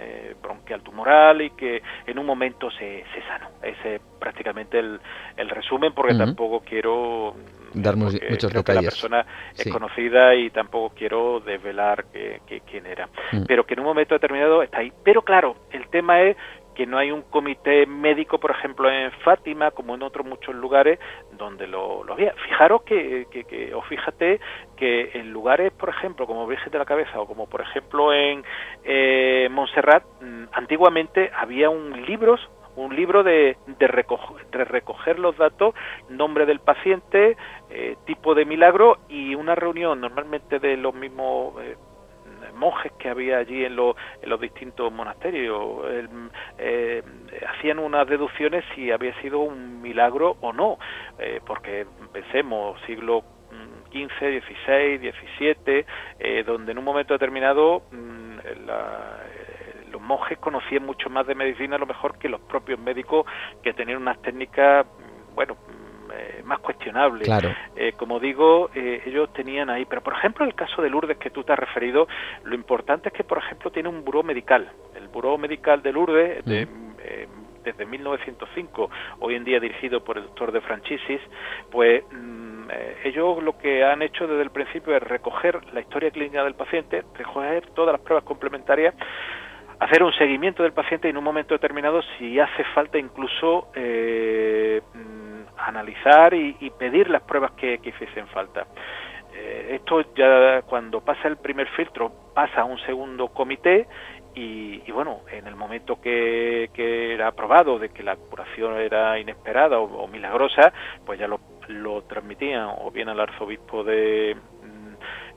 S8: bronquial tumoral y que en un momento se, se sanó. Ese es prácticamente el, el resumen porque tampoco quiero
S2: dar muchos detalles.
S8: Que la persona es conocida y tampoco quiero desvelar que, quién era. Mm. Pero que en un momento determinado está ahí. Pero claro, el tema es que no hay un comité médico, por ejemplo, en Fátima, como en otros muchos lugares, donde lo, lo había. Fijaros que, que, o fíjate que en lugares, por ejemplo, como Virgen de la Cabeza o como, por ejemplo, en eh, Montserrat, mm, antiguamente había un libros un libro de, de, recoger, los datos, nombre del paciente, eh, tipo de milagro y una reunión normalmente de los mismos eh, monjes que había allí en, en los distintos monasterios. Eh, hacían unas deducciones si había sido un milagro o no, porque pensemos, siglo XV, XVI, XVII, donde en un momento determinado mm, la, los monjes conocían mucho más de medicina a lo mejor que los propios médicos que tenían unas técnicas, mm, bueno, mm, eh, más cuestionables. Eh, como digo, eh, ellos tenían ahí, pero por ejemplo, en el caso de Lourdes que tú te has referido, lo importante es que, por ejemplo, tiene un buró medical. El buró medical de Lourdes, desde 1905, hoy en día dirigido por el doctor de Franchisis, pues mm, ellos lo que han hecho desde el principio es recoger la historia clínica del paciente, recoger todas las pruebas complementarias hacer un seguimiento del paciente en un momento determinado si hace falta incluso eh, mm, analizar y, pedir las pruebas que, que hiciesen falta. Eh, esto ya cuando pasa el primer filtro pasa a un segundo comité y, bueno, en el momento que, era aprobado de que la curación era inesperada o, milagrosa, pues ya lo transmitían o bien al arzobispo de,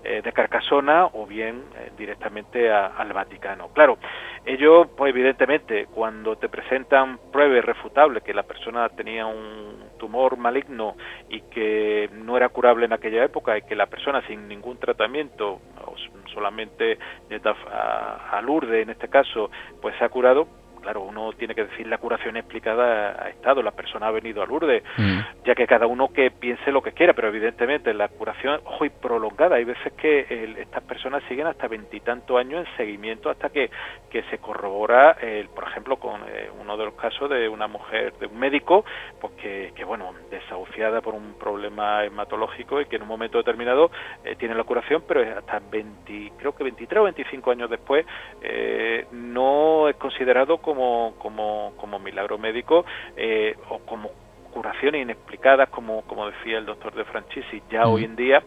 S8: eh, de Carcasona o bien eh, directamente al Vaticano. Claro, ellos, pues evidentemente, cuando te presentan pruebas irrefutables que la persona tenía un tumor maligno y que no era curable en aquella época y que la persona sin ningún tratamiento, o solamente a, a Lourdes en este caso, pues se ha curado, claro, uno tiene que decir la curación explicada ha estado, la persona ha venido a Lourdes, mm. ya que cada uno que piense lo que quiera, pero evidentemente la curación, ojo, y prolongada, hay veces que estas personas siguen hasta veintitantos años en seguimiento hasta que, que se corrobora, el, por ejemplo, con eh, uno de los casos de una mujer, de un médico, pues que, que bueno, desahuciada por un problema hematológico y que en un momento determinado eh, tiene la curación, pero hasta 20, creo que 23 o 25 años después eh, no es considerado como como, como, milagro médico eh, o como curaciones inexplicadas, como, como decía el doctor de Franchisi, ya hoy en día,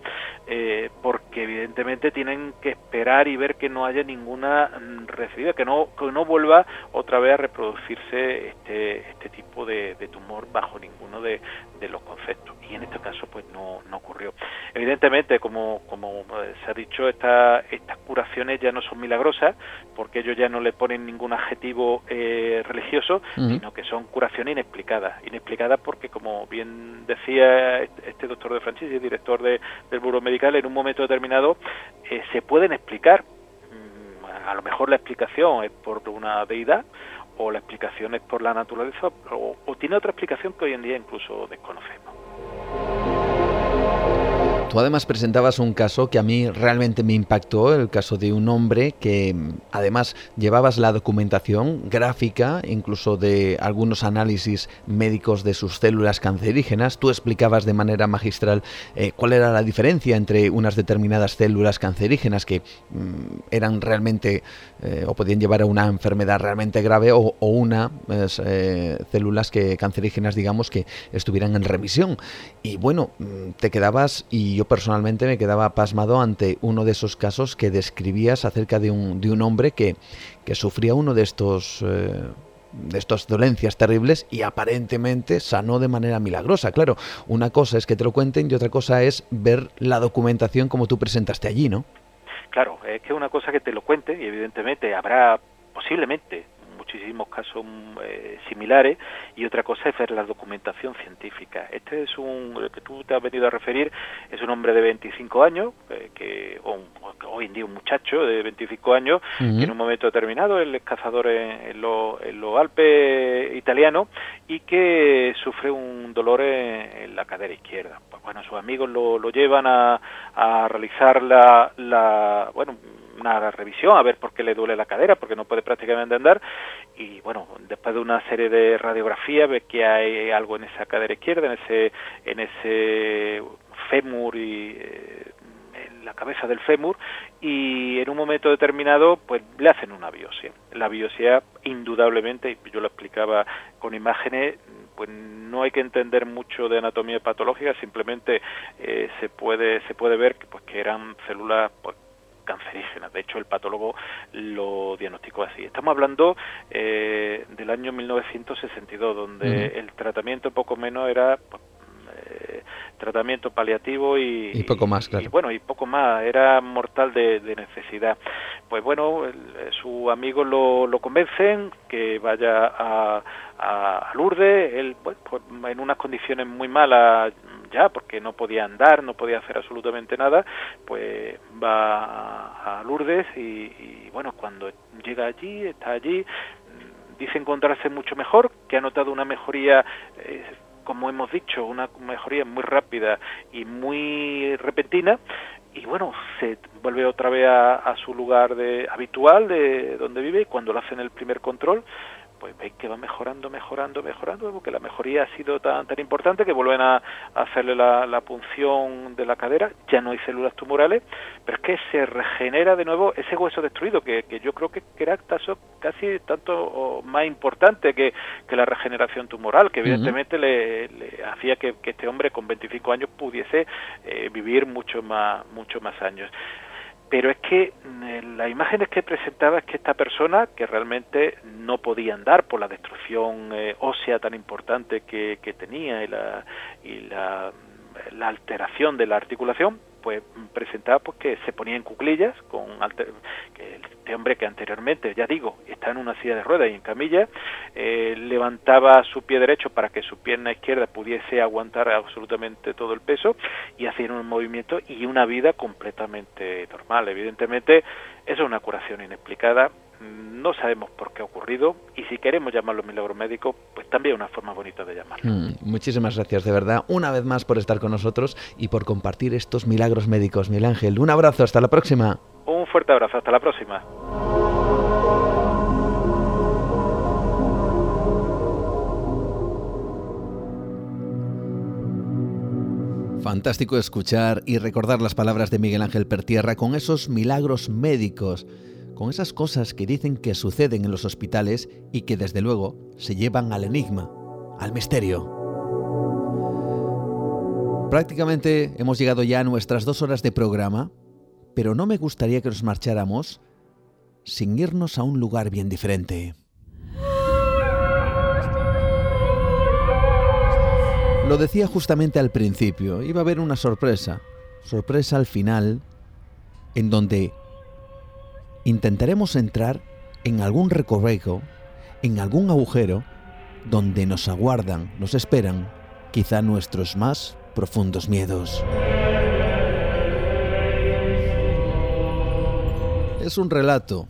S8: eh, porque evidentemente tienen que esperar y ver que no haya ninguna mm, recibida, que no, que no vuelva otra vez a reproducirse este, este tipo de, tumor bajo ninguno de, de, los conceptos. Y en este caso, pues no, no ocurrió. Evidentemente, como, como eh, se ha dicho, esta, estas curaciones ya no son milagrosas, porque ellos ya no le ponen ningún adjetivo eh, religioso, sino que son curaciones inexplicadas. Inexplicadas por que como bien decía este doctor de Francis, director del Buró Medical, en un momento determinado eh, se pueden explicar. Mm, a lo mejor la explicación es por una deidad o la explicación es por la naturaleza o tiene otra explicación que hoy en día incluso desconocemos.
S2: Tú además presentabas un caso que a mí realmente me impactó, el caso de un hombre que además llevabas la documentación gráfica, incluso de algunos análisis médicos de sus células cancerígenas. Tú explicabas de manera magistral eh, cuál era la diferencia entre unas determinadas células cancerígenas que mm, eran realmente eh, o podían llevar a una enfermedad realmente grave o, una eh, células que cancerígenas, digamos, que estuvieran en remisión. Y bueno, mm, te quedabas y yo personalmente me quedaba pasmado ante uno de esos casos que describías acerca de un, de un hombre que, que sufría uno de estos... Eh, de estas dolencias terribles y aparentemente sanó de manera milagrosa. Claro, una cosa es que te lo cuenten y otra cosa es ver la documentación como tú presentaste allí, ¿no?
S8: Claro, es que una cosa que te lo cuente y evidentemente habrá posiblemente muchísimos casos eh, similares y otra cosa es ver la documentación científica. Este es un, el que tú te has venido a referir, es un hombre de 25 años, eh, que hoy en día un muchacho de 25 años, que en un momento determinado él es cazador en, los Alpes italianos y que sufre un dolor en, la cadera izquierda. Pues bueno, sus amigos lo, lo llevan a, a realizar la, la bueno, una revisión a ver por qué le duele la cadera, porque no puede prácticamente andar y bueno, después de una serie de radiografías ve que hay algo en esa cadera izquierda, en ese en ese fémur y eh, en la cabeza del fémur y en un momento determinado pues le hacen una biopsia. La biopsia indudablemente, yo lo explicaba con imágenes, pues no hay que entender mucho de anatomía patológica, simplemente eh, se puede se puede ver que pues que eran células pues, cancerígenas. De hecho, el patólogo lo diagnosticó así. Estamos hablando eh, del año 1962, donde el tratamiento poco menos era pues, eh, tratamiento paliativo y,
S2: poco más, claro.
S8: Y, bueno, y poco más, era mortal de, necesidad. Pues bueno, su amigo lo, lo convencen que vaya a, a Lourdes, él pues, en unas condiciones muy malas ya porque no podía andar, no podía hacer absolutamente nada, pues va a Lourdes y, bueno, cuando llega allí, está allí, dice encontrarse mucho mejor, que ha notado una mejoría eh, como hemos dicho, una mejoría muy rápida y muy repentina. Y bueno, se vuelve otra vez a, su lugar de, habitual de donde vive y cuando le hacen el primer control, pues veis que va mejorando, mejorando, mejorando, porque la mejoría ha sido tan, tan importante que vuelven a, hacerle la, punción de la cadera, ya no hay células tumorales, pero es que se regenera de nuevo ese hueso destruido, que, yo creo que, era casi tanto más importante que, la regeneración tumoral, que evidentemente le, hacía que, este hombre con 25 años pudiese eh, vivir mucho más, mucho más años pero es que mm, las imágenes que presentaba es que esta persona, que realmente no podía andar por la destrucción eh, ósea tan importante que, que tenía y la, y la, la alteración de la articulación, pues presentaba pues que se ponía en cuclillas con que este hombre que anteriormente ya digo está en una silla de ruedas y en camilla eh, levantaba su pie derecho para que su pierna izquierda pudiese aguantar absolutamente todo el peso y hacía un movimiento y una vida completamente normal. Evidentemente eso es una curación inexplicada no sabemos por qué ha ocurrido y si queremos llamarlo milagro médico, pues también una forma bonita de llamarlo.
S2: Mm, muchísimas gracias de verdad, una vez más por estar con nosotros y por compartir estos milagros médicos, Miguel Ángel. Un abrazo, hasta la próxima.
S8: Un fuerte abrazo, hasta la próxima.
S2: Fantástico escuchar y recordar las palabras de Miguel Ángel Pertierra con esos milagros médicos con esas cosas que dicen que suceden en los hospitales y que desde luego se llevan al enigma, al misterio. Prácticamente hemos llegado ya a nuestras dos horas de programa, pero no me gustaría que nos marcháramos sin irnos a un lugar bien diferente. Lo decía justamente al principio, iba a haber una sorpresa, sorpresa al final, en donde intentaremos entrar en algún recorrido, en algún agujero, donde nos aguardan, nos esperan, quizá nuestros más profundos miedos. Es un relato.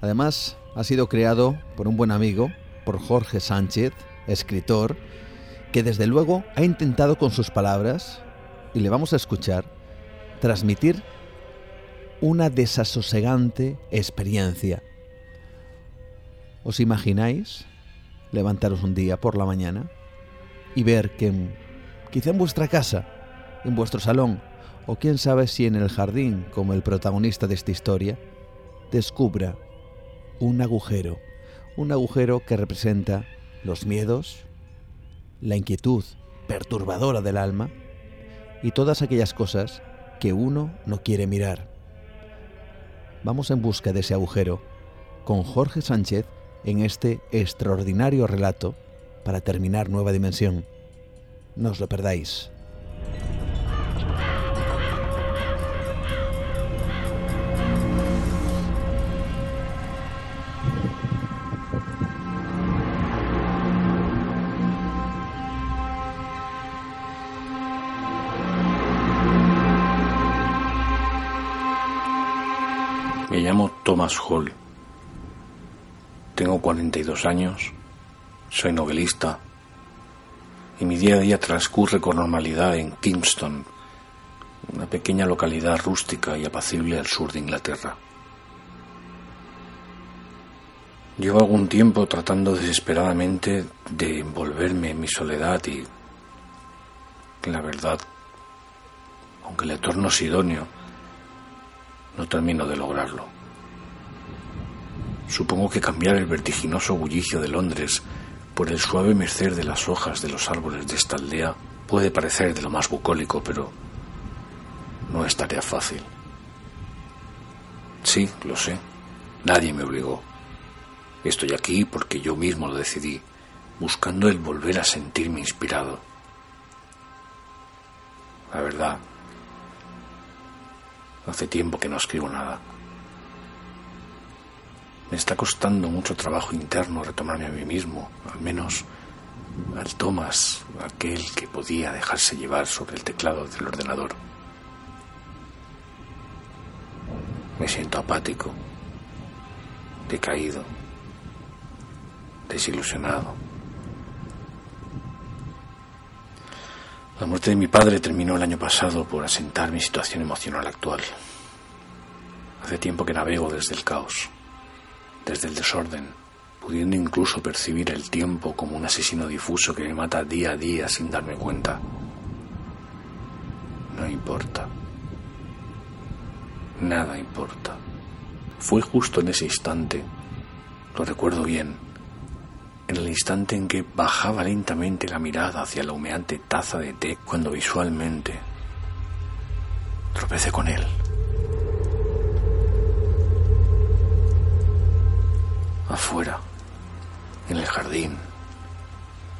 S2: Además, ha sido creado por un buen amigo, por Jorge Sánchez, escritor, que desde luego ha intentado con sus palabras, y le vamos a escuchar, transmitir una desasosegante experiencia. ¿Os imagináis levantaros un día por la mañana y ver que quizá en vuestra casa, en vuestro salón, o quién sabe si en el jardín, como el protagonista de esta historia, descubra un agujero, un agujero que representa los miedos, la inquietud perturbadora del alma y todas aquellas cosas que uno no quiere mirar vamos en busca de ese agujero con Jorge Sánchez en este extraordinario relato para terminar Nueva Dimensión. No os lo perdáis.
S9: Thomas Hall. Tengo 42 años, soy novelista y mi día a día transcurre con normalidad en Kingston, una pequeña localidad rústica y apacible al sur de Inglaterra. Llevo algún tiempo tratando desesperadamente de envolverme en mi soledad y, la verdad, aunque le torno idóneo, no termino de lograrlo. Supongo que cambiar el vertiginoso bullicio de Londres por el suave mercer de las hojas de los árboles de esta aldea puede parecer de lo más bucólico, pero no es tarea fácil. Sí, lo sé. Nadie me obligó. Estoy aquí porque yo mismo lo decidí, buscando el volver a sentirme inspirado. La verdad, hace tiempo que no escribo nada. Me está costando mucho trabajo interno retomarme a mí mismo, al menos al Thomas, aquel que podía dejarse llevar sobre el teclado del ordenador. Me siento apático, decaído, desilusionado. La muerte de mi padre terminó el año pasado por asentar mi situación emocional actual. Hace tiempo que navego desde el caos desde el desorden, pudiendo incluso percibir el tiempo como un asesino difuso que me mata día a día sin darme cuenta. No importa. Nada importa. Fue justo en ese instante, lo recuerdo bien, en el instante en que bajaba lentamente la mirada hacia la humeante taza de té cuando visualmente tropecé con él. Afuera, en el jardín,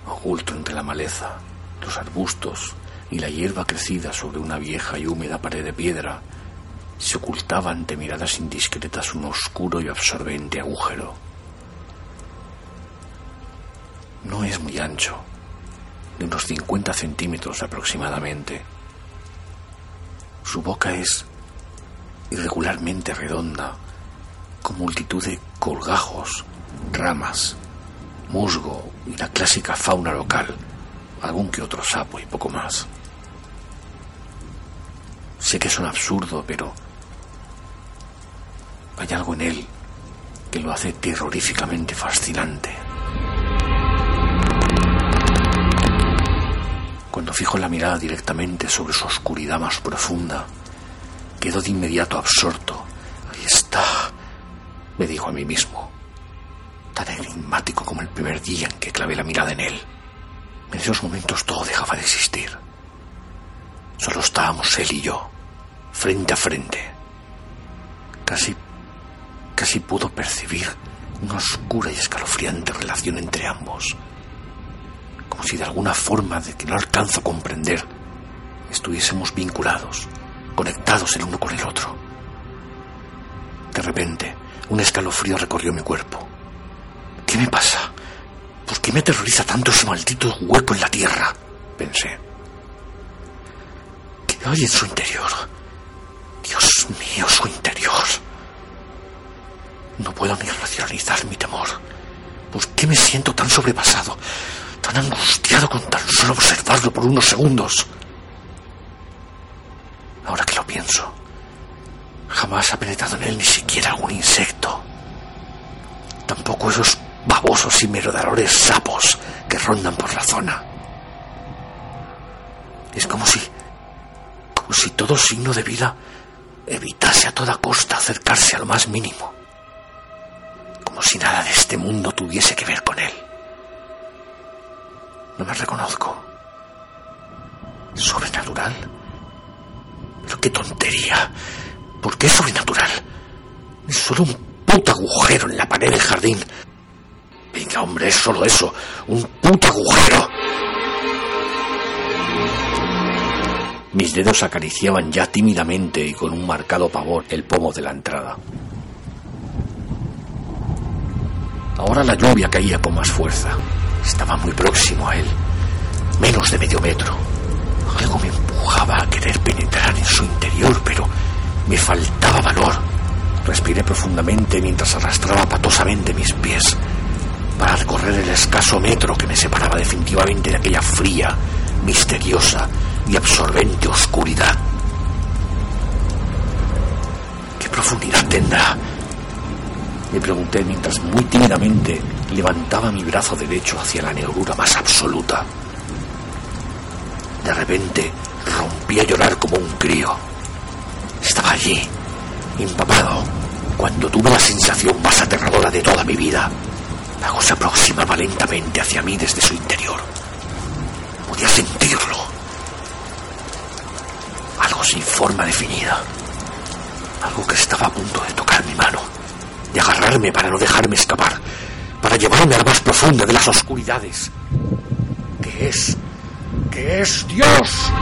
S9: oculto entre la maleza, los arbustos y la hierba crecida sobre una vieja y húmeda pared de piedra, se ocultaba ante miradas indiscretas un oscuro y absorbente agujero. No es muy ancho, de unos 50 centímetros aproximadamente. Su boca es irregularmente redonda, con multitud de colgajos, ramas, musgo y la clásica fauna local, algún que otro sapo y poco más. Sé que es un absurdo, pero hay algo en él que lo hace terroríficamente fascinante. Cuando fijo la mirada directamente sobre su oscuridad más profunda, quedo de inmediato absorto. Ahí está, me dijo a mí mismo, tan enigmático como el primer día en que clavé la mirada en él. En esos momentos todo dejaba de existir. Solo estábamos él y yo, frente a frente. Casi Casi pudo percibir una oscura y escalofriante relación entre ambos, como si de alguna forma de que no alcanzo a comprender estuviésemos vinculados, conectados el uno con el otro. De repente, un escalofrío recorrió mi cuerpo. ¿Qué me pasa? ¿Por qué me aterroriza tanto ese maldito hueco en la tierra? Pensé. ¿Qué hay en su interior? Dios mío, su interior. No puedo ni racionalizar mi temor. ¿Por qué me siento tan sobrepasado, tan angustiado con tan solo observarlo por unos segundos? Ahora que lo pienso, jamás ha penetrado en él ni siquiera algún insecto. Tampoco esos babosos y merodadores sapos que rondan por la zona. Es como si, como si todo signo de vida evitase a toda costa acercarse a lo más mínimo como si nada de este mundo tuviese que ver con él. No me reconozco. ¿Sobrenatural? Pero qué tontería. ¿Por qué sobrenatural? Es solo un puto agujero en la pared del jardín. Venga, hombre, es solo eso. Un puto agujero. Mis dedos acariciaban ya tímidamente y con un marcado pavor el pomo de la entrada. Ahora la lluvia caía con más fuerza. Estaba muy próximo a él, menos de medio metro. Algo me empujaba a querer penetrar en su interior, pero me faltaba valor. Respiré profundamente mientras arrastraba patosamente mis pies para recorrer el escaso metro que me separaba definitivamente de aquella fría, misteriosa y absorbente oscuridad. ¿Qué profundidad tendrá? Me pregunté mientras muy tímidamente levantaba mi brazo derecho hacia la negrura más absoluta. De repente rompí a llorar como un crío. Estaba allí, empapado, cuando tuve la sensación más aterradora de toda mi vida. Algo se aproximaba lentamente hacia mí desde su interior. Podía sentirlo. Algo sin forma definida. Algo que estaba a punto de tocar mi mano de agarrarme para no dejarme escapar, para llevarme a la más profunda de las oscuridades. ¿Qué es? ¿Qué es Dios?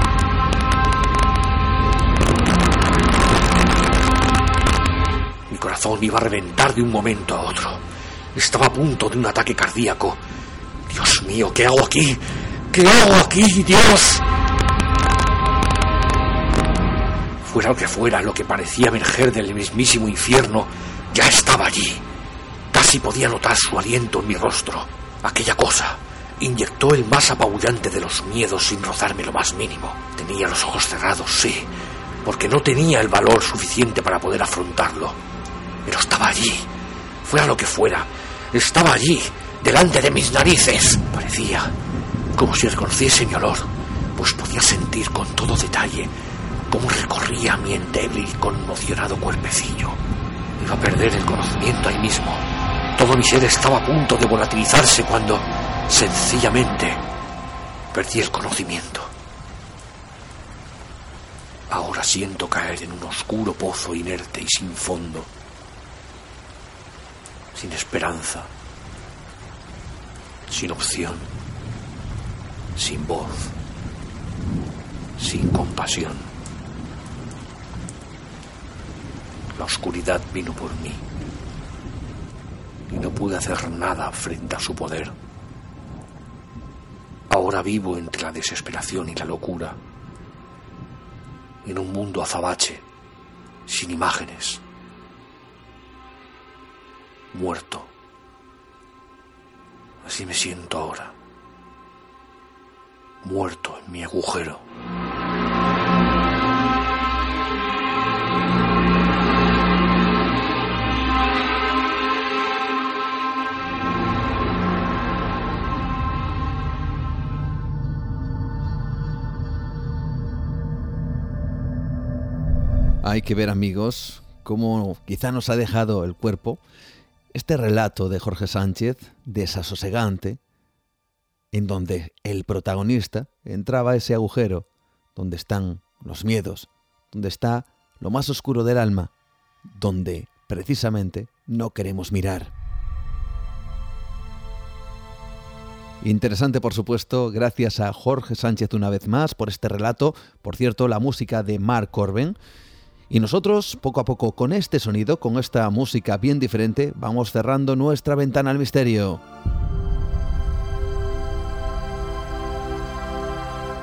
S9: Corazón iba a reventar de un momento a otro. Estaba a punto de un ataque cardíaco. Dios mío, ¿qué hago aquí? ¿Qué hago aquí, Dios? Fuera lo que fuera, lo que parecía emerger del mismísimo infierno, ya estaba allí. Casi podía notar su aliento en mi rostro. Aquella cosa inyectó el más apabullante de los miedos sin rozarme lo más mínimo. Tenía los ojos cerrados, sí, porque no tenía el valor suficiente para poder afrontarlo. Pero estaba allí, fuera lo que fuera, Estaba allí, delante de mis narices. Parecía como si reconociese mi olor, pues podía sentir con todo detalle cómo recorría mi endeble y conmocionado cuerpecillo. Iba a perder el conocimiento ahí mismo. Todo mi ser estaba a punto de volatilizarse cuando, sencillamente, perdí el conocimiento. Ahora siento caer en un oscuro pozo inerte y sin fondo, sin esperanza, sin opción, sin voz, sin compasión. La oscuridad vino por mí y no pude hacer nada frente a su poder. Ahora vivo entre la desesperación y la locura, en un mundo azabache, sin imágenes, muerto. Así me siento ahora, muerto en mi agujero.
S2: Hay que ver, amigos, cómo quizá nos ha dejado el cuerpo este relato de Jorge Sánchez, desasosegante, en donde el protagonista entraba a ese agujero donde están los miedos, donde está lo más oscuro del alma, donde precisamente no queremos mirar. Interesante, por supuesto, gracias a Jorge Sánchez una vez más por este relato. Por cierto, la música de Mark Corben. Y nosotros, poco a poco, con este sonido, con esta música bien diferente, vamos cerrando nuestra ventana al misterio.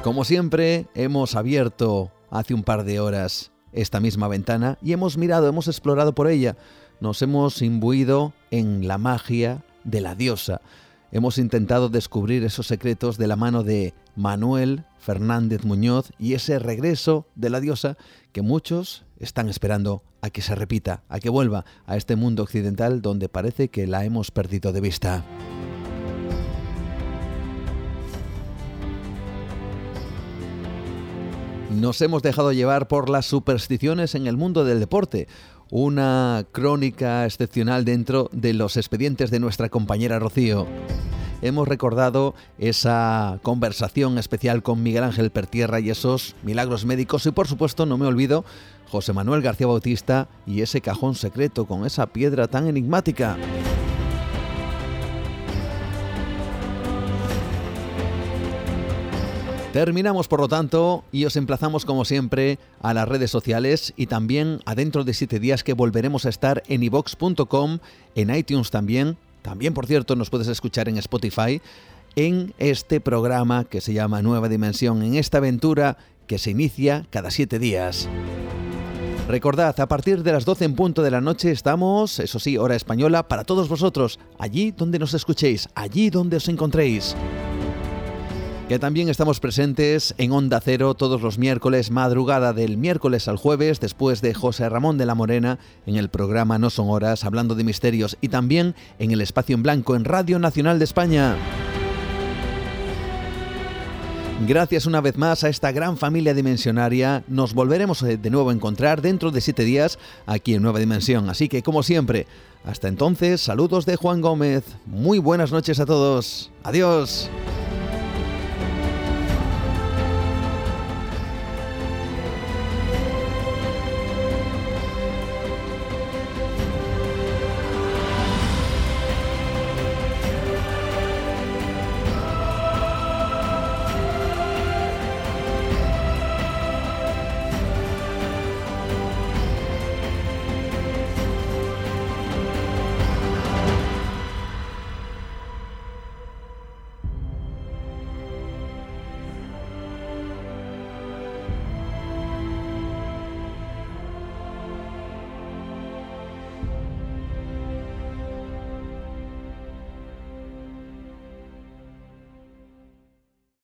S2: Como siempre, hemos abierto hace un par de horas esta misma ventana y hemos mirado, hemos explorado por ella, nos hemos imbuido en la magia de la diosa. Hemos intentado descubrir esos secretos de la mano de Manuel Fernández Muñoz y ese regreso de la diosa que muchos están esperando a que se repita, a que vuelva a este mundo occidental donde parece que la hemos perdido de vista. Nos hemos dejado llevar por las supersticiones en el mundo del deporte, una crónica excepcional dentro de los expedientes de nuestra compañera Rocío. Hemos recordado esa conversación especial con Miguel Ángel Pertierra y esos milagros médicos y por supuesto no me olvido José Manuel García Bautista y ese cajón secreto con esa piedra tan enigmática. Terminamos por lo tanto y os emplazamos como siempre a las redes sociales y también a dentro de siete días que volveremos a estar en ivox.com, en iTunes también, también por cierto nos puedes escuchar en Spotify, en este programa que se llama Nueva Dimensión, en esta aventura que se inicia cada siete días. Recordad, a partir de las 12 en punto de la noche estamos, eso sí, hora española, para todos vosotros, allí donde nos escuchéis, allí donde os encontréis que también estamos presentes en Onda Cero todos los miércoles, madrugada del miércoles al jueves, después de José Ramón de la Morena, en el programa No Son Horas, hablando de misterios, y también en el Espacio en Blanco, en Radio Nacional de España. Gracias una vez más a esta gran familia dimensionaria. Nos volveremos de nuevo a encontrar dentro de siete días aquí en Nueva Dimensión. Así que, como siempre, hasta entonces, saludos de Juan Gómez. Muy buenas noches a todos. Adiós.